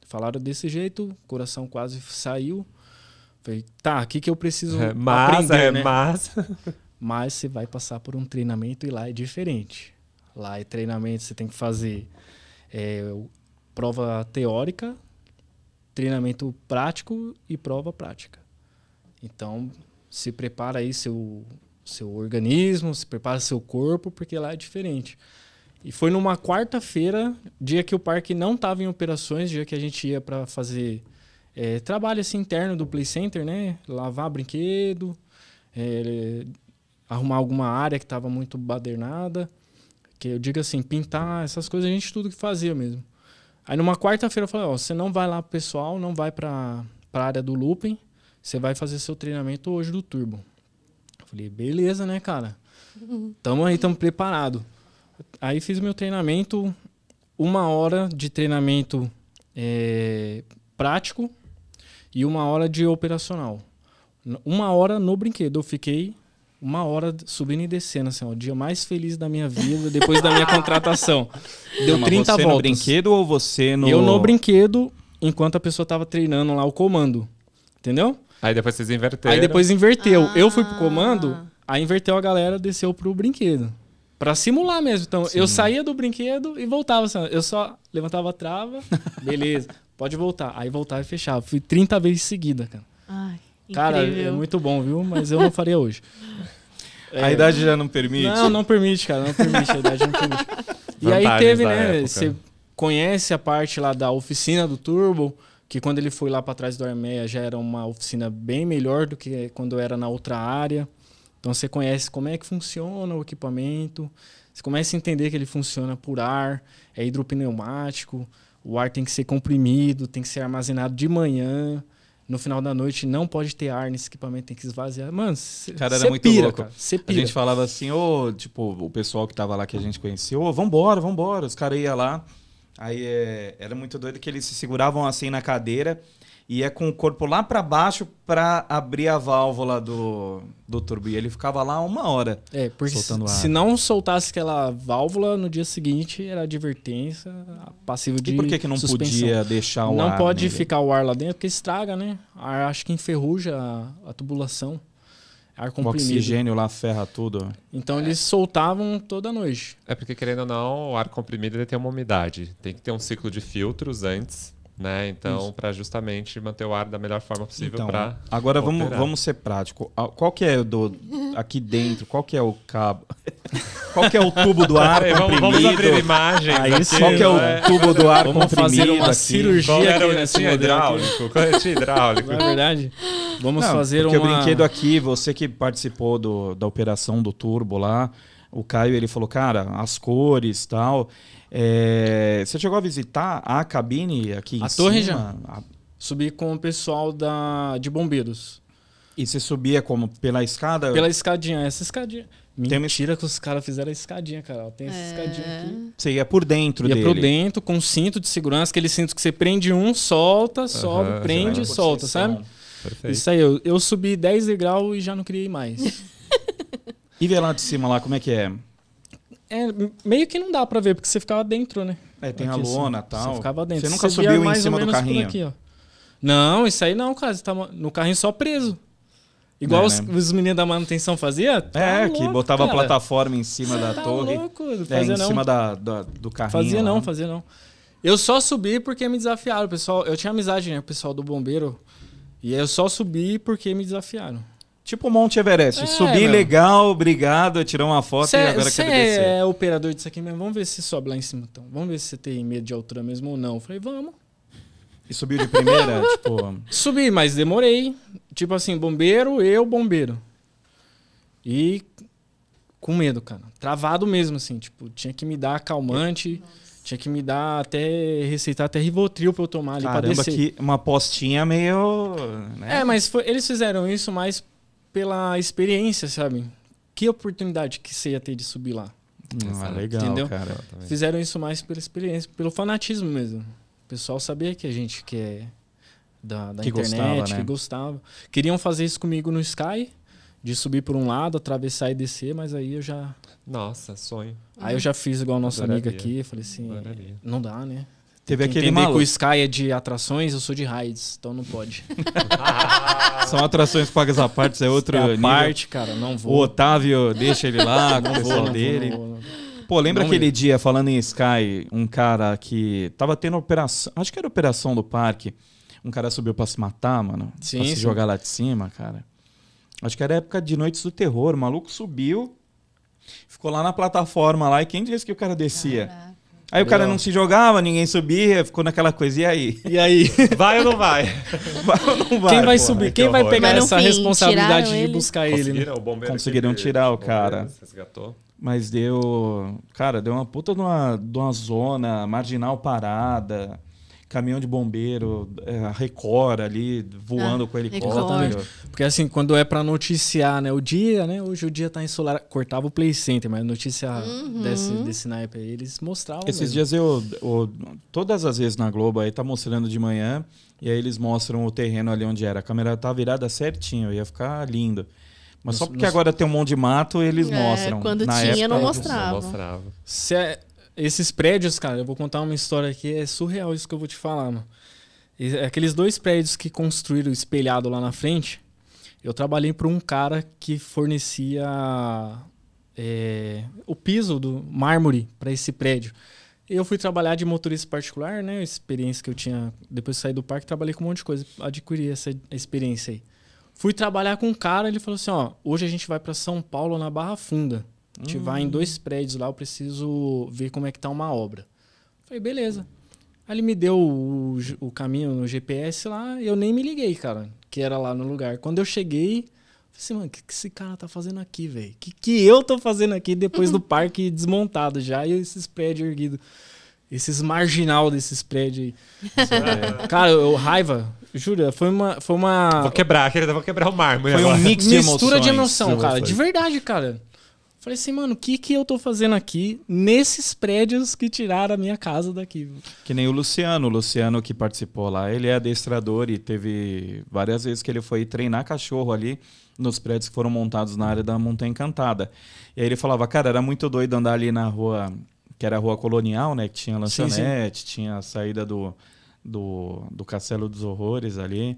Falaram desse jeito, coração quase saiu. Falei, tá, o que, que eu preciso É, mas, aprender, é, né? mas. Mas você vai passar por um treinamento e lá é diferente. Lá é treinamento, você tem que fazer é, prova teórica, treinamento prático e prova prática. Então, se prepara aí seu, seu organismo, se prepara seu corpo, porque lá é diferente. E foi numa quarta-feira, dia que o parque não estava em operações, dia que a gente ia para fazer é, trabalho assim, interno do Play Center, né? Lavar brinquedo, é, arrumar alguma área que estava muito badernada. Que eu digo assim, pintar, essas coisas a gente tudo que fazia mesmo. Aí numa quarta-feira eu falei, ó, você não vai lá pro pessoal, não vai pra, pra área do looping, você vai fazer seu treinamento hoje do turbo. Eu falei, beleza, né, cara? Tamo aí, tamo preparado. Aí fiz meu treinamento, uma hora de treinamento é, prático e uma hora de operacional. Uma hora no brinquedo. Eu fiquei uma hora subindo e descendo, assim, ó, o dia mais feliz da minha vida depois da minha contratação. Deu Mas 30 você voltas. no brinquedo ou você no... Eu no brinquedo, enquanto a pessoa tava treinando lá o comando. Entendeu? Aí depois vocês inverteram. Aí depois inverteu. Ah. Eu fui pro comando, aí inverteu a galera, desceu pro brinquedo. Pra simular mesmo. Então, eu saía do brinquedo e voltava. assim, ó. Eu só levantava a trava, beleza, pode voltar. Aí voltava e fechava. Fui 30 vezes seguida, cara. Ai, Cara, incrível. é muito bom, viu? Mas eu não faria hoje. A É, idade já não permite? Não, não permite, cara. Não permite. A idade não permite. E aí teve, né? época. Você conhece a parte lá da oficina do Turbo, que quando ele foi lá para trás do Armeia já era uma oficina bem melhor do que quando era na outra área. Então você conhece como é que funciona o equipamento, você começa a entender que ele funciona por ar, é hidropneumático, o ar tem que ser comprimido, tem que ser armazenado de manhã. No final da noite não pode ter ar nesse equipamento, tem que esvaziar. Mano, você Cara, era muito pira, louco. cara. A gente falava assim, ô, tipo, o pessoal que tava lá que a gente conhecia, ô, vambora, vambora. Os caras iam lá. Aí é, era muito doido que eles se seguravam assim na cadeira ia com o corpo lá para baixo para abrir a válvula do, do turbo. E ele ficava lá uma hora. É, porque Soltando se, ar. se não soltasse aquela válvula, no dia seguinte era advertência, passivo de E por que, que não suspensão. podia deixar o Não ar pode nele? ficar o ar lá dentro, porque estraga, né? Ar, acho que enferruja a, a tubulação. Ar O comprimido. oxigênio lá ferra tudo. Então eles soltavam toda noite. É porque, querendo ou não, o ar comprimido ele tem uma umidade. Tem que ter um ciclo de filtros antes, né? Então, para justamente manter o ar da melhor forma possível Então, para. agora vamos, operar. vamos ser prático. Qual que é o do aqui dentro? Qual que é o cabo? qual que é o tubo do ar vamos, comprimido? vamos abrir imagens. Aí aqui, sim, Qual que é o né? tubo do ar Vamos comprimido fazer uma aqui? cirurgia. Qual era o aqui tinha hidráulico? Qual tinha hidráulico? Não é verdade? Vamos Não, fazer porque uma... o brinquedo aqui, você que participou do, da operação do turbo lá, o Caio ele falou, cara, as cores tal. É, Você chegou a visitar a cabine aqui em A torre cima? A- Subir com o pessoal da... de bombeiros. E você subia como? Pela escada? Pela escadinha. Essa escadinha... Tem- Mentira que os caras fizeram a escadinha, cara. Tem essa É. escadinha aqui. Você ia por dentro Ia dele. pro dentro com cinto de segurança, aquele cinto que você prende um, solta, sobe, já prende e solta, sabe? Perfeito. Isso aí, eu, eu subi 10 degraus e já não queria ir mais. E ver lá de cima lá, como é que é? É, meio que não dá pra ver, porque você ficava dentro, né? É, tem Aqui, a assim, lona e tal. Você ficava dentro. Você nunca Você subiu em cima do carrinho? Aqui, ó. Não, isso aí não, cara. Você tava no carrinho só preso. Igual É, os, né? os meninos da manutenção faziam. Tá É, que louco, botava a cara. plataforma em cima Você da tá torre. louco, É, fazia em não. cima da, da- do carrinho. Fazia lá. não, fazia não. Eu só subi porque me desafiaram, pessoal. Eu tinha amizade, né, com o pessoal do bombeiro. E eu só subi porque me desafiaram. Tipo o Monte Everest. É, Subi meu. legal, obrigado, tirou uma foto Você e agora você quero descer. é operador disso aqui mesmo? Vamos ver se sobe lá em cima, então. Vamos ver se você tem medo de altura mesmo ou não. Eu falei, vamos. E subiu de primeira, tipo... Subi, mas demorei. Tipo assim, bombeiro, eu, bombeiro. E com medo, cara. Travado mesmo, assim. Tipo, tinha que me dar calmante. Tinha que me dar até... Receitar até Rivotril pra eu tomar ali pra Caramba, descer. que uma postinha meio... né? É, mas foi- eles fizeram isso mais pela experiência, sabe? Que oportunidade que você ia ter de subir lá. Ah, Exato. legal, Entendeu? cara. Fizeram isso mais pela experiência, pelo fanatismo mesmo. O pessoal sabia que a gente que é da, da Que internet, gostava, né? que gostava. Queriam fazer isso comigo no Sky, de subir por um lado, atravessar e descer, mas aí eu já, Nossa, sonho. aí eu já fiz igual a nossa Adoraria. amiga aqui, eu falei assim, Adoraria. não dá, né? Teve aquele entender que o maluco. Sky é de atrações, eu sou de rides, então não pode. São atrações pagas à parte, é outro É parte, cara, não O vou. Otávio deixa ele lá com o Não vou, pessoal não vou, dele. não vou, não. Pô, lembra Não aquele ia. dia, falando em Sky, um cara que tava tendo operação. Acho que era operação do parque. Um cara subiu pra se matar, mano. Sim, pra se sim. jogar lá de cima, cara. Acho que era época de Noites do Terror. O maluco subiu, ficou lá na plataforma lá. E quem disse que o cara descia? Caraca. Aí o cara não se jogava, ninguém subia, ficou naquela coisa. E aí? E aí, Vai ou não vai? Vai ou não vai? quem vai pô? subir? que Quem vai pegar essa fim, responsabilidade de ele? buscar ele? né? Conseguiram? O bombeiro Conseguiram tirar o cara. Resgatou? Mas deu. Cara, deu uma puta de uma, de uma zona marginal parada. Caminhão de bombeiro, é, a Record ali voando Ah, com helicóptero. Record. Porque assim, quando é pra noticiar, né? O dia, né? Hoje o dia tá ensolarado. Cortava o Play Center, mas notícia Uhum. desse, desse naipe aí, eles mostravam. Esses mesmo. dias eu, eu- Todas as vezes na Globo aí tá mostrando de manhã. E aí eles mostram o terreno ali onde era. A câmera tá virada certinho, ia ficar lindo. Mas só Nos- porque nos- agora tem um monte de mato, eles É, mostram. quando Na tinha, não época, mostrava. Não mostrava. Se é- esses prédios, cara, eu vou contar uma história aqui, é surreal isso que eu vou te falar, mano. Aqueles dois prédios que construíram espelhado lá na frente, eu trabalhei para um cara que fornecia é, o piso do mármore para esse prédio. Eu fui trabalhar de motorista particular, né? Experiência que eu tinha. Depois de sair do parque, trabalhei com um monte de coisa. Adquiri essa experiência aí. Fui trabalhar com um cara, ele falou assim: ó, hoje a gente vai para São Paulo na Barra Funda. A gente vai em dois prédios lá, eu preciso ver como é que tá uma obra. Falei, beleza. Aí ele me deu o, o caminho no GPS lá, eu nem me liguei, cara, que era lá no lugar. Quando eu cheguei, falei assim, mano, o que, que esse cara tá fazendo aqui, velho? O que, que eu tô fazendo aqui depois do parque desmontado já e esses prédios erguidos? Esses marginal desses prédios aí. cara, eu, raiva, jura, foi uma. Foi uma Vou quebrar, querida, vou quebrar o mármore Foi um agora. mix de mistura de emoções emoção, cara. De verdade, cara. Falei assim, mano, o que que eu tô fazendo aqui nesses prédios que tiraram a minha casa daqui? Que nem o Luciano. O Luciano que participou lá, ele é adestrador e teve várias vezes que ele foi treinar cachorro ali nos prédios que foram montados na área da Montanha Encantada. E aí ele falava, cara, era muito doido andar ali na rua, que era a rua colonial, né? Que tinha lanchonete, sim, sim. tinha a saída do, do, do Castelo dos Horrores ali.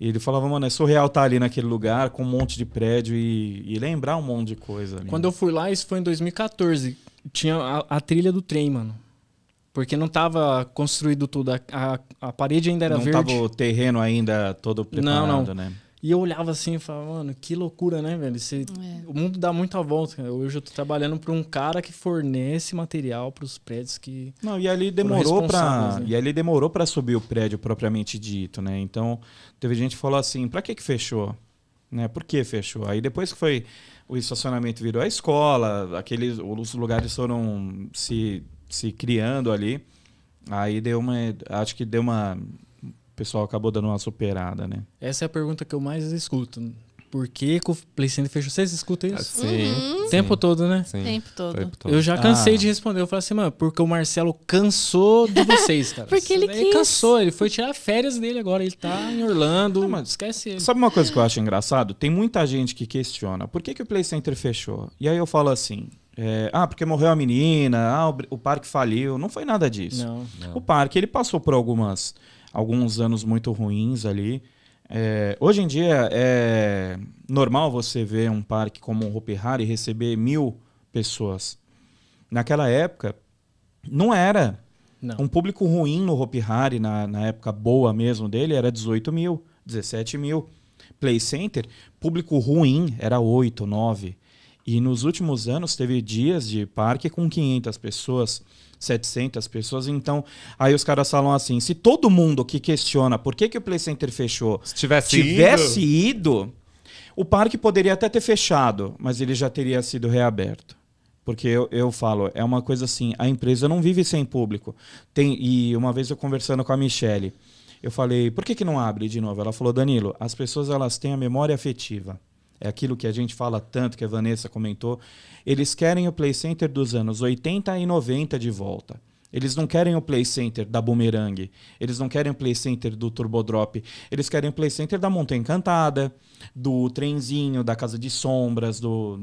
E ele falava, mano, é surreal estar ali naquele lugar com um monte de prédio e, e lembrar um monte de coisa. Ali. Quando eu fui lá, isso foi em 2014. Tinha a, a trilha do trem, mano. Porque não estava construído tudo. A, a, a, parede ainda era não verde. Não tava o terreno ainda todo preparado, não, não. né? E eu olhava assim e falava, mano, que loucura, né, velho? Você, é. O mundo dá muita volta. Hoje eu tô trabalhando para um cara que fornece material para os prédios que. Não, e ali demorou para né? E ali demorou para subir o prédio propriamente dito, né? Então, teve gente que falou assim: para que que fechou? Né? Por que fechou? Aí depois que foi o estacionamento virou a escola, aqueles os lugares foram se, se criando ali. Aí deu uma. Acho que deu uma pessoal acabou dando uma superada, né? Essa é a pergunta que eu mais escuto. Por que, que o Play Center fechou? Vocês escutam isso? Ah, sim. Uhum. O tempo sim. todo, né? Sim. Tempo todo. Tempo todo. Eu já cansei ah. de responder. Eu falei assim, mano, porque o Marcelo cansou de vocês, cara. porque ele, ele quis. cansou. Ele foi tirar férias dele agora. Ele tá em Orlando. Não, mas esquece ele. Sabe uma coisa que eu acho engraçado? Tem muita gente que questiona. Por que, que o Play Center fechou? E aí eu falo assim, é, ah, porque morreu a menina, ah, o, o, parque faliu. Não foi nada disso. Não, não. O parque, ele passou por algumas alguns anos muito ruins ali. É, hoje em dia é normal você ver um parque como o Hopi Hari receber mil pessoas. Naquela época, não era. Não. Um público ruim no Hopi Hari, na, na época boa mesmo dele, era 18 mil, 17 mil. Play Center, público ruim era 8, 9. E nos últimos anos teve dias de parque com 500 pessoas. 700 pessoas. Então, aí os caras falam assim: se todo mundo que questiona por que, que o Play Center fechou se tivesse, tivesse ido. ido, o parque poderia até ter fechado, mas ele já teria sido reaberto. Porque eu, eu falo, é uma coisa assim, a empresa não vive sem público. Tem, e uma vez eu conversando com a Michelle, eu falei, por que, que não abre de novo? Ela falou, Danilo, as pessoas elas têm a memória afetiva é aquilo que a gente fala tanto, que a Vanessa comentou. Eles querem o Play Center dos anos 80 e 90 de volta. Eles não querem o Play Center da Boomerang. Eles não querem o Play Center do Turbo Drop. Eles querem o Play Center da Montanha Encantada, do trenzinho, da Casa de Sombras, do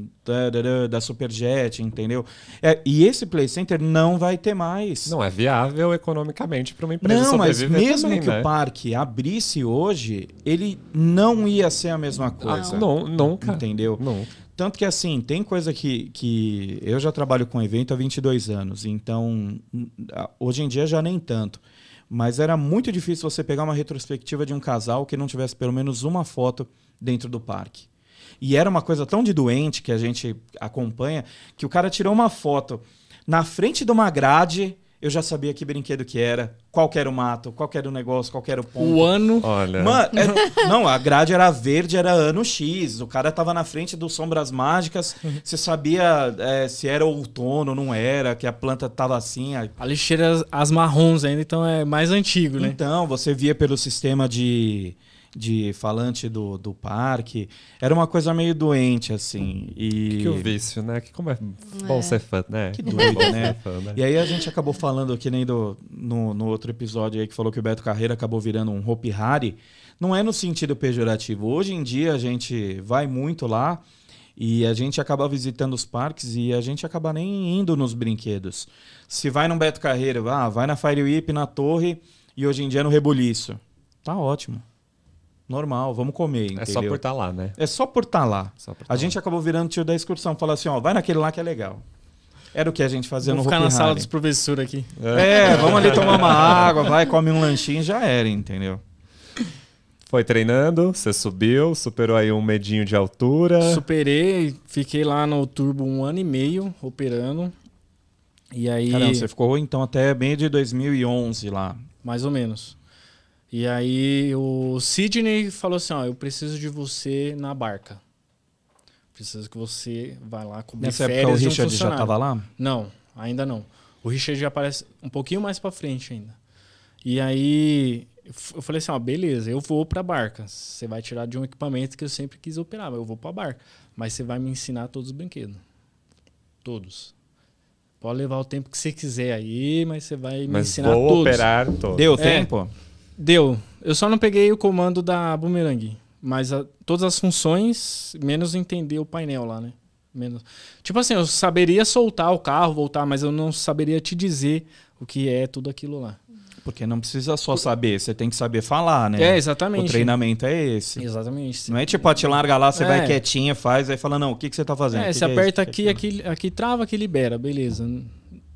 da, Superjet, entendeu? É, e esse Play Center não vai ter mais. Não é viável economicamente para uma empresa Não, mas mesmo também, que né? o parque abrisse hoje, ele não ia ser a mesma coisa. Ah, não, nunca. Entendeu? Nunca. Tanto que, assim, tem coisa que, que. Eu já trabalho com evento há 22 anos, então. Hoje em dia já nem tanto. Mas era muito difícil você pegar uma retrospectiva de um casal que não tivesse pelo menos uma foto dentro do parque. E era uma coisa tão de doente que a gente acompanha que o cara tirou uma foto na frente de uma grade eu já sabia que brinquedo que era, qual era o mato, qual era o negócio, qual era o ponto. O ano. Olha. Mano, é, não, a grade era verde, era ano X. O cara tava na frente do Sombras Mágicas. Você sabia é, se era outono, não era, que a planta tava assim. A... a lixeira as marrons ainda, então é mais antigo, né? Então, você via pelo sistema de de falante do, do parque. Era uma coisa meio doente, assim. E... Que, que o vício, né? Que como é bom é. ser fã, né? Que doido, né? Fã, né? E aí a gente acabou falando, que nem do, no, no outro episódio aí que falou que o Beto Carreira acabou virando um Hopi Hari. Não é no sentido pejorativo. Hoje em dia a gente vai muito lá e a gente acaba visitando os parques e a gente acaba nem indo nos brinquedos. Se vai no Beto Carreira, ah, vai na Fire Whip, na Torre e hoje em dia no Rebuliço. Tá ótimo normal, vamos comer. Entendeu? É só por estar tá lá, né? É só por estar tá lá. Tá a gente lá. acabou virando tio da excursão. Falar assim, ó, vai naquele lá que é legal. Era o que a gente fazia Vou no ficar na sala dos professores aqui. É. é, vamos ali tomar uma água, vai, come um lanchinho, já era, entendeu? Foi treinando, você subiu, superou aí um medinho de altura. Superei, fiquei lá no turbo um ano e meio operando. E aí. Caramba, você ficou então até bem de 2011 lá. Mais ou menos. E aí o Sidney falou assim, ó, eu preciso de você na barca. Preciso que você vá lá cobrir Nessa época o Richard um já estava lá? Não, ainda não. O Richard já aparece um pouquinho mais para frente ainda. E aí eu falei assim, ó, beleza, eu vou para a barca. Você vai tirar de um equipamento que eu sempre quis operar, eu vou para a barca. Mas você vai me ensinar todos os brinquedos. Todos. Pode levar o tempo que você quiser aí, mas você vai me Mas ensinar vou todos. operar todo. Deu É. tempo? Deu. Eu só não peguei o comando da Boomerang. Mas a- todas as funções, menos entender o painel lá, né? Menos. Tipo assim, eu saberia soltar o carro, voltar, mas eu não saberia te dizer o que é tudo aquilo lá. Porque não precisa só saber, você tem que saber falar, né? É, O exatamente. treinamento é esse. Exatamente. Não é tipo, ó, te larga lá, você É. vai quietinha, faz, aí fala, não, o que, que você tá fazendo? É, Que você que aperta isso? aqui, aqui, aqui trava, aqui libera, beleza.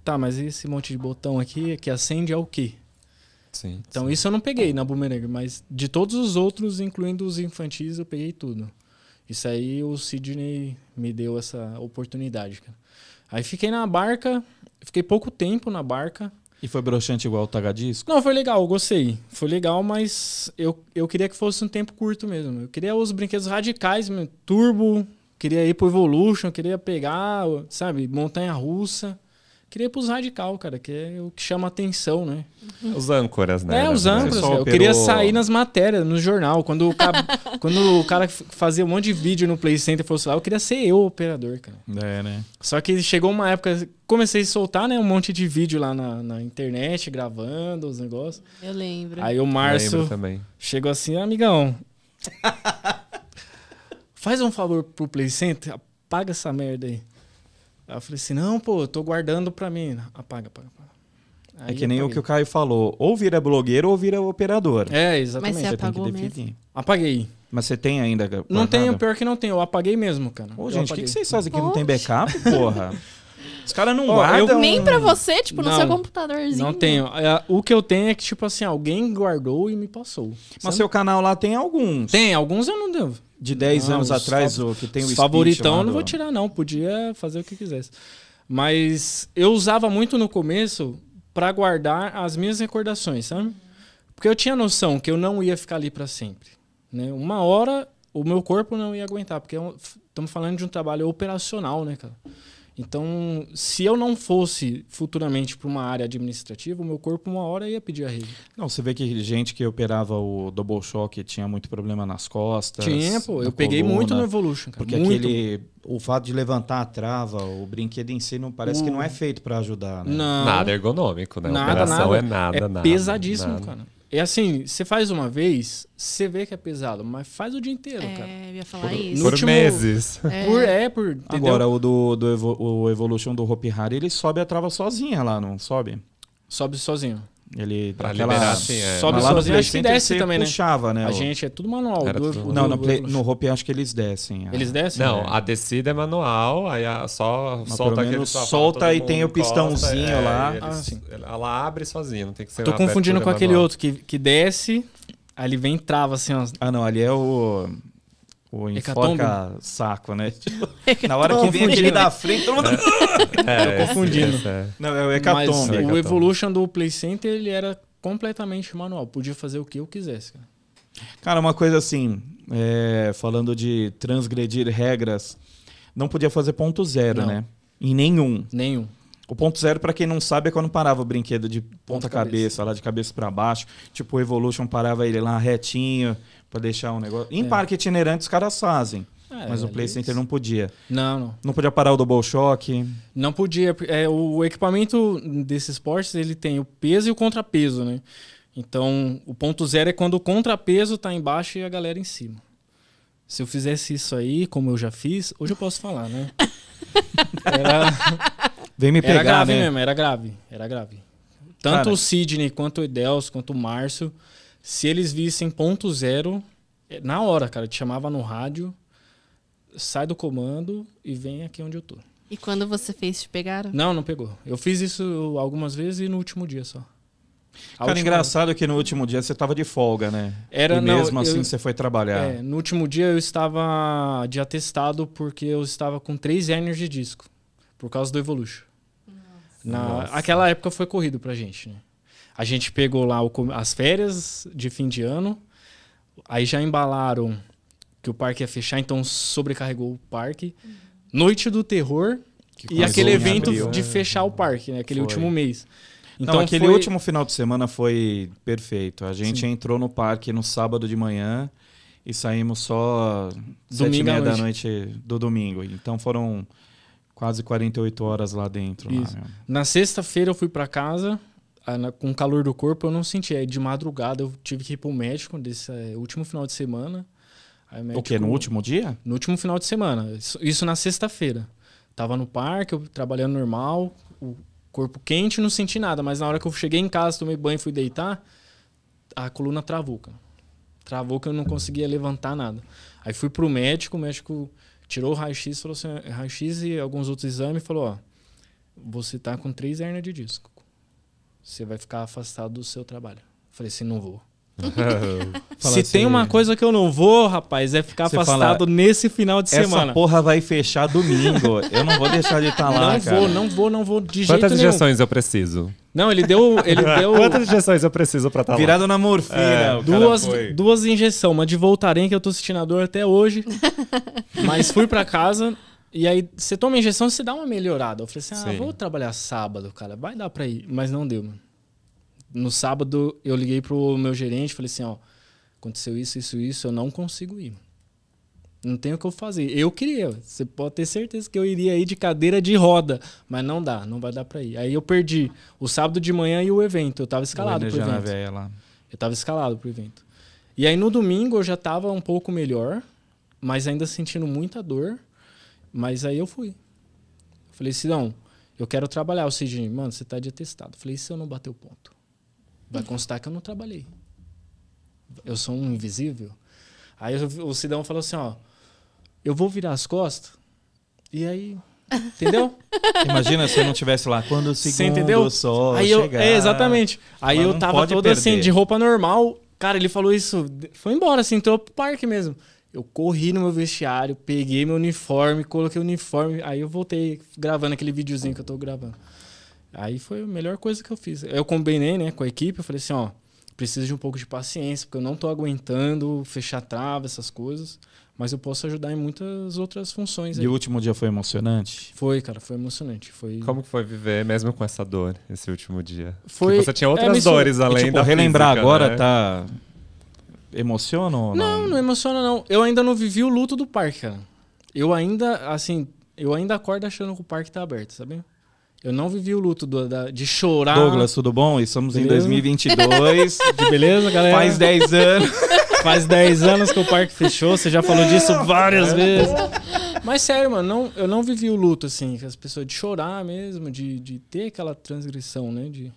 Tá, mas esse monte de botão aqui que acende é o quê? Sim. Então isso eu não peguei na Boomerang, mas de todos os outros, incluindo os infantis, eu peguei tudo. Isso aí o Sidney me deu essa oportunidade, cara. Aí fiquei na barca, fiquei pouco tempo na barca. E foi broxante igual o Tagadisco? Não, foi legal, eu gostei. Foi legal, mas eu, eu queria que fosse um tempo curto mesmo. Eu queria os brinquedos radicais, mesmo, turbo, queria ir pro Evolution, queria pegar, sabe, montanha russa. Queria ir pros radical, cara, que é o que chama atenção, né? Os âncoras, né? É, os âncoras. Cara. Eu operou- queria sair nas matérias, no jornal. Quando o, ca- quando o cara fazia um monte de vídeo no Play Center e fosse lá, eu queria ser eu o operador, cara. É, né? Só que chegou uma época, comecei a soltar, né, um monte de vídeo lá na, na internet, gravando os negócios. Eu lembro. Aí o Lembro Márcio também. chegou assim, amigão. faz um favor pro Play Center, apaga essa merda aí. Aí eu falei assim, não, pô, eu tô guardando pra mim. Apaga, apaga, apaga. É Aí que nem o apaguei. que o Caio falou. Ou vira blogueiro ou vira operador. É, exatamente. Você Você tem que apagou definir. Apaguei. Mas você tem ainda Não guardado? tenho, pior que não tenho. Eu apaguei mesmo, cara. Ô, Eu gente, o que, que vocês fazem aqui? Não tem backup, porra? Os caras não Ó, guardam... Nem pra você, tipo, no Não. seu computadorzinho. Não tenho. É, O que eu tenho é que, tipo assim, alguém guardou e me passou. Mas Sabe? seu canal lá tem alguns. Tem, alguns eu não devo. De 10 Não, anos os atrás, o que tem o favoritão eu não vou tirar, não. Podia fazer o que quisesse. Mas eu usava muito no começo pra guardar as minhas recordações, sabe? Porque eu tinha noção que eu não ia ficar ali pra sempre. Né? Uma hora o meu corpo não ia aguentar, porque estamos falando de um trabalho operacional, né, cara? Então, se eu não fosse futuramente para uma área administrativa, o meu corpo uma hora ia pedir arrego. Não, você vê que gente que operava o double shock tinha muito problema nas costas. Tinha, pô. Eu peguei coluna, muito no Evolution, cara. Porque muito. aquele. O fato de levantar a trava, o brinquedo em si, não, parece que O- não é feito pra ajudar, né? Não. Nada ergonômico, né? Nada, Operação nada. é nada, é nada. pesadíssimo, nada. cara. É assim, você faz uma vez, você vê que é pesado, mas faz o dia inteiro, cara. É, ia falar Por, isso. No por último- meses. É. Por, é, por. Entendeu? Agora, o do, do Evo- o Evolution do Hopi Hari, ele sobe a trava sozinha lá, não sobe? Sobe sozinho. Ele Pra aquela- liberar, sim, é. Sobe Mas lá sozinho, acho que desce também, né? puxava, né? A o- gente é tudo manual. Do- tudo do- Não, no, play, no Hopi acho que eles descem. a- Eles descem? Não, É. a descida é manual, aí a, só Mas solta aquele só solta e tem o pistãozinho é, lá. eles- Ah. Ela abre sozinha, não tem que ser Tô confundindo com aquele outro que, que desce, aí ele vem e trava assim, ó. Ah, não, ali é o. O Hecatombe? enfoca saco, né? Tipo, Na hora que vem aquele da frente, todo mundo. É, esse- confundindo. é. Não, é o Mas hecatombe. o Evolution do Play Center, ele era completamente manual. Podia fazer o que eu quisesse, cara. Cara, uma coisa assim, é, falando de transgredir regras, não podia fazer ponto zero, Não. né? Em nenhum. Nenhum. O ponto zero, pra quem não sabe, é quando parava o brinquedo de ponta Ponta cabeça, cabeça. lá de cabeça pra baixo. Tipo, o Evolution parava ele lá retinho pra deixar um negócio. Em É. parque itinerante os caras fazem, É, mas o ali Play eles- Center não podia. Não, não. Não podia parar o Double Shock. Não podia. É, o equipamento desses esportes, ele tem o peso e o contrapeso, né? Então, o ponto zero é quando o contrapeso tá embaixo e a galera em cima. Se eu fizesse isso aí, como eu já fiz, hoje eu posso falar, né? Era, Vem me era pegar, grave né? mesmo, era grave, era grave. Tanto Cara. o Sidney, quanto o Edelso, quanto o Márcio, se eles vissem ponto zero, é, na hora, cara, te chamava no rádio, sai do comando e vem aqui onde eu tô. E quando você fez, te pegaram? Não, não pegou. Eu fiz isso algumas vezes e no último dia só. A Cara, engraçado que no último dia você tava de folga, né? Era, e não, mesmo assim eu- você foi trabalhar. É, no último dia eu estava de atestado porque eu estava com três hernias de disco. Por causa do Evolution. Na, Nossa. aquela época foi corrido pra gente, né? A gente pegou lá o com- as férias de fim de ano. Aí já embalaram que o parque ia fechar, então sobrecarregou o parque. Noite do terror Que e aquele evento abril. de fechar o parque, né? Aquele Foi. último mês. Então, aquele foi- último final de semana foi perfeito. A gente Sim. entrou no parque no sábado de manhã e saímos só sete e Domingo meia da noite. noite do domingo. Então foram quase 48 horas lá dentro. lá, Isso. meu. Na sexta-feira eu fui pra casa, com o calor do corpo eu não senti. Aí de madrugada eu tive que ir pro médico desse eh, último final de semana. Aí O médico- quê? No último dia? No último final de semana. Isso, isso na sexta-feira. Tava no parque, eu trabalhando normal, o corpo quente, não senti nada. Mas na hora que eu cheguei em casa, tomei banho e fui deitar, a coluna travou, cara. Travou que eu não conseguia levantar nada. Aí fui pro médico, o médico tirou o raio-x, falou assim, raio-x e alguns outros exames, e falou, ó, você tá com três hernias de disco. Você vai ficar afastado do seu trabalho. Falei assim, não vou. Se assim, tem uma coisa que eu não vou, rapaz, é ficar afastado fala, nesse final de Essa semana. porra vai fechar domingo. Eu não vou deixar de estar lá, não cara. vou, não vou, não vou de Quantas jeito nenhum. injeções eu preciso? Não, ele deu, ele deu Quantas injeções eu preciso pra estar lá? Virado na morfina. É, duas, duas injeções, uma de Voltaren que eu tô sentindo a dor até hoje. mas fui pra casa e aí você toma a injeção, você dá uma melhorada. Eu falei assim: "Ah, Sim. vou trabalhar sábado, cara, vai dar pra ir", mas não deu, mano. No sábado eu liguei pro meu gerente, falei assim, ó, aconteceu isso, isso, isso, eu não consigo ir. Não tem o que eu fazer. Eu queria, você pode ter certeza que eu iria ir de cadeira de roda, mas não dá, não vai dar pra ir. Aí eu perdi o sábado de manhã e o evento, eu tava escalado pro evento. véia lá. Eu tava escalado pro evento. E aí no domingo eu já tava um pouco melhor, mas ainda sentindo muita dor. Mas aí eu fui. Eu falei, Sidão, eu quero trabalhar. O Sidney, mano, você tá de atestado. Eu falei, e se eu não bater o ponto? Vai constar que eu não trabalhei. Eu sou um invisível. Aí o Sidão falou assim, ó, eu vou virar as costas. E aí, entendeu? Imagina se eu não tivesse lá. Quando o Você segundo entendeu? sol Aí eu, chegar. é, exatamente. Aí eu tava todo assim, perder. de roupa normal. Cara, ele falou isso, foi embora, assim, entrou pro parque mesmo. Eu corri no meu vestiário, peguei meu uniforme, coloquei o uniforme, aí eu voltei gravando aquele videozinho que eu tô gravando. Aí foi a melhor coisa que eu fiz. Eu combinei, né, com a equipe, eu falei assim, ó, preciso de um pouco de paciência, porque eu não tô aguentando fechar trava, essas coisas, mas eu posso ajudar em muitas outras funções aí. E o último dia foi emocionante? Foi, cara, foi emocionante. Foi, Como que foi viver mesmo com essa dor esse último dia? Foi- você tinha é, outras sur- dores E, além tipo, da relembrar física, agora né? tá. Emociona ou não? Não, não emociona não. Eu ainda não vivi o luto do parque, cara. Eu ainda, assim, eu ainda acordo achando que o parque tá aberto, sabe? Eu não vivi o luto do- da- de chorar. Douglas, tudo bom? Estamos em Beleza? 2022. De beleza, galera? Faz 10 anos. Faz 10 anos que o parque fechou, você já falou disso várias vezes. Mas sério, mano, não, eu não vivi o luto, assim, as pessoas de chorar mesmo, de, de ter aquela transgressão, né? De,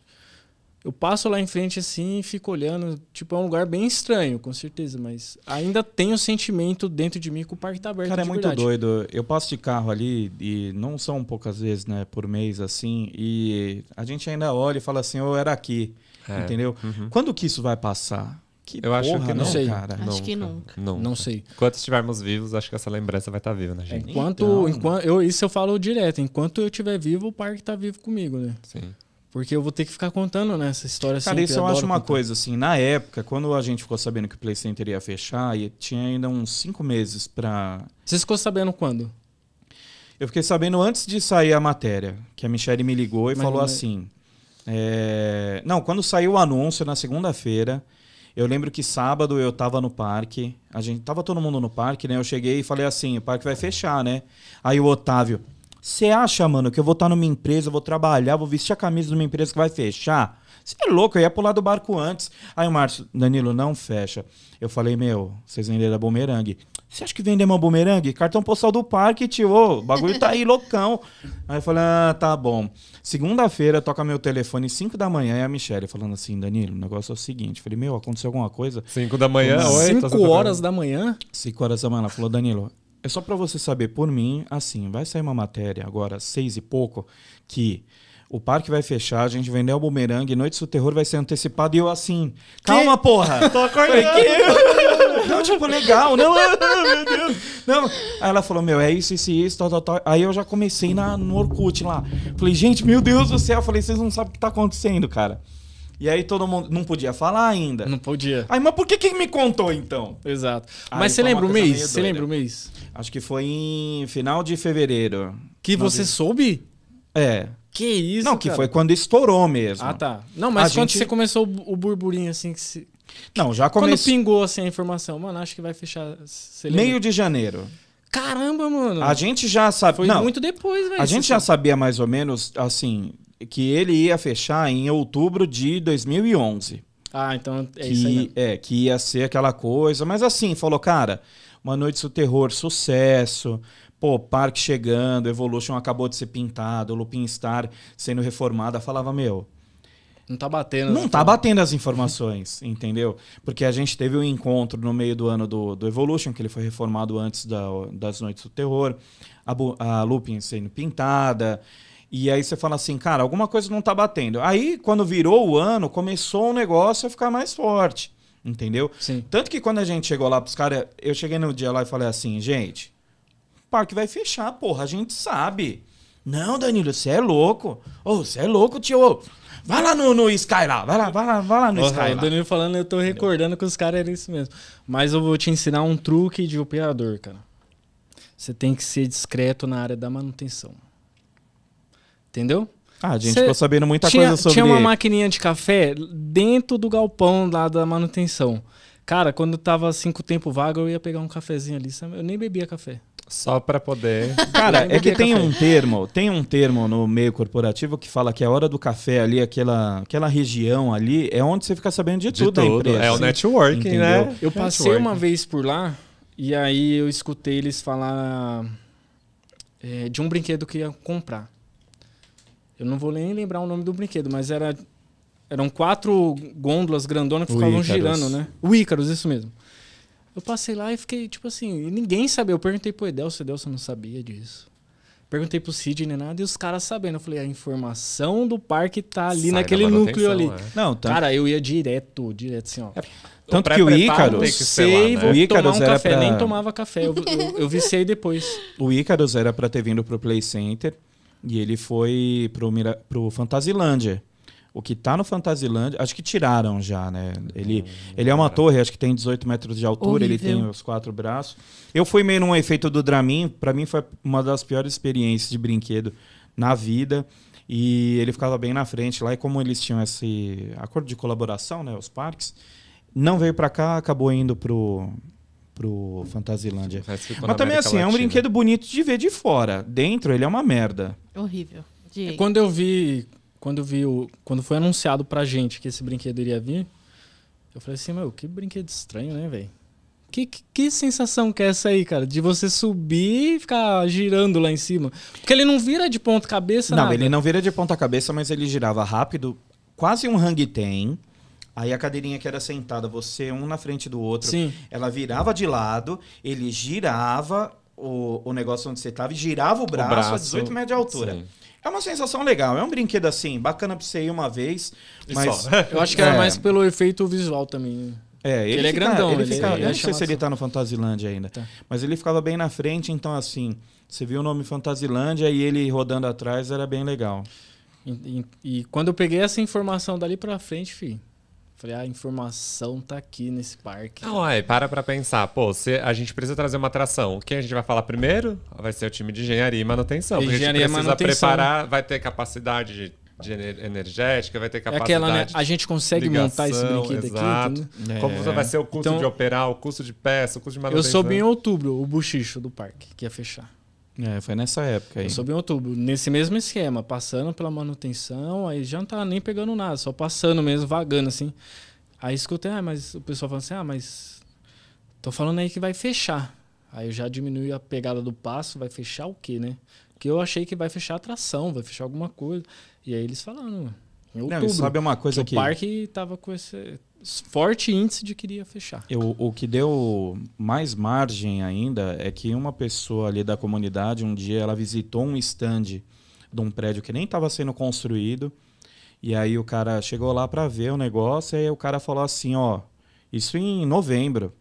eu passo lá em frente assim e fico olhando. Tipo, é um lugar bem estranho, com certeza, mas ainda tenho o sentimento dentro de mim que o parque tá aberto Cara, é muito verdade. doido. Eu passo de carro ali e não são poucas vezes, né, por mês assim, e a gente ainda olha e fala assim, eu era aqui, É. entendeu? Uhum. Quando que isso vai passar? Que Eu acho porra, que não, não. sei. cara. Acho que nunca. Nunca. Não sei. Enquanto estivermos vivos, acho que essa lembrança vai estar viva na gente. Enquanto, Então. enquanto eu, isso eu falo direto. Enquanto eu estiver vivo, o parque tá vivo comigo, né? Sim. Porque eu vou ter que ficar contando, né? Essa história Cara, sempre. isso eu adoro acho uma contar. coisa, assim, na época, quando a gente ficou sabendo que o Play Center ia fechar, e tinha ainda uns cinco meses pra... Você ficou sabendo quando? Eu fiquei sabendo antes de sair a matéria, que a Michelle me ligou e Mas falou não é- assim... é, Não, quando saiu o anúncio na segunda-feira, eu lembro que sábado eu tava no parque, a gente tava todo mundo no parque, né? Eu cheguei e falei assim, o parque vai fechar, né? Aí o Otávio, você acha, mano, que eu vou estar numa empresa, vou trabalhar, vou vestir a camisa de uma empresa que vai fechar? Você é louco, eu ia pular do barco antes. Aí o Márcio, Danilo, não fecha. Eu falei, meu, vocês venderam a bumerangue. Você acha que vendemos uma bumerangue? Cartão postal do parque, tio. Ô, O bagulho tá aí loucão. Aí eu falei, ah, tá bom. Segunda-feira, toca meu telefone, 5 da manhã, e a Michelle falando assim, Danilo, o negócio é o seguinte. Eu falei, meu, aconteceu alguma coisa? Cinco da manhã, oi. tá 5 horas da manhã? 5 horas da manhã, ela falou, Danilo, é só pra você saber por mim, assim, vai sair uma matéria agora, seis e pouco, que o parque vai fechar, a gente vendeu o bumerangue, Noites do Terror vai ser antecipado, e eu assim, calma, porra! Tô acordando! Não, tipo, legal, não, meu Deus, não. Aí ela falou, meu, é isso, isso isso, tal, tal, tal. Aí eu já comecei na, no Orkut lá. Falei, gente, meu Deus do céu, falei, vocês não sabem o que tá acontecendo, cara. E aí todo mundo não podia falar ainda. Não podia. Aí, mas por que quem me contou então? Exato. Aí Mas você lembra o mês? Você lembra o mês? Acho que foi em final de fevereiro. Que você soube? É. Que isso, não, que cara? foi quando estourou mesmo. Ah, tá. Não, mas A quando gente- você começou o burburinho, assim, que se... Não, já Quando começou pingou, assim, a informação, mano, acho que vai fechar... Meio de janeiro. Caramba, mano. A gente já sabe. Foi não, muito depois, velho. a gente já sabe. sabia mais ou menos, assim, que ele ia fechar em outubro de 2011. Ah, então é isso aí. que, mesmo. é, que ia ser aquela coisa. Mas assim, falou, cara, Uma Noite do Terror, sucesso. Pô, Parque chegando, Evolution acabou de ser pintado, Lupin Star sendo reformada. Falava, meu, Não tá batendo. não tá batendo as informações, entendeu? Porque a gente teve um encontro no meio do ano do, do Evolution, que ele foi reformado antes da- das Noites do Terror, a, a Lupin sendo pintada. E aí você fala assim, cara, alguma coisa não tá batendo. Aí, quando virou o ano, começou o negócio a ficar mais forte, entendeu? Sim. Tanto que quando a gente chegou lá pros caras, eu cheguei no dia lá e falei assim, gente, o parque vai fechar, porra, a gente sabe. Não, Danilo, você é louco. Ô, você é louco, tio. Vai lá no, no Sky lá, vai lá, vai lá, vai lá no Porra, Sky o lá. Danilo falando, eu tô recordando que os caras eram isso mesmo. Mas eu vou te ensinar um truque de operador, cara. Você tem que ser discreto na área da manutenção. Entendeu? Ah, a gente Cê- ficou sabendo muita tinha, coisa sobre... tinha uma maquininha de café dentro do galpão lá da manutenção. Cara, quando tava cinco tempo vago, eu ia pegar um cafezinho ali. Eu nem bebia café. Só pra poder. Cara, é que tem café. um termo, tem um termo no meio corporativo que fala que a hora do café ali, aquela, aquela região ali, é onde você fica sabendo de, De tudo, tudo. empresa. É o networking, Entendeu? né? Eu passei Networking. uma vez por lá e aí eu escutei eles falar é, de um brinquedo que ia comprar. Eu não vou nem lembrar o nome do brinquedo, mas era eram quatro gôndolas grandonas que O ficavam Ícaros. girando, né? O Ícaros, isso mesmo. Eu passei lá e fiquei, tipo assim, e ninguém sabia. Eu perguntei pro Edelso, o Edelso não sabia disso. Perguntei pro Cid nem nada, e os caras sabendo. Eu falei, a informação do parque tá ali Sai naquele núcleo ali. é. Não, tanto, Cara, eu ia direto, direto assim, ó. tanto que o pré-preparo Ícaro, tem que ser lá, Sei, né? vou O Ícaros tomar um era café, pra- nem tomava café. Eu, eu, eu viciei depois. o Ícaros era pra ter vindo pro Play Center e ele foi pro, Mira, pro Fantasilândia. O que tá no Fantasilândia, acho que tiraram já, né? Ele, ele é uma torre, acho que tem 18 metros de altura, ele Horrível. tem os quatro braços. Eu fui meio num efeito do Dramin, pra mim foi uma das piores experiências de brinquedo na vida. E ele ficava bem na frente lá, e como eles tinham esse acordo de colaboração, né? Os parques, não veio pra cá, acabou indo pro, pro Fantasilândia. Mas, também assim, é um Latina. brinquedo bonito de ver de fora. Dentro ele é uma merda. Horrível. Diego. Quando eu vi, quando eu vi o, quando foi anunciado pra gente que esse brinquedo iria vir, eu falei assim, meu, que brinquedo estranho, né, velho? Que, que, que sensação que é essa aí, cara? De você subir e ficar girando lá em cima. Porque ele não vira de ponta cabeça, não, nada. ele não vira de ponta cabeça, mas ele girava rápido, quase um hang ten. Aí a cadeirinha que era sentada, você um na frente do outro, Sim. ela virava de lado, ele girava o, o negócio onde você estava e girava o braço, a braço, 18 metros de altura. sim. É uma sensação legal, é um brinquedo assim, bacana pra você ir uma vez, mas só. Eu acho que era É. mais pelo efeito visual também. né? É, ele, Ele é fica- grandão, Ele ele- fica, ele eu é não sei se ele tá no Fantasilândia ainda. Tá. Mas ele ficava bem na frente, então assim, você viu o nome Fantasilândia e ele rodando atrás era bem legal. E, e- e quando eu peguei essa informação dali pra frente, fi, falei, "Ah, a informação tá aqui nesse parque. Não, aí, para pra pensar. Pô, se a gente precisa trazer uma atração. Quem a gente vai falar primeiro? Vai ser o time de engenharia e manutenção. Porque Engenharia a gente precisa manutenção. preparar, vai ter capacidade de, de ener- energética, vai ter É capacidade. aquela, né? A gente consegue montar esse ligação, brinquedo exato. aqui, entendeu? Como É. vai ser o custo Então- de operar, o custo de peça, o custo de Eu manutenção. soube em outubro o buchicho do parque, que ia fechar. É, foi nessa época aí. Eu soube em outubro, nesse mesmo esquema, passando pela manutenção, aí já não tava nem pegando nada, só passando mesmo, vagando assim. Aí escutei, ah, mas o pessoal falando assim, ah, mas tô falando aí que vai fechar. Aí eu já diminui a pegada do passo, vai fechar o quê, né? Porque eu achei que vai fechar a atração, vai fechar alguma coisa. E aí eles falando, em outubro, Não, sabe uma coisa que que o parque tava com esse forte índice de que iria fechar. eu, o que deu mais margem ainda é que uma pessoa ali da comunidade um dia ela visitou um stand de um prédio que nem estava sendo construído e aí o cara chegou lá para ver o negócio e aí o cara falou assim, ó, isso em novembro.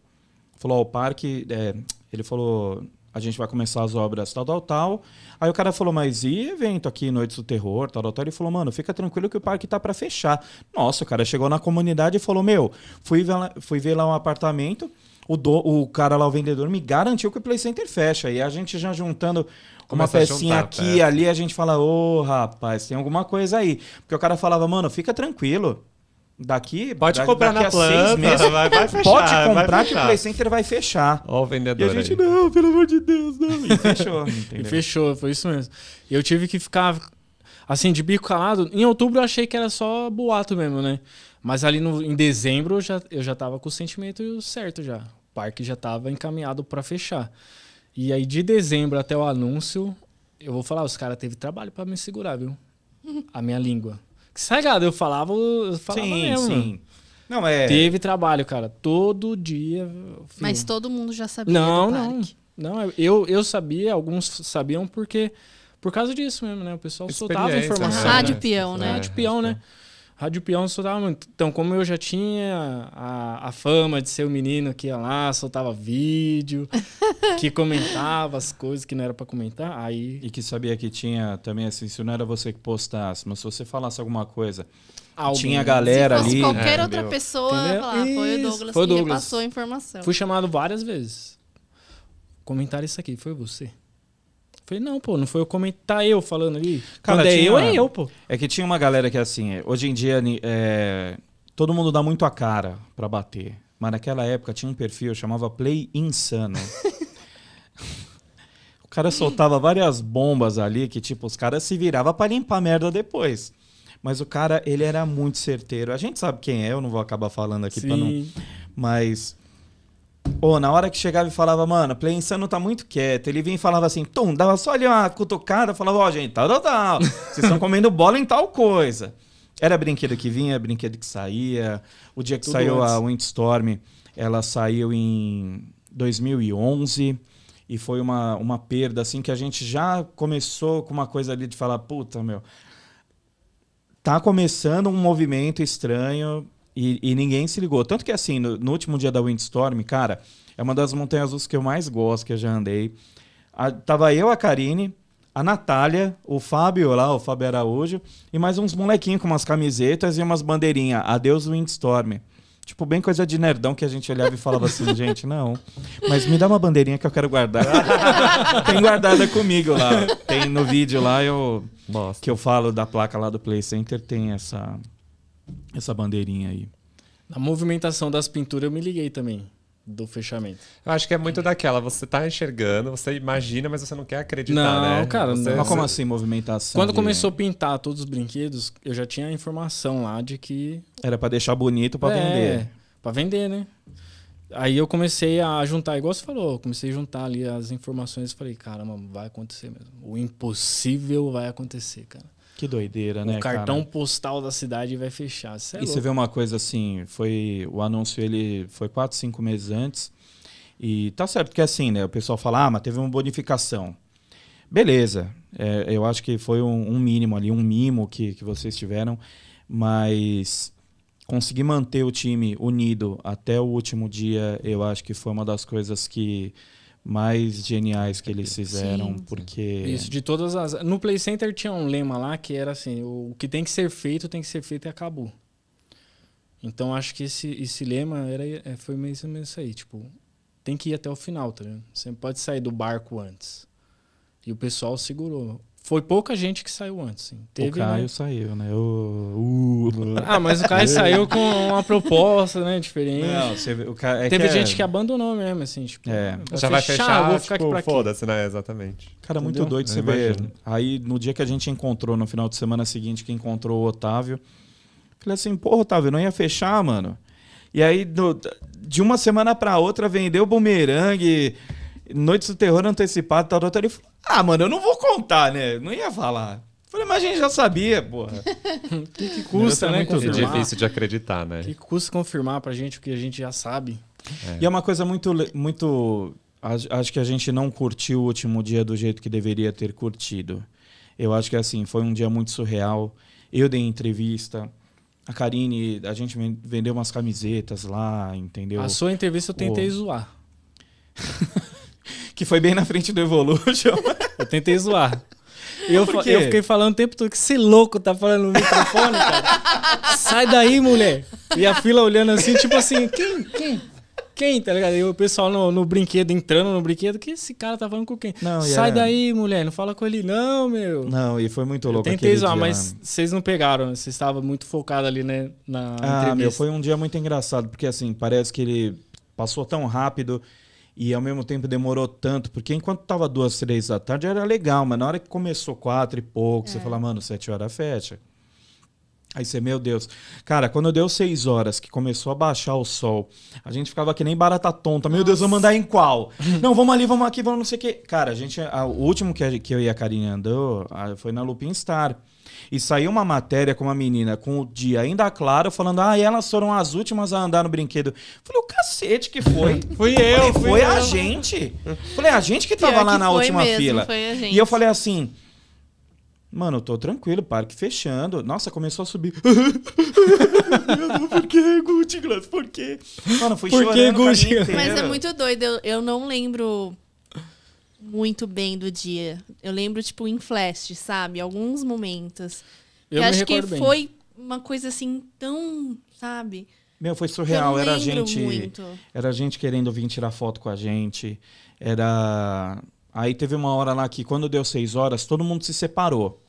Falou, ó, o parque, é, ele falou, a gente vai começar as obras tal, tal, tal. Aí o cara falou, mas e evento aqui, Noites do Terror, tal, tal, tal? Ele falou, mano, fica tranquilo que o parque tá para fechar. Nossa, o cara chegou na comunidade e falou, meu, fui ver lá, fui ver lá um apartamento, o, do, o cara lá, o vendedor, me garantiu que o Play Center fecha. E a gente já juntando uma Começa pecinha juntar aqui peça. ali, a gente fala, ô, rapaz, tem alguma coisa aí. Porque o cara falava, mano, fica tranquilo. Daqui. Pode da- comprar daqui na a seis planta, meses, vai, vai fechar. Pode vai comprar que o. Play Center vai fechar. Ó o E vendedor a gente, aí. não, pelo amor de Deus, não. E fechou. E fechou, foi isso mesmo. E eu tive que ficar, assim, de bico calado. Em outubro eu achei que era só boato mesmo, né? Mas ali no, em dezembro eu já, eu já tava com o sentimento certo já. O parque já tava encaminhado pra fechar. E aí de dezembro até o anúncio, eu vou falar, os caras teve trabalho pra me segurar, viu? A minha língua. Que sagado, eu falava, eu falava Sim, mesmo. sim. Não, é. Teve trabalho, cara. Todo dia. filho. Mas todo mundo já sabia Não, do não. parque. Não, eu, eu sabia, alguns sabiam porque. Por causa disso mesmo, né? O pessoal soltava Experiência, informação. né? Rádio né? peão, né? É, Rádio peão, né? Rádio peão soltava muito. Então, como eu já tinha a, a fama de ser o menino que ia lá, soltava vídeo, que comentava as coisas que não era pra comentar, aí. E que sabia que tinha também, assim, se não era você que postasse, mas se você falasse alguma coisa, alguém- tinha galera Se fosse ali. qualquer É, outra entendeu? pessoa, falar, foi o Douglas foi o que Douglas. repassou a informação. Fui chamado várias vezes. Comentaram isso aqui, foi você? Falei, não, pô, não foi eu comentar eu falando ali. Cara, Quando é tinha- eu, é eu, pô. É que tinha uma galera que, assim, hoje em dia, é, todo mundo dá muito a cara pra bater. Mas naquela época tinha um perfil, chamava Play Insano. o cara soltava várias bombas ali que, tipo, os caras se viravam pra limpar a merda depois. Mas o cara, ele era muito certeiro. A gente sabe quem é, eu não vou acabar falando aqui pra não. Sim. Mas. Pô, na hora que chegava e falava, mano, Play Insano tá muito quieto. Ele vinha e falava assim, tum, dava só ali uma cutucada, falava, ó, gente, tal, tal, tal. Vocês estão comendo bola em tal coisa. Era brinquedo que vinha, brinquedo que saía. O dia que Tudo saiu a antes. Windstorm, ela saiu em 2011. E foi uma, uma perda, assim, que a gente já começou com uma coisa ali de falar, puta, meu, tá começando um movimento estranho e, e ninguém se ligou. Tanto que, assim, no, no último dia da Windstorm, cara, é uma das montanhas russas que eu mais gosto, que eu já andei. A- tava eu, a Karine, a Natália, o Fábio lá, o Fábio Araújo, e mais uns molequinhos com umas camisetas e umas bandeirinhas. Adeus Windstorm. Tipo, bem coisa de nerdão que a gente olhava e falava assim, gente, não. Mas me dá uma bandeirinha que eu quero guardar. Tem guardada comigo lá. Tem no vídeo lá, eu Mostra. que eu falo da placa lá do Play Center, tem essa, essa bandeirinha aí. Na movimentação das pinturas eu me liguei também, do fechamento. Eu acho que é muito daquela, você tá enxergando, você imagina, mas você não quer acreditar, Não, né? cara, Você- não. Mas como assim, movimentação? Quando de- começou a pintar todos os brinquedos, eu já tinha a informação lá de que Era pra deixar bonito pra é, vender. Pra vender, né? Aí eu comecei a juntar, igual você falou, eu comecei a juntar ali as informações e falei, caramba, vai acontecer mesmo. O impossível vai acontecer, cara. Que doideira, né, o cartão cara? postal da cidade vai fechar. É E você louco. vê uma coisa assim, foi o anúncio ele foi quatro, cinco meses antes e tá certo que assim, né? O pessoal fala, ah, mas teve uma bonificação. Beleza, é, eu acho que foi um, um mínimo ali, um mimo que, que vocês tiveram, mas conseguir manter o time unido até o último dia, eu acho que foi uma das coisas que mais geniais que eles fizeram, Sim, porque Isso, de todas as. No Play Center tinha um lema lá que era assim: o que tem que ser feito, tem que ser feito e acabou. Então acho que esse, esse lema era, é, foi meio isso aí. Tipo, tem que ir até o final, tá ligado? Você não pode sair do barco antes. E o pessoal segurou. Foi pouca gente que saiu antes. Sim. Teve, o Caio né? saiu, né? O, o- Ah, mas o Caio saiu com uma proposta, né? Diferente. Não, você o cara, é Teve que gente é- que abandonou mesmo, assim, tipo. É. Já vai fechar, vou ficar tipo, aqui pra foda-se, né? Exatamente. Cara, muito Entendeu? doido Eu você ver. Aí, no dia que a gente encontrou, no final de semana seguinte, que encontrou o Otávio, falei assim, porra, Otávio, não ia fechar, mano. E aí, do- de uma semana pra outra, vendeu bumerangue, Noites do Terror antecipado, tal, tal, tal. Ele falou, ah, mano, eu não vou contar, né? Não ia falar. Falei, mas a gente já sabia, porra. O que, que custa, é né? muito É. Confirmar. difícil de acreditar, né? O que custa confirmar pra gente o que a gente já sabe? E é uma coisa muito. muito acho que a gente não curtiu o último dia do jeito que deveria ter curtido. Eu acho que assim, foi um dia muito surreal. Eu dei entrevista. A Karine, a gente ven- vendeu umas camisetas lá, entendeu? A sua entrevista eu tentei o- zoar. Que foi bem na frente do Evolution. Eu tentei zoar. Eu, eu fiquei falando o tempo todo que esse louco tá falando no microfone, cara. Sai daí, mulher. E a fila olhando assim, tipo assim, quem? Quem? quem, tá ligado? E o pessoal no, no brinquedo, entrando no brinquedo, que esse cara tá falando com quem? Não, Sai era- daí, mulher, não fala com ele, não, meu. Não, e foi muito Eu louco tentei aquele zoar, mas vocês não pegaram, vocês estavam muito focados ali, né, na Ah, entrevista. meu, foi um dia muito engraçado, porque assim, parece que ele passou tão rápido e ao mesmo tempo demorou tanto, porque enquanto tava duas, três da tarde era legal, mas na hora que começou quatro e pouco, você fala, mano, sete horas fecha. Aí você, meu Deus. Cara, quando deu seis horas, que começou a baixar o sol, a gente ficava que nem barata tonta. Meu Deus, vamos mandar em qual? não, vamos ali, vamos aqui, vamos não sei o quê. Cara, a gente, a- o último que, a- que eu e a Karine andou ah, foi na Lupin Star. E saiu uma matéria com uma menina com o dia ainda claro, falando: ah, elas foram as últimas a andar no brinquedo. Falei, o cacete que foi. Fui Falei, eu, fui foi eu. a gente. Falei, a gente que Pior tava lá que na foi última mesmo, fila. foi a gente. E eu falei assim. Mano, eu tô tranquilo, parque fechando. Nossa, começou a subir. por que, Gucci Glass? Por quê? Mano, fui Por que, chorando caminho Gucci? Mas é muito doido. Eu, eu não lembro muito bem do dia. Eu lembro, tipo, em flash, sabe? Alguns momentos. Eu e me acho que bem. foi uma coisa assim tão, sabe? Meu, foi eu surreal. Era a gente. muito. Era a gente querendo vir tirar foto com a gente. Era. Aí teve uma hora lá que, quando deu seis horas, todo mundo se separou.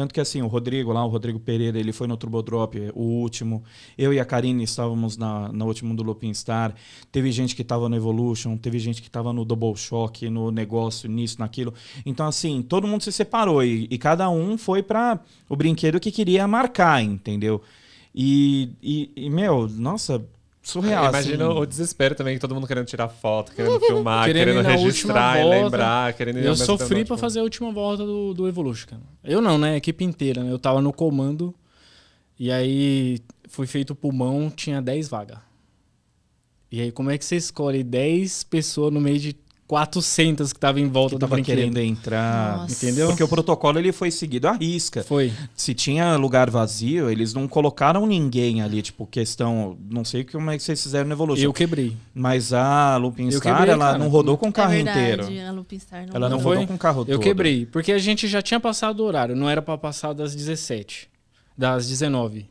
Tanto que assim, o Rodrigo lá, o Rodrigo Pereira, ele foi no Turbo Drop, o último. Eu e a Karine estávamos na, no último do Lupin Star. Teve gente que estava no Evolution, teve gente que estava no Double Shock, no negócio, nisso, naquilo. Então, assim, todo mundo se separou e, e cada um foi para o brinquedo que queria marcar, entendeu? E, e, e, meu, nossa, surreal. Imagina assim. o desespero também, que todo mundo querendo tirar foto, querendo filmar, Querendo querendo, registrar e volta. lembrar, querendo Eu sofri pra tipo, fazer a última volta do, do Evolution, cara. Eu não, né? A equipe inteira, né? Eu tava no comando e aí fui feito o pulmão, tinha 10 vagas. E aí, como é que você escolhe 10 pessoas no meio de 400 que estavam em volta que do tava brinquedo? querendo entrar. Nossa. Entendeu? Porque o protocolo ele foi seguido à risca. Foi. Se tinha lugar vazio, eles não colocaram ninguém ali, tipo, questão. Não sei como é que vocês fizeram no Evolution. Eu quebrei. Mas a Lupin Eu Star, quebrei, ela cara. não rodou com o carro é verdade, inteiro. a Lupin Star não Ela não rodou. com o carro Eu todo. quebrei. Porque a gente já tinha passado o horário. Não era pra passar das 17. Das 19.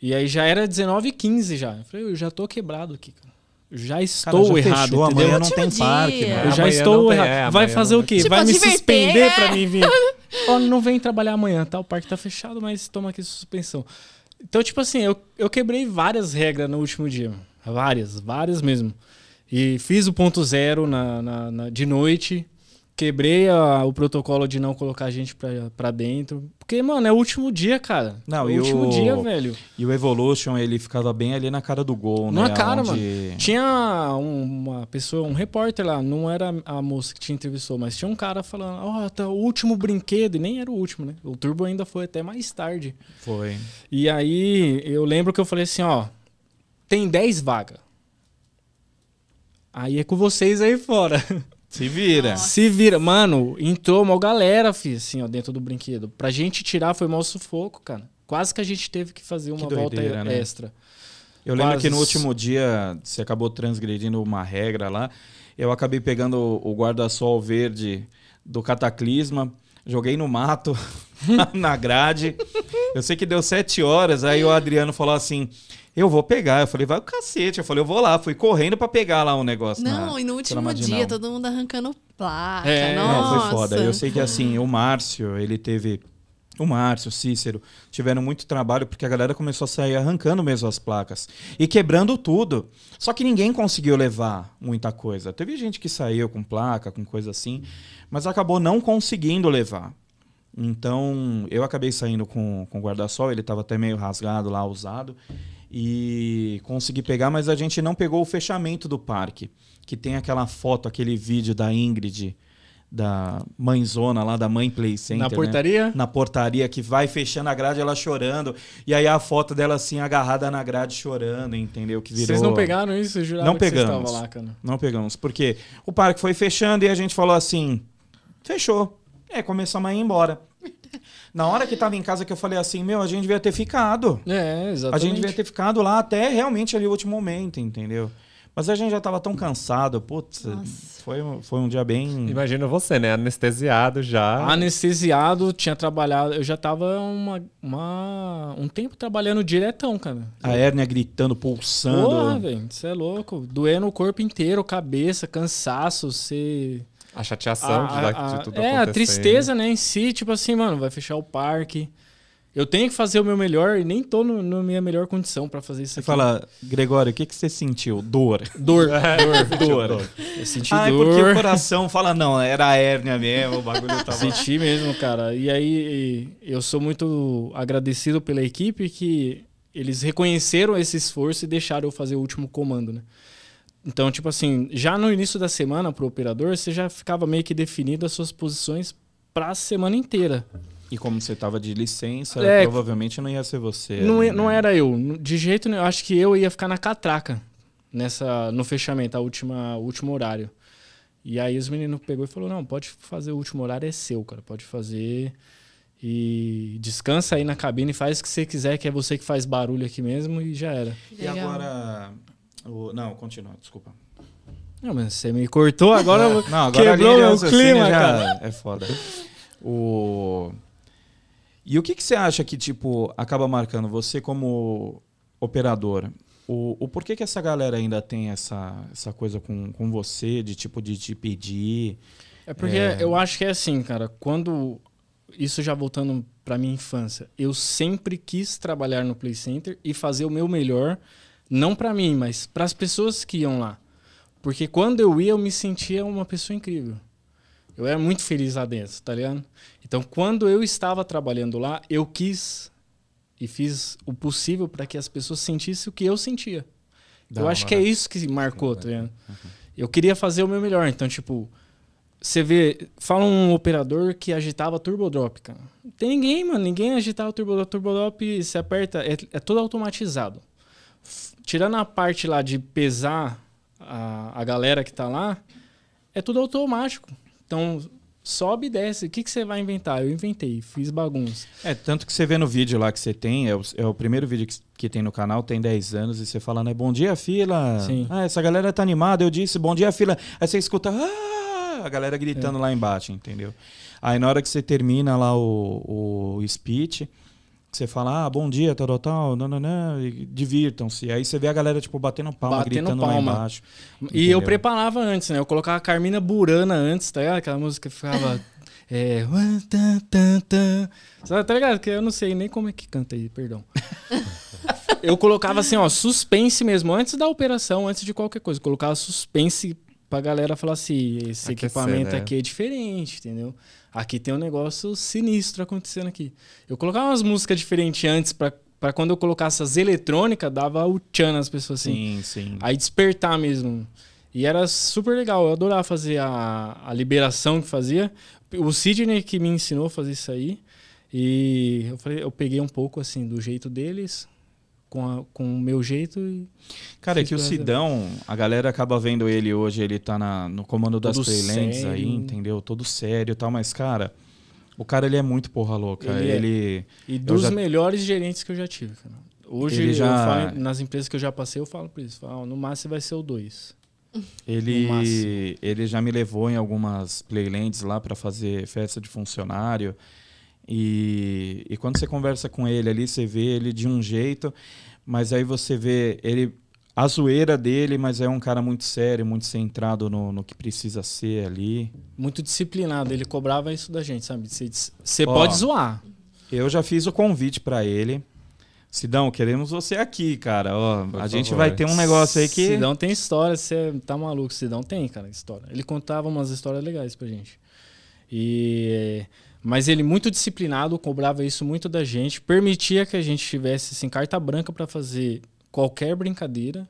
E aí já era 19 e 15 já. Eu falei, eu já tô quebrado aqui, cara. Já Cara, estou já errado, fechou, entendeu? amanhã não tem dia. parque, mano. Eu já Amanhã estou errado. é, vai fazer não o quê? Tipo, vai me diverter, suspender é. pra mim vir? Ó, não vem trabalhar amanhã, tá? O parque tá fechado, mas toma aqui suspensão. Então, tipo assim, eu, eu quebrei várias regras no último dia. Várias, várias mesmo. E fiz o ponto zero na, na- na- de noite. Quebrei a- o protocolo de não colocar a gente pra, pra dentro. Porque, mano, é o último dia, cara. Não, é e o último o- dia, velho. E o Evolution, ele ficava bem ali na cara do gol, né? Na cara, Onde- mano. Tinha um- uma pessoa, um repórter lá, não era a moça que te entrevistou, mas tinha um cara falando, ó, tá o último brinquedo, e nem era o último, né? O Turbo ainda foi até mais tarde. Foi. E aí eu lembro que eu falei assim, ó, tem 10 vagas. Aí é com vocês aí fora. Se vira. Nossa. Se vira. Mano, entrou uma galera, fi, assim, ó, dentro do brinquedo. Pra gente tirar foi mal sufoco, cara. Quase que a gente teve que fazer uma Que volta doideira, né? extra. Eu lembro Quase. que no último dia você acabou transgredindo uma regra lá. Eu acabei pegando o guarda-sol verde do Cataclisma, joguei no mato, na grade. Eu sei que deu sete horas, aí o Adriano falou assim: Eu vou pegar. Eu falei, vai o cacete. Eu falei, eu vou lá. Fui correndo pra pegar lá um negócio. Não, na- e no último dia, todo mundo arrancando placa. É, Não, Nossa. foi foda. Eu sei que assim, o Márcio, ele teve. O Márcio, o Cícero, tiveram muito trabalho porque a galera começou a sair arrancando mesmo as placas e quebrando tudo. Só que ninguém conseguiu levar muita coisa. Teve gente que saiu com placa, com coisa assim, mas acabou não conseguindo levar. Então, eu acabei saindo com, com o guarda-sol, ele estava até meio rasgado lá, usado, e consegui pegar, mas a gente não pegou o fechamento do parque, que tem aquela foto, aquele vídeo da Ingrid, da mãezona lá, da mãe Play Center, Na né? portaria? Na portaria, que vai fechando a grade, ela chorando, e aí a foto dela assim, agarrada na grade, chorando, entendeu? Que virou... Vocês não pegaram isso? Jurava Não pegamos. lá. Não pegamos, porque o parque foi fechando e a gente falou assim: fechou. É, começamos a ir embora. Na hora que tava em casa que eu falei assim, meu, a gente devia ter ficado. É, A exatamente. gente devia ter ficado lá até realmente ali o último momento, entendeu? Mas a gente já tava tão cansado, putz, Nossa. foi, foi um dia bem. Imagina você, né? Anestesiado já. Anestesiado, tinha trabalhado. Eu já tava uma, uma- um tempo trabalhando diretão, cara. A hérnia gritando, pulsando. Porra, velho, você é louco. Doendo o corpo inteiro, cabeça, cansaço, você. A chateação de, a- dar- a- de tudo É, a tristeza, né, em si, tipo assim, mano, vai fechar o parque. Eu tenho que fazer o meu melhor e nem tô no- na minha melhor condição pra fazer isso Você aqui. fala, Gregório, o que, que você sentiu? Dor. Dor, Dor. dor. Eu senti Ah, é porque o dor. coração fala, não, era a hérnia mesmo, o bagulho tava. Senti mesmo, cara. E aí eu sou muito agradecido pela equipe que eles reconheceram esse esforço e deixaram eu fazer o último comando, né? Então, tipo assim, já no início da semana pro operador, você já ficava meio que definido as suas posições pra semana inteira. E como você tava de licença, É. provavelmente não ia ser você. Não, ali, é- não né? era eu. De jeito nenhum. Eu acho que eu ia ficar na catraca nessa, no fechamento, a última, o último horário. E aí os meninos pegou e falou: não, pode fazer o último horário, é seu, cara. Pode fazer. E descansa aí na cabine, faz o que você quiser, que é você que faz barulho aqui mesmo, e já era. E agora. O- Não, continua, desculpa. Não, mas você me cortou, agora eu- Não, agora quebrou meu clima, já cara. É foda. O... E o que, que você acha que, tipo, acaba marcando você como operador? O, o porquê que essa galera ainda tem essa, essa coisa com, com você, de tipo, de te pedir? É porque eu acho que é assim, cara. Quando. Isso já voltando pra minha infância. Eu sempre quis trabalhar no Play Center e fazer o meu melhor. Não pra mim, mas para as pessoas que iam lá. Porque quando eu ia, eu me sentia uma pessoa incrível. Eu era muito feliz lá dentro, tá ligado? Então, quando eu estava trabalhando lá, eu quis e fiz o possível para que as pessoas sentissem o que eu sentia. Da eu acho hora. que é isso que marcou, tá ligado? Eu queria fazer o meu melhor. Então, tipo, você vê, fala um operador que agitava Turbo Drop, cara. Tem ninguém, mano. Ninguém agitava Turbo Drop. Turbo Drop, você aperta, é, é todo automatizado. Tirando a parte lá de pesar a, a galera que tá lá, é tudo automático. Então, sobe e desce. O que, que você vai inventar? Eu inventei, fiz bagunça. É, tanto que você vê no vídeo lá que você tem, é o, é o primeiro vídeo que, que tem no canal, tem 10 anos, e você fala, né, bom dia, fila. Sim. Ah, essa galera tá animada, eu disse, bom dia, fila. Aí você escuta, ah, a galera gritando lá embaixo, entendeu? Aí na hora que você termina lá o, o speech, você fala, ah, bom dia, tal, tal, não, não, não, e divirtam-se. Aí você vê a galera, tipo, batendo palma, Batendo gritando lá palma. embaixo. E Entendeu? eu preparava antes, né? Eu colocava a Carmina Burana antes, tá ligado? Aquela música que ficava. É. Sabe, tá ligado? Que eu não sei nem como é que canta aí, perdão. eu colocava assim, ó, suspense mesmo, antes da operação, antes de qualquer coisa. Eu colocava suspense pra galera falar assim: esse Aquecer, equipamento né? aqui é diferente, entendeu? Aqui tem um negócio sinistro acontecendo aqui. Eu colocava umas músicas diferentes antes pra. Pra quando eu colocasse as eletrônicas, dava o tchan nas pessoas assim. Sim, sim. Aí despertar mesmo. E era super legal. Eu adorava fazer a, a liberação que fazia. O Sidney que me ensinou a fazer isso aí. E eu, falei, eu peguei um pouco assim do jeito deles, com, a- com o meu jeito. E Cara, é que o Sidão, a galera acaba vendo ele hoje, ele tá na- no comando das playlands aí, entendeu? Todo sério e tal, mas, cara, o cara ele é muito porra louca. Ele Ele. é. e dos já- melhores gerentes que eu já tive. Cara. Hoje, Ele já- falo- nas empresas que eu já passei, eu falo por isso. Falo, "Ó, no máximo vai ser o 2. No Ele, ele já me levou em algumas playlands lá pra fazer festa de funcionário. E, e quando você conversa com ele ali, você vê ele de um jeito, mas aí você vê ele a zoeira dele, mas é um cara muito sério, muito centrado no, no que precisa ser ali. Muito disciplinado. Ele cobrava isso da gente, sabe? Você, pode zoar. Eu já fiz o convite pra ele. Sidão, queremos você aqui, cara. Ó, Por a gente favor. vai ter um negócio aí que. Sidão tem história, você tá maluco. Sidão tem, cara, história. Ele contava umas histórias legais pra gente. E mas ele muito disciplinado, cobrava isso muito da gente, permitia que a gente tivesse assim carta branca pra fazer qualquer brincadeira.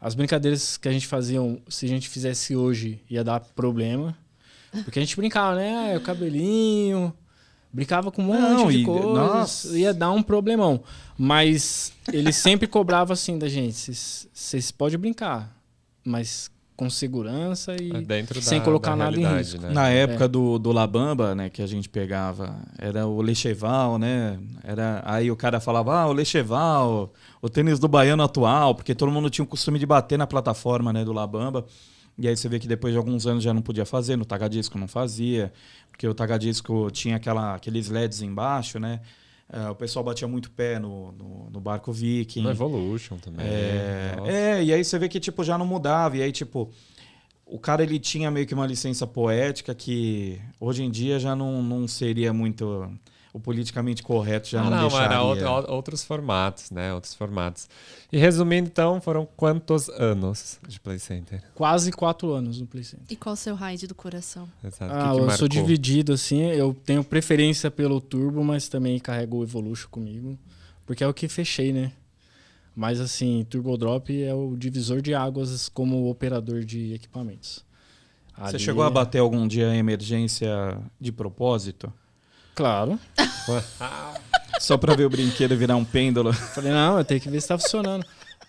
As brincadeiras que a gente fazia, se a gente fizesse hoje, ia dar problema. Porque a gente brincava, né? Ah, o cabelinho, brincava com um monte Não, de coisas, nossa. ia dar um problemão. Mas ele sempre cobrava assim da gente, vocês podem brincar, mas com segurança e É dentro sem da- colocar da nada em risco. né? Na É. época do, do Labamba, né, que a gente pegava, era o Lecheval, né? Era, aí o cara falava, ah, o Lecheval, o tênis do baiano atual, porque todo mundo tinha o costume de bater na plataforma, né, do Labamba. E aí você vê que depois de alguns anos já não podia fazer, no Tagadisco não fazia, porque o Tagadisco tinha aquela, aqueles LEDs embaixo, né? Eh, o pessoal batia muito pé no, no, no barco Viking. No Evolution também. É, é, e aí você vê que tipo já não mudava. E aí, tipo, o cara ele tinha meio que uma licença poética que hoje em dia já não, não seria muito. O politicamente correto já Ah, não, não, deixaria. era outro- outros formatos, né? Outros formatos. E resumindo, então, foram quantos anos de Play Center? Quase quatro anos no Play Center. E qual o seu raid do coração? Exato. Ah, que que eu marcou? sou dividido, assim. Eu tenho preferência pelo Turbo, mas também carrego o Evolution comigo. Porque é o que fechei, né? Mas, assim, Turbo Drop é o divisor de águas como operador de equipamentos. Você Ali chegou a é- bater algum dia em emergência de propósito? Claro. Só pra ver o brinquedo virar um pêndulo. Falei, não, eu tenho que ver se tá funcionando.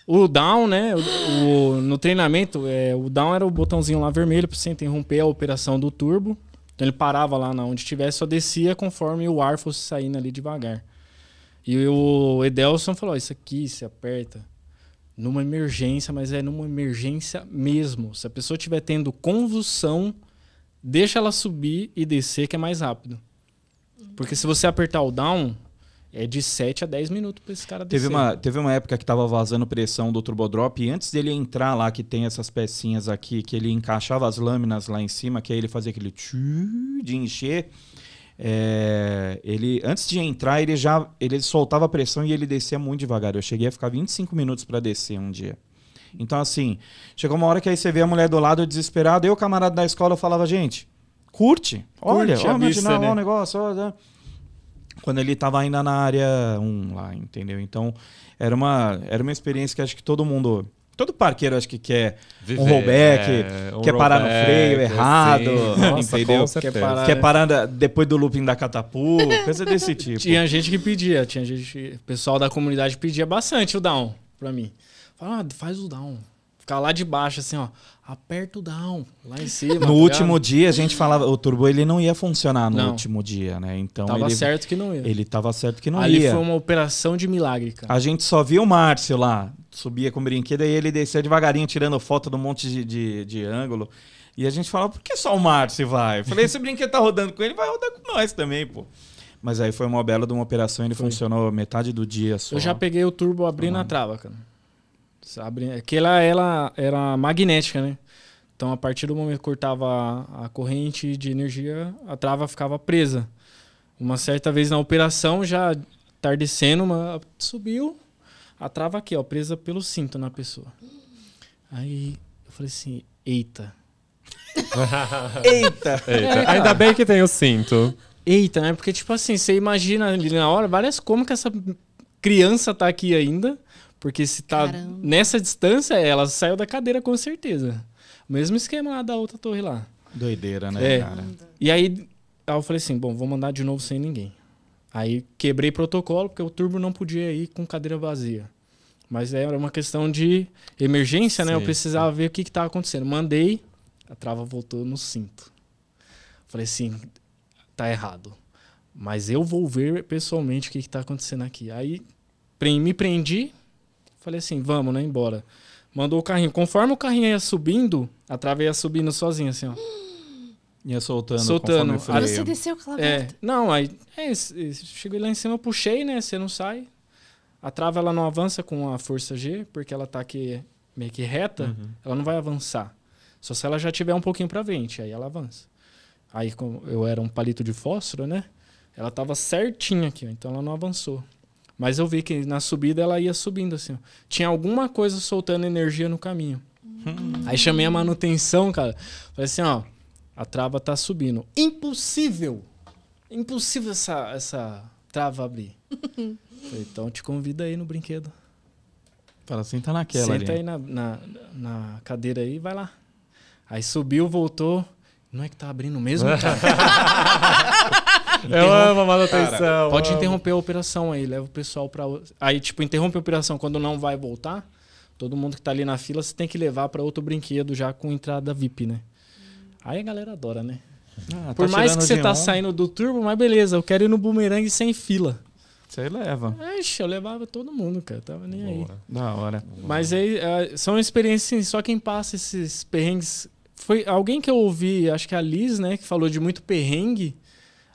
O down, né? o- o- no treinamento, é, o down era o botãozinho lá vermelho pra você interromper a operação do turbo. Então ele parava lá na onde tivesse, só descia conforme o ar fosse saindo ali devagar. E o Edelson falou: Isso aqui se aperta numa emergência, mas é numa emergência mesmo. Se a pessoa estiver tendo convulsão, deixa ela subir e descer, que é mais rápido. Porque se você apertar o down, é de 7 a 10 minutos pra esse cara descer. Teve uma, teve uma época que tava vazando pressão do Turbodrop e antes dele entrar lá, que tem essas pecinhas aqui, que ele encaixava as lâminas lá em cima, que aí ele fazia aquele tchu de encher. é, ele, antes de entrar, ele já ele soltava a pressão e ele descia muito devagar. Eu cheguei a ficar 25 minutos para descer um dia. Então, assim, chegou uma hora que aí você vê a mulher do lado desesperada, e o camarada da escola falava, gente, curte, olha, Curte a ó, vista, imagina, ó, né? o negócio, ó, né? quando ele estava ainda na área 1 lá, entendeu? Então, era uma, era uma experiência que acho que todo mundo, todo parqueiro acho que quer Viver, um rollback, é, um quer parar no rollback, freio errado, assim. Nossa, entendeu? certeza. parar- quer parar da- depois do looping da catapu, coisa desse tipo. Tinha gente que pedia, tinha gente, o pessoal da comunidade pedia bastante o down pra mim. Fala, ah, faz o down. Ficar lá de baixo, assim, ó. Aperta o down, lá em cima. tá No ligado? último dia a gente falava, o turbo ele não ia funcionar no Não. último dia, né? Então Tava ele certo que não ia. ele tava certo que não Ali ia. foi uma operação de milagre, cara. A gente só via o Márcio lá, subia com o brinquedo e ele descia devagarinho tirando foto de um monte de, de, de ângulo. E a gente falava, por que só o Márcio vai? Eu falei, esse brinquedo tá rodando com ele, vai rodar com nós também, pô. Mas aí foi uma bela de uma operação, ele Foi. funcionou metade do dia só. Eu já peguei o turbo abrindo a trava, cara. Abre... Aquela ela era magnética, né? Então, a partir do momento que cortava a, a corrente de energia, a trava ficava presa. Uma certa vez na operação, já tardecendo, uma... subiu a trava aqui, ó, presa pelo cinto na pessoa. Aí eu falei assim: eita. Eita! Eita, Ainda bem que tem o cinto. Eita, né? Porque, tipo assim, você imagina ali na hora várias como que essa criança tá aqui ainda. Porque se tá Caramba. nessa distância, ela saiu da cadeira com certeza. Mesmo esquema lá da outra torre lá. Doideira, né, É. cara? E aí, aí eu falei assim: bom, vou mandar de novo sem ninguém. Aí quebrei protocolo, porque o turbo não podia ir com cadeira vazia. Mas era uma questão de emergência, né? Eu Sim, precisava ver o que estava acontecendo. Mandei, a trava voltou no cinto. Falei assim: tá errado. Mas eu vou ver pessoalmente o que está acontecendo aqui. Aí me prendi, falei assim: vamos, né? Embora. Mandou o carrinho. Conforme o carrinho ia subindo, a trava ia subindo sozinha, assim, ó. Ia soltando, Soltando. o freio. Você desceu com ela É, não, aí é, cheguei lá em cima, puxei, né? Você não sai. A trava ela não avança com a força G, porque ela tá aqui meio que reta, Uhum. ela não vai avançar. Só se ela já tiver um pouquinho pra frente, aí ela avança. Aí como eu era um palito de fósforo, né? Ela tava certinha aqui, ó, então ela não avançou. Mas eu vi que na subida ela ia subindo assim, ó. Tinha alguma coisa soltando energia no caminho. Aí chamei a manutenção, cara. Falei assim, ó, a trava tá subindo. Impossível! Impossível essa, essa trava abrir. Falei, então te convida aí no brinquedo. Fala assim, tá naquela Senta ali. aí na, na, na cadeira aí e vai lá. Aí subiu, voltou. Não é que tá abrindo mesmo, cara? Eu amo a manutenção. Pode amo. interromper a operação aí, leva o pessoal pra. o- Aí, tipo, interrompe a operação quando não vai voltar. Todo mundo que tá ali na fila, você tem que levar pra outro brinquedo já com entrada VIP, né? Aí a galera adora, né? Ah, Por tá mais que você tá um, saindo do turbo, mas beleza, eu quero ir no bumerangue sem fila. Você leva. Ixi, eu levava todo mundo, cara. Tava nem aí. Boa. Da hora. Mas aí é, são experiências, assim, só quem passa esses perrengues. Foi alguém que eu ouvi, acho que a Liz, né, que falou de muito perrengue.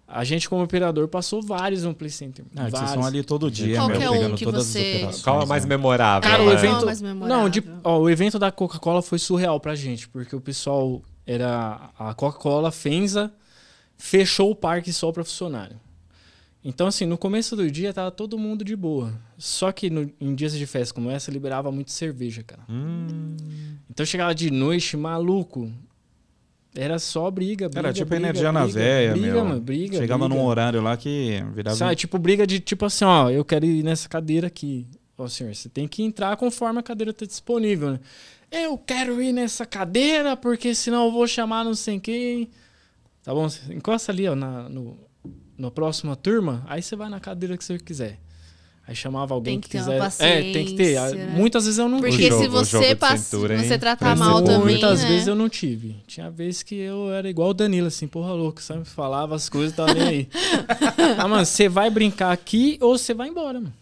A gente, como operador, passou vários no Play Center. Ah, vocês vários. são ali todo dia, Qual meu, é um pegando que todas você- as operações. Qual é o mais né? memorável? Cara, o né? evento- evento. mais memorável? Não, de- ó, o evento da Coca-Cola foi surreal pra gente, porque o pessoal era. A Coca-Cola Fenza fechou o parque só pra funcionário. Então, assim, no começo do dia tava todo mundo de boa. Só que no- em dias de festa como essa, liberava muito cerveja, cara. Hum, Então chegava de noite, maluco. Era só briga, briga. Era tipo briga, energia na briga, véia, briga, meu. Mano, briga, Chegava briga. num horário lá que virava. Sabe, tipo briga de tipo assim, ó, eu quero ir nessa cadeira aqui. Ó, senhor, você tem que entrar conforme a cadeira tá disponível, né? Eu quero ir nessa cadeira porque senão eu vou chamar não sei quem. Tá bom? Encosta ali, ó, na, no, na próxima turma, aí você vai na cadeira que você quiser. Aí chamava alguém Tem que, que ter uma quiser. é, tem que ter. paciência, né? Muitas vezes eu não Porque tive. jogo- se você passa, cintura, você tratar Parece mal também, Muitas né? vezes eu não tive. Tinha vezes que eu era igual o Danilo, assim, porra louco, sabe? Falava as coisas e tava nem aí. ah, mano, você vai brincar aqui ou você vai embora, mano.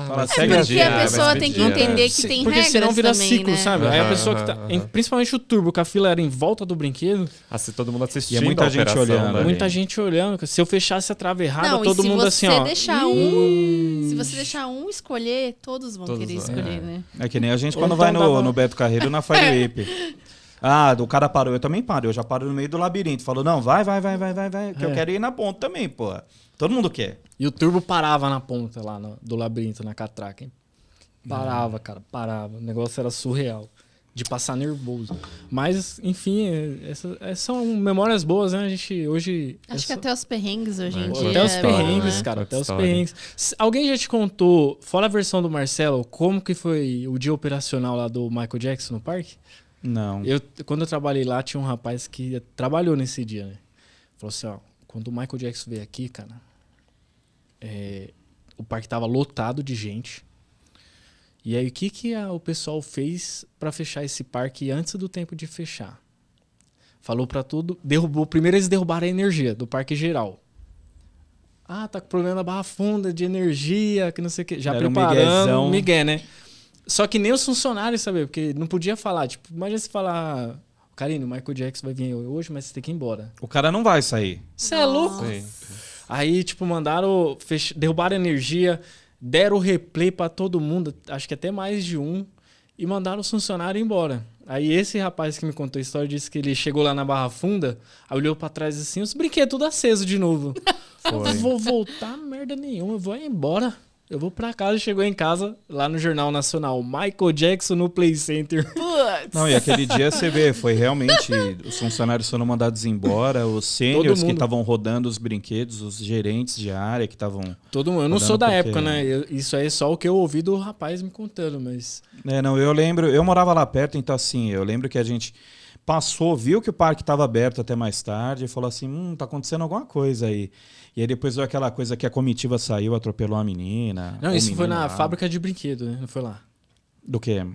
Ah, Fala, É a porque dia, a pessoa tem que entender que Se- tem Porque regras senão vira também, ciclo, né? sabe? Aí a pessoa que tá. principalmente o turbo, que a fila era em volta do brinquedo, Ah, se todo mundo assistindo E é muita a gente olhando, muita gente olhando. Se eu fechasse a trava errada, Não, todo se mundo você assim, ó. deixar um, se você deixar um escolher, todos vão Todos querer vão, escolher, é. né? É que nem a gente quando então vai no, dava- no Beto Carreiro na Fire Whip. Ah, o cara parou, eu também paro. Eu já paro no meio do labirinto. Falou, não, vai, vai, vai, vai, vai, vai. Que eu É. quero ir na ponta também, pô. Todo mundo quer. E o turbo parava na ponta lá no- do labirinto, na catraca, hein? Parava, cara, parava. O negócio era surreal. De passar nervoso. Mas, enfim, é- essa- é- são memórias boas, né? A gente hoje. Acho que até os perrengues hoje em dia. Até os é perrengues, bom, né? cara, até os perrengues. Alguém já te contou, fora a versão do Marcelo, como que foi o dia operacional lá do Michael Jackson no parque? Não. Eu, quando eu trabalhei lá, tinha um rapaz que trabalhou nesse dia, né? Falou assim, ó, quando o Michael Jackson veio aqui, cara, é, o parque tava lotado de gente. E aí, o que, que a- o pessoal fez pra fechar esse parque antes do tempo de fechar? Falou pra tudo, derrubou. Primeiro eles derrubaram a energia do parque geral. Ah, tá com problema na barra funda de energia, que não sei o que. Já Era um preparando, migué, né? Só que nem os funcionários sabiam, porque não podia falar. Tipo, imagina se falar, Karine, o Michael Jackson vai vir hoje, mas você tem que ir embora. O cara não vai sair. Você é louco? Sim. Aí, tipo, mandaram, fech... derrubaram a energia, deram o replay pra todo mundo, acho que até mais de um, e mandaram os funcionários embora. Aí esse rapaz que me contou a história disse que ele chegou lá na Barra Funda, aí olhou pra trás assim, os brinquedos tudo aceso de novo. Eu Foi. vou voltar merda nenhuma, eu vou embora. Eu vou pra casa, chegou em casa, lá no Jornal Nacional, Michael Jackson no Play Center. Putz. Não, e aquele dia você vê, foi realmente. Os funcionários foram mandados embora, os sêniores que estavam rodando os brinquedos, os gerentes de área que estavam. Todo mundo. Eu não sou da porque- época, né? Eu- isso aí é só o que eu ouvi do rapaz me contando, mas. É, não, eu lembro, eu morava lá perto, então assim, eu lembro que a gente passou, viu que o parque estava aberto até mais tarde e falou assim: hum, tá acontecendo alguma coisa aí. E aí depois veio aquela coisa que a comitiva saiu, atropelou a menina. Não, isso foi na lá. fábrica de brinquedo, né? Não foi lá. Do quê?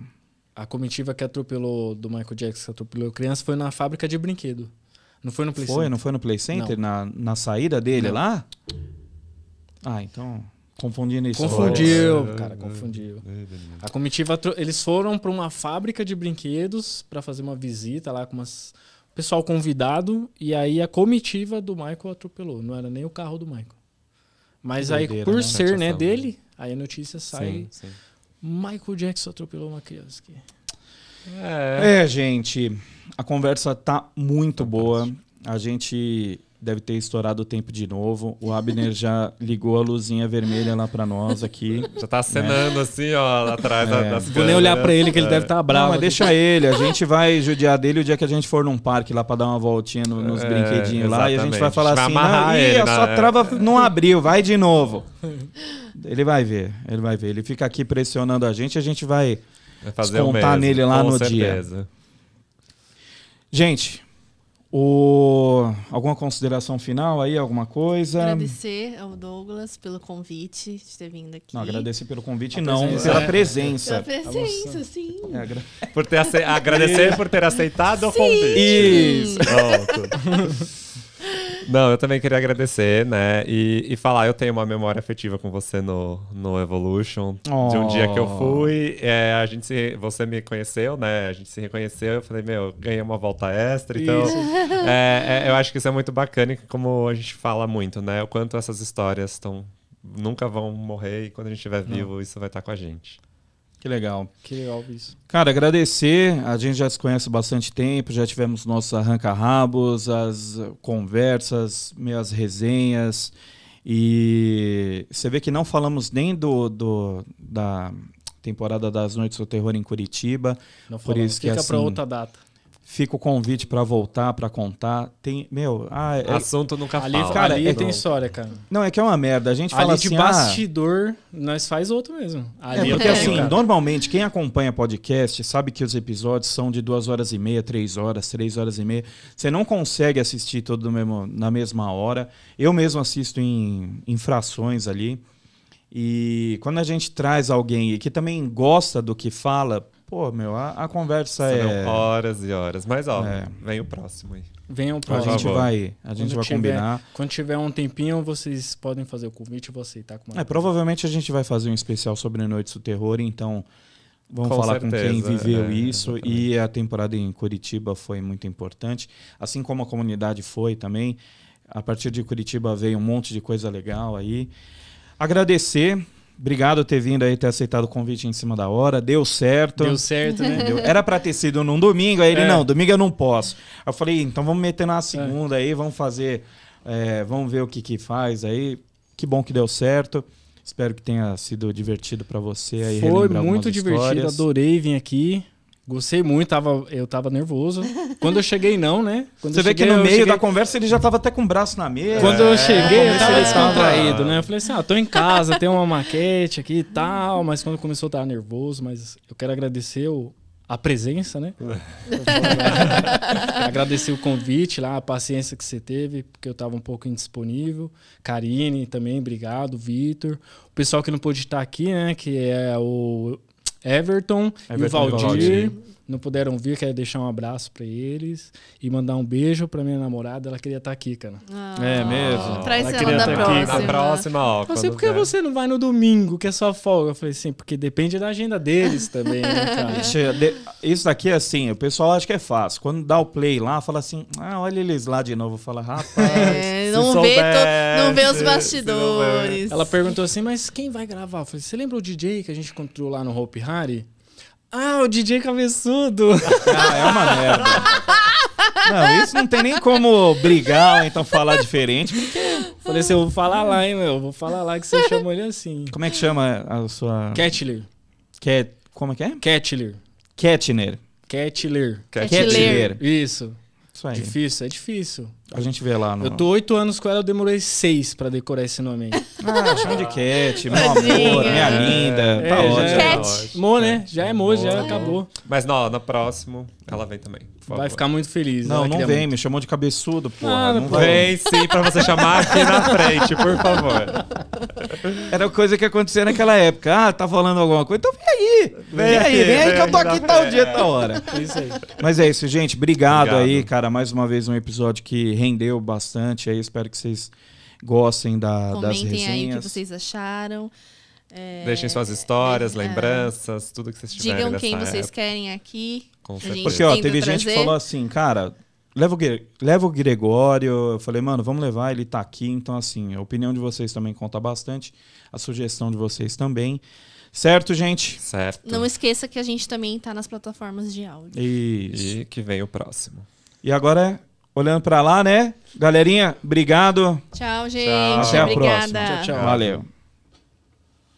A comitiva que atropelou do Michael Jackson, que atropelou criança, foi na fábrica de brinquedo. Não foi no Play Foi, Center. não foi no Play Center? Na, na saída dele Não. lá? Ah, então. Confundindo isso. Confundiu, Nossa. cara, confundiu. A comitiva, eles foram para uma fábrica de brinquedos para fazer uma visita lá com umas pessoal convidado e aí a comitiva do Michael atropelou. Não era nem o carro do Michael. Mas Que aí, doideira, por né? ser né, dele, aí a notícia sai. Sim, sim. Michael Jackson atropelou uma criança. aqui. É. É, gente, a conversa tá muito boa. A gente deve ter estourado o tempo de novo. O Abner já ligou a luzinha vermelha lá pra nós aqui. Já tá acenando assim, ó, lá atrás da- É. das Vou nem olhar pra ele que ele É. deve estar Não, bravo. mas aqui. deixa ele. A gente vai judiar dele o dia que a gente for num parque lá pra dar uma voltinha no- nos É, brinquedinhos lá. E a gente vai falar Vai assim: amarrar não, ih, ele a na- sua trava não abriu, vai de novo. Ele vai ver, ele vai ver. Ele fica aqui pressionando a gente, a gente vai. Vai fazer descontar nele lá com no dia. certeza. Gente, O... Alguma consideração final aí? Alguma coisa? Agradecer ao Douglas pelo convite de ter vindo aqui. Não, agradecer pelo convite, A não, presença. pela É. presença. Pela presença, sim. É, agra- Por ter ace- Agradecer por ter aceitado o Sim. convite. Isso. Pronto. Não, eu também queria agradecer, né? E, e falar, eu tenho uma memória afetiva com você no, no Evolution. De um dia que eu Oh. fui, é, a gente se, você me conheceu, né? A gente se reconheceu. Eu falei, meu, ganhei uma volta extra. Então, é, é, eu acho que isso é muito bacana e como a gente fala muito, né? O quanto essas histórias estão nunca vão morrer e quando a gente estiver vivo, isso vai estar com a gente. Que legal. Que legal isso. Cara, agradecer. A gente já se conhece há bastante tempo, já tivemos nossos arranca-rabos, as conversas, minhas resenhas. E você vê que não falamos nem do, do- da temporada das Noites do Terror em Curitiba. Não Por falamos. isso que, Fica assim, pra outra data. Fica o convite para voltar, para contar. Tem, meu, ah, é- Assunto nunca Ali, fala. cara, ali é- tem história, cara. não é que é uma merda. A gente fala Ali de assim, ah, bastidor, nós faz outro mesmo. Ali É porque eu assim, cara. normalmente quem acompanha podcast sabe que os episódios são de duas horas e meia, três horas, três horas e meia. Você não consegue assistir tudo no mesmo- na mesma hora. Eu mesmo assisto em, em frações ali. E quando a gente traz alguém que também gosta do que fala, pô, meu, a, a conversa Serão é. horas e horas. Mas, ó, É. vem o próximo aí. Venham A pra Por gente vai, a gente Quando vai tiver- combinar. Quando tiver um tempinho, vocês podem fazer o convite e vou aceitar com uma É, provavelmente a gente vai fazer um especial sobre Noites do Terror, então vamos Com falar com quem certeza, viveu é, isso. exatamente. E a temporada em Curitiba foi muito importante, assim como a comunidade foi também. A partir de Curitiba veio um monte de coisa legal aí. Agradecer, obrigado por ter vindo aí, ter aceitado o convite em cima da hora, deu certo. Deu certo, né? Entendeu? Era pra ter sido num domingo, aí ele, É. não, domingo eu não posso. Aí eu falei, então vamos meter na segunda aí, vamos fazer, é, vamos ver o que que faz aí. Que bom que deu certo. Espero que tenha sido divertido pra você aí. Foi muito divertido, histórias. adorei vir aqui. Gostei muito, tava, eu tava nervoso. Quando eu cheguei, não, né? Quando Você eu vê que no eu meio cheguei- da conversa ele já tava até com o braço na mesa. Quando eu cheguei, eu como tava ele tava- descontraído, né? Eu falei assim, ah, tô em casa, tem uma maquete aqui e tal, mas quando começou eu tava nervoso, mas eu quero agradecer o- a presença, né? agradecer o convite lá, a paciência que você teve, porque eu tava um pouco indisponível. Karine também, obrigado, Vitor. O pessoal que não pôde estar aqui, né, que é o Everton, Everton e o Valdir. Não puderam vir, quero deixar um abraço pra eles e mandar um beijo pra minha namorada, ela queria estar aqui, cara. É mesmo? Traz Ela ela queria da ter aqui, próxima. Na próxima, ó. Eu sei quando porque vier. você não vai no domingo, que é só folga. Eu falei assim, porque depende da agenda deles também, né, Isso daqui é assim, o pessoal acha que é fácil. Quando dá o play lá, fala assim, ah, olha eles lá de novo. Fala, rapaz. É, Se não, vê to- não vê os soubesse, bastidores. Ela perguntou assim, mas quem vai gravar? Eu falei, você lembra o DJ que a gente encontrou lá no Hope Harry? Ah, o DJ cabeçudo. Ah, é uma merda. Não, isso não tem nem como brigar ou então falar diferente. falei assim, eu vou falar lá, hein, meu? Eu Vou falar lá que você chamou ele assim. Como é que chama a sua. Catler. Cat... Como é que é? Catler. Catner. Catler. Catler. Isso. Isso aí. Difícil, é difícil. A gente vê lá no. Eu tô oito anos com ela, eu demorei seis pra decorar esse nome aí. Ah, chama de Cat, meu amor, minha linda. É, tá já ótimo. é. Cat. Mo, né? Já é Mo, já acabou. Mas não, no próximo ela vem também. por favor. Vai ficar muito feliz. Não, não vem, muito. me chamou de cabeçudo, porra. Ah, não. Vem sim pra você chamar aqui na frente, por favor. Era coisa que acontecia naquela época. Ah, tá falando alguma coisa? Então vem aí. Vem, Vem aí, vem aí que eu tô aqui tal dia, tal hora. É isso aí. Mas é isso, gente. Obrigado, Obrigado. aí, cara. Mais uma vez um episódio que rendeu bastante. Aí espero que vocês gostem da, das Comentem resenhas. aí o que vocês acharam. É, Deixem suas histórias, é, lembranças, tudo que vocês tiverem Digam quem vocês época. querem aqui. Porque, ó, teve gente que trazer. falou assim, cara, leva o, leva o Gregório. Eu falei, mano, vamos levar, ele tá aqui. Então, assim, a opinião de vocês também conta bastante. A sugestão de vocês também. Certo, gente? Certo. Não esqueça que a gente também tá nas plataformas de áudio. Isso. E que vem o próximo. E agora, olhando pra lá, né? Galerinha, obrigado. Tchau, gente. Tchau. Até a Obrigada. próxima. Tchau, tchau. Valeu.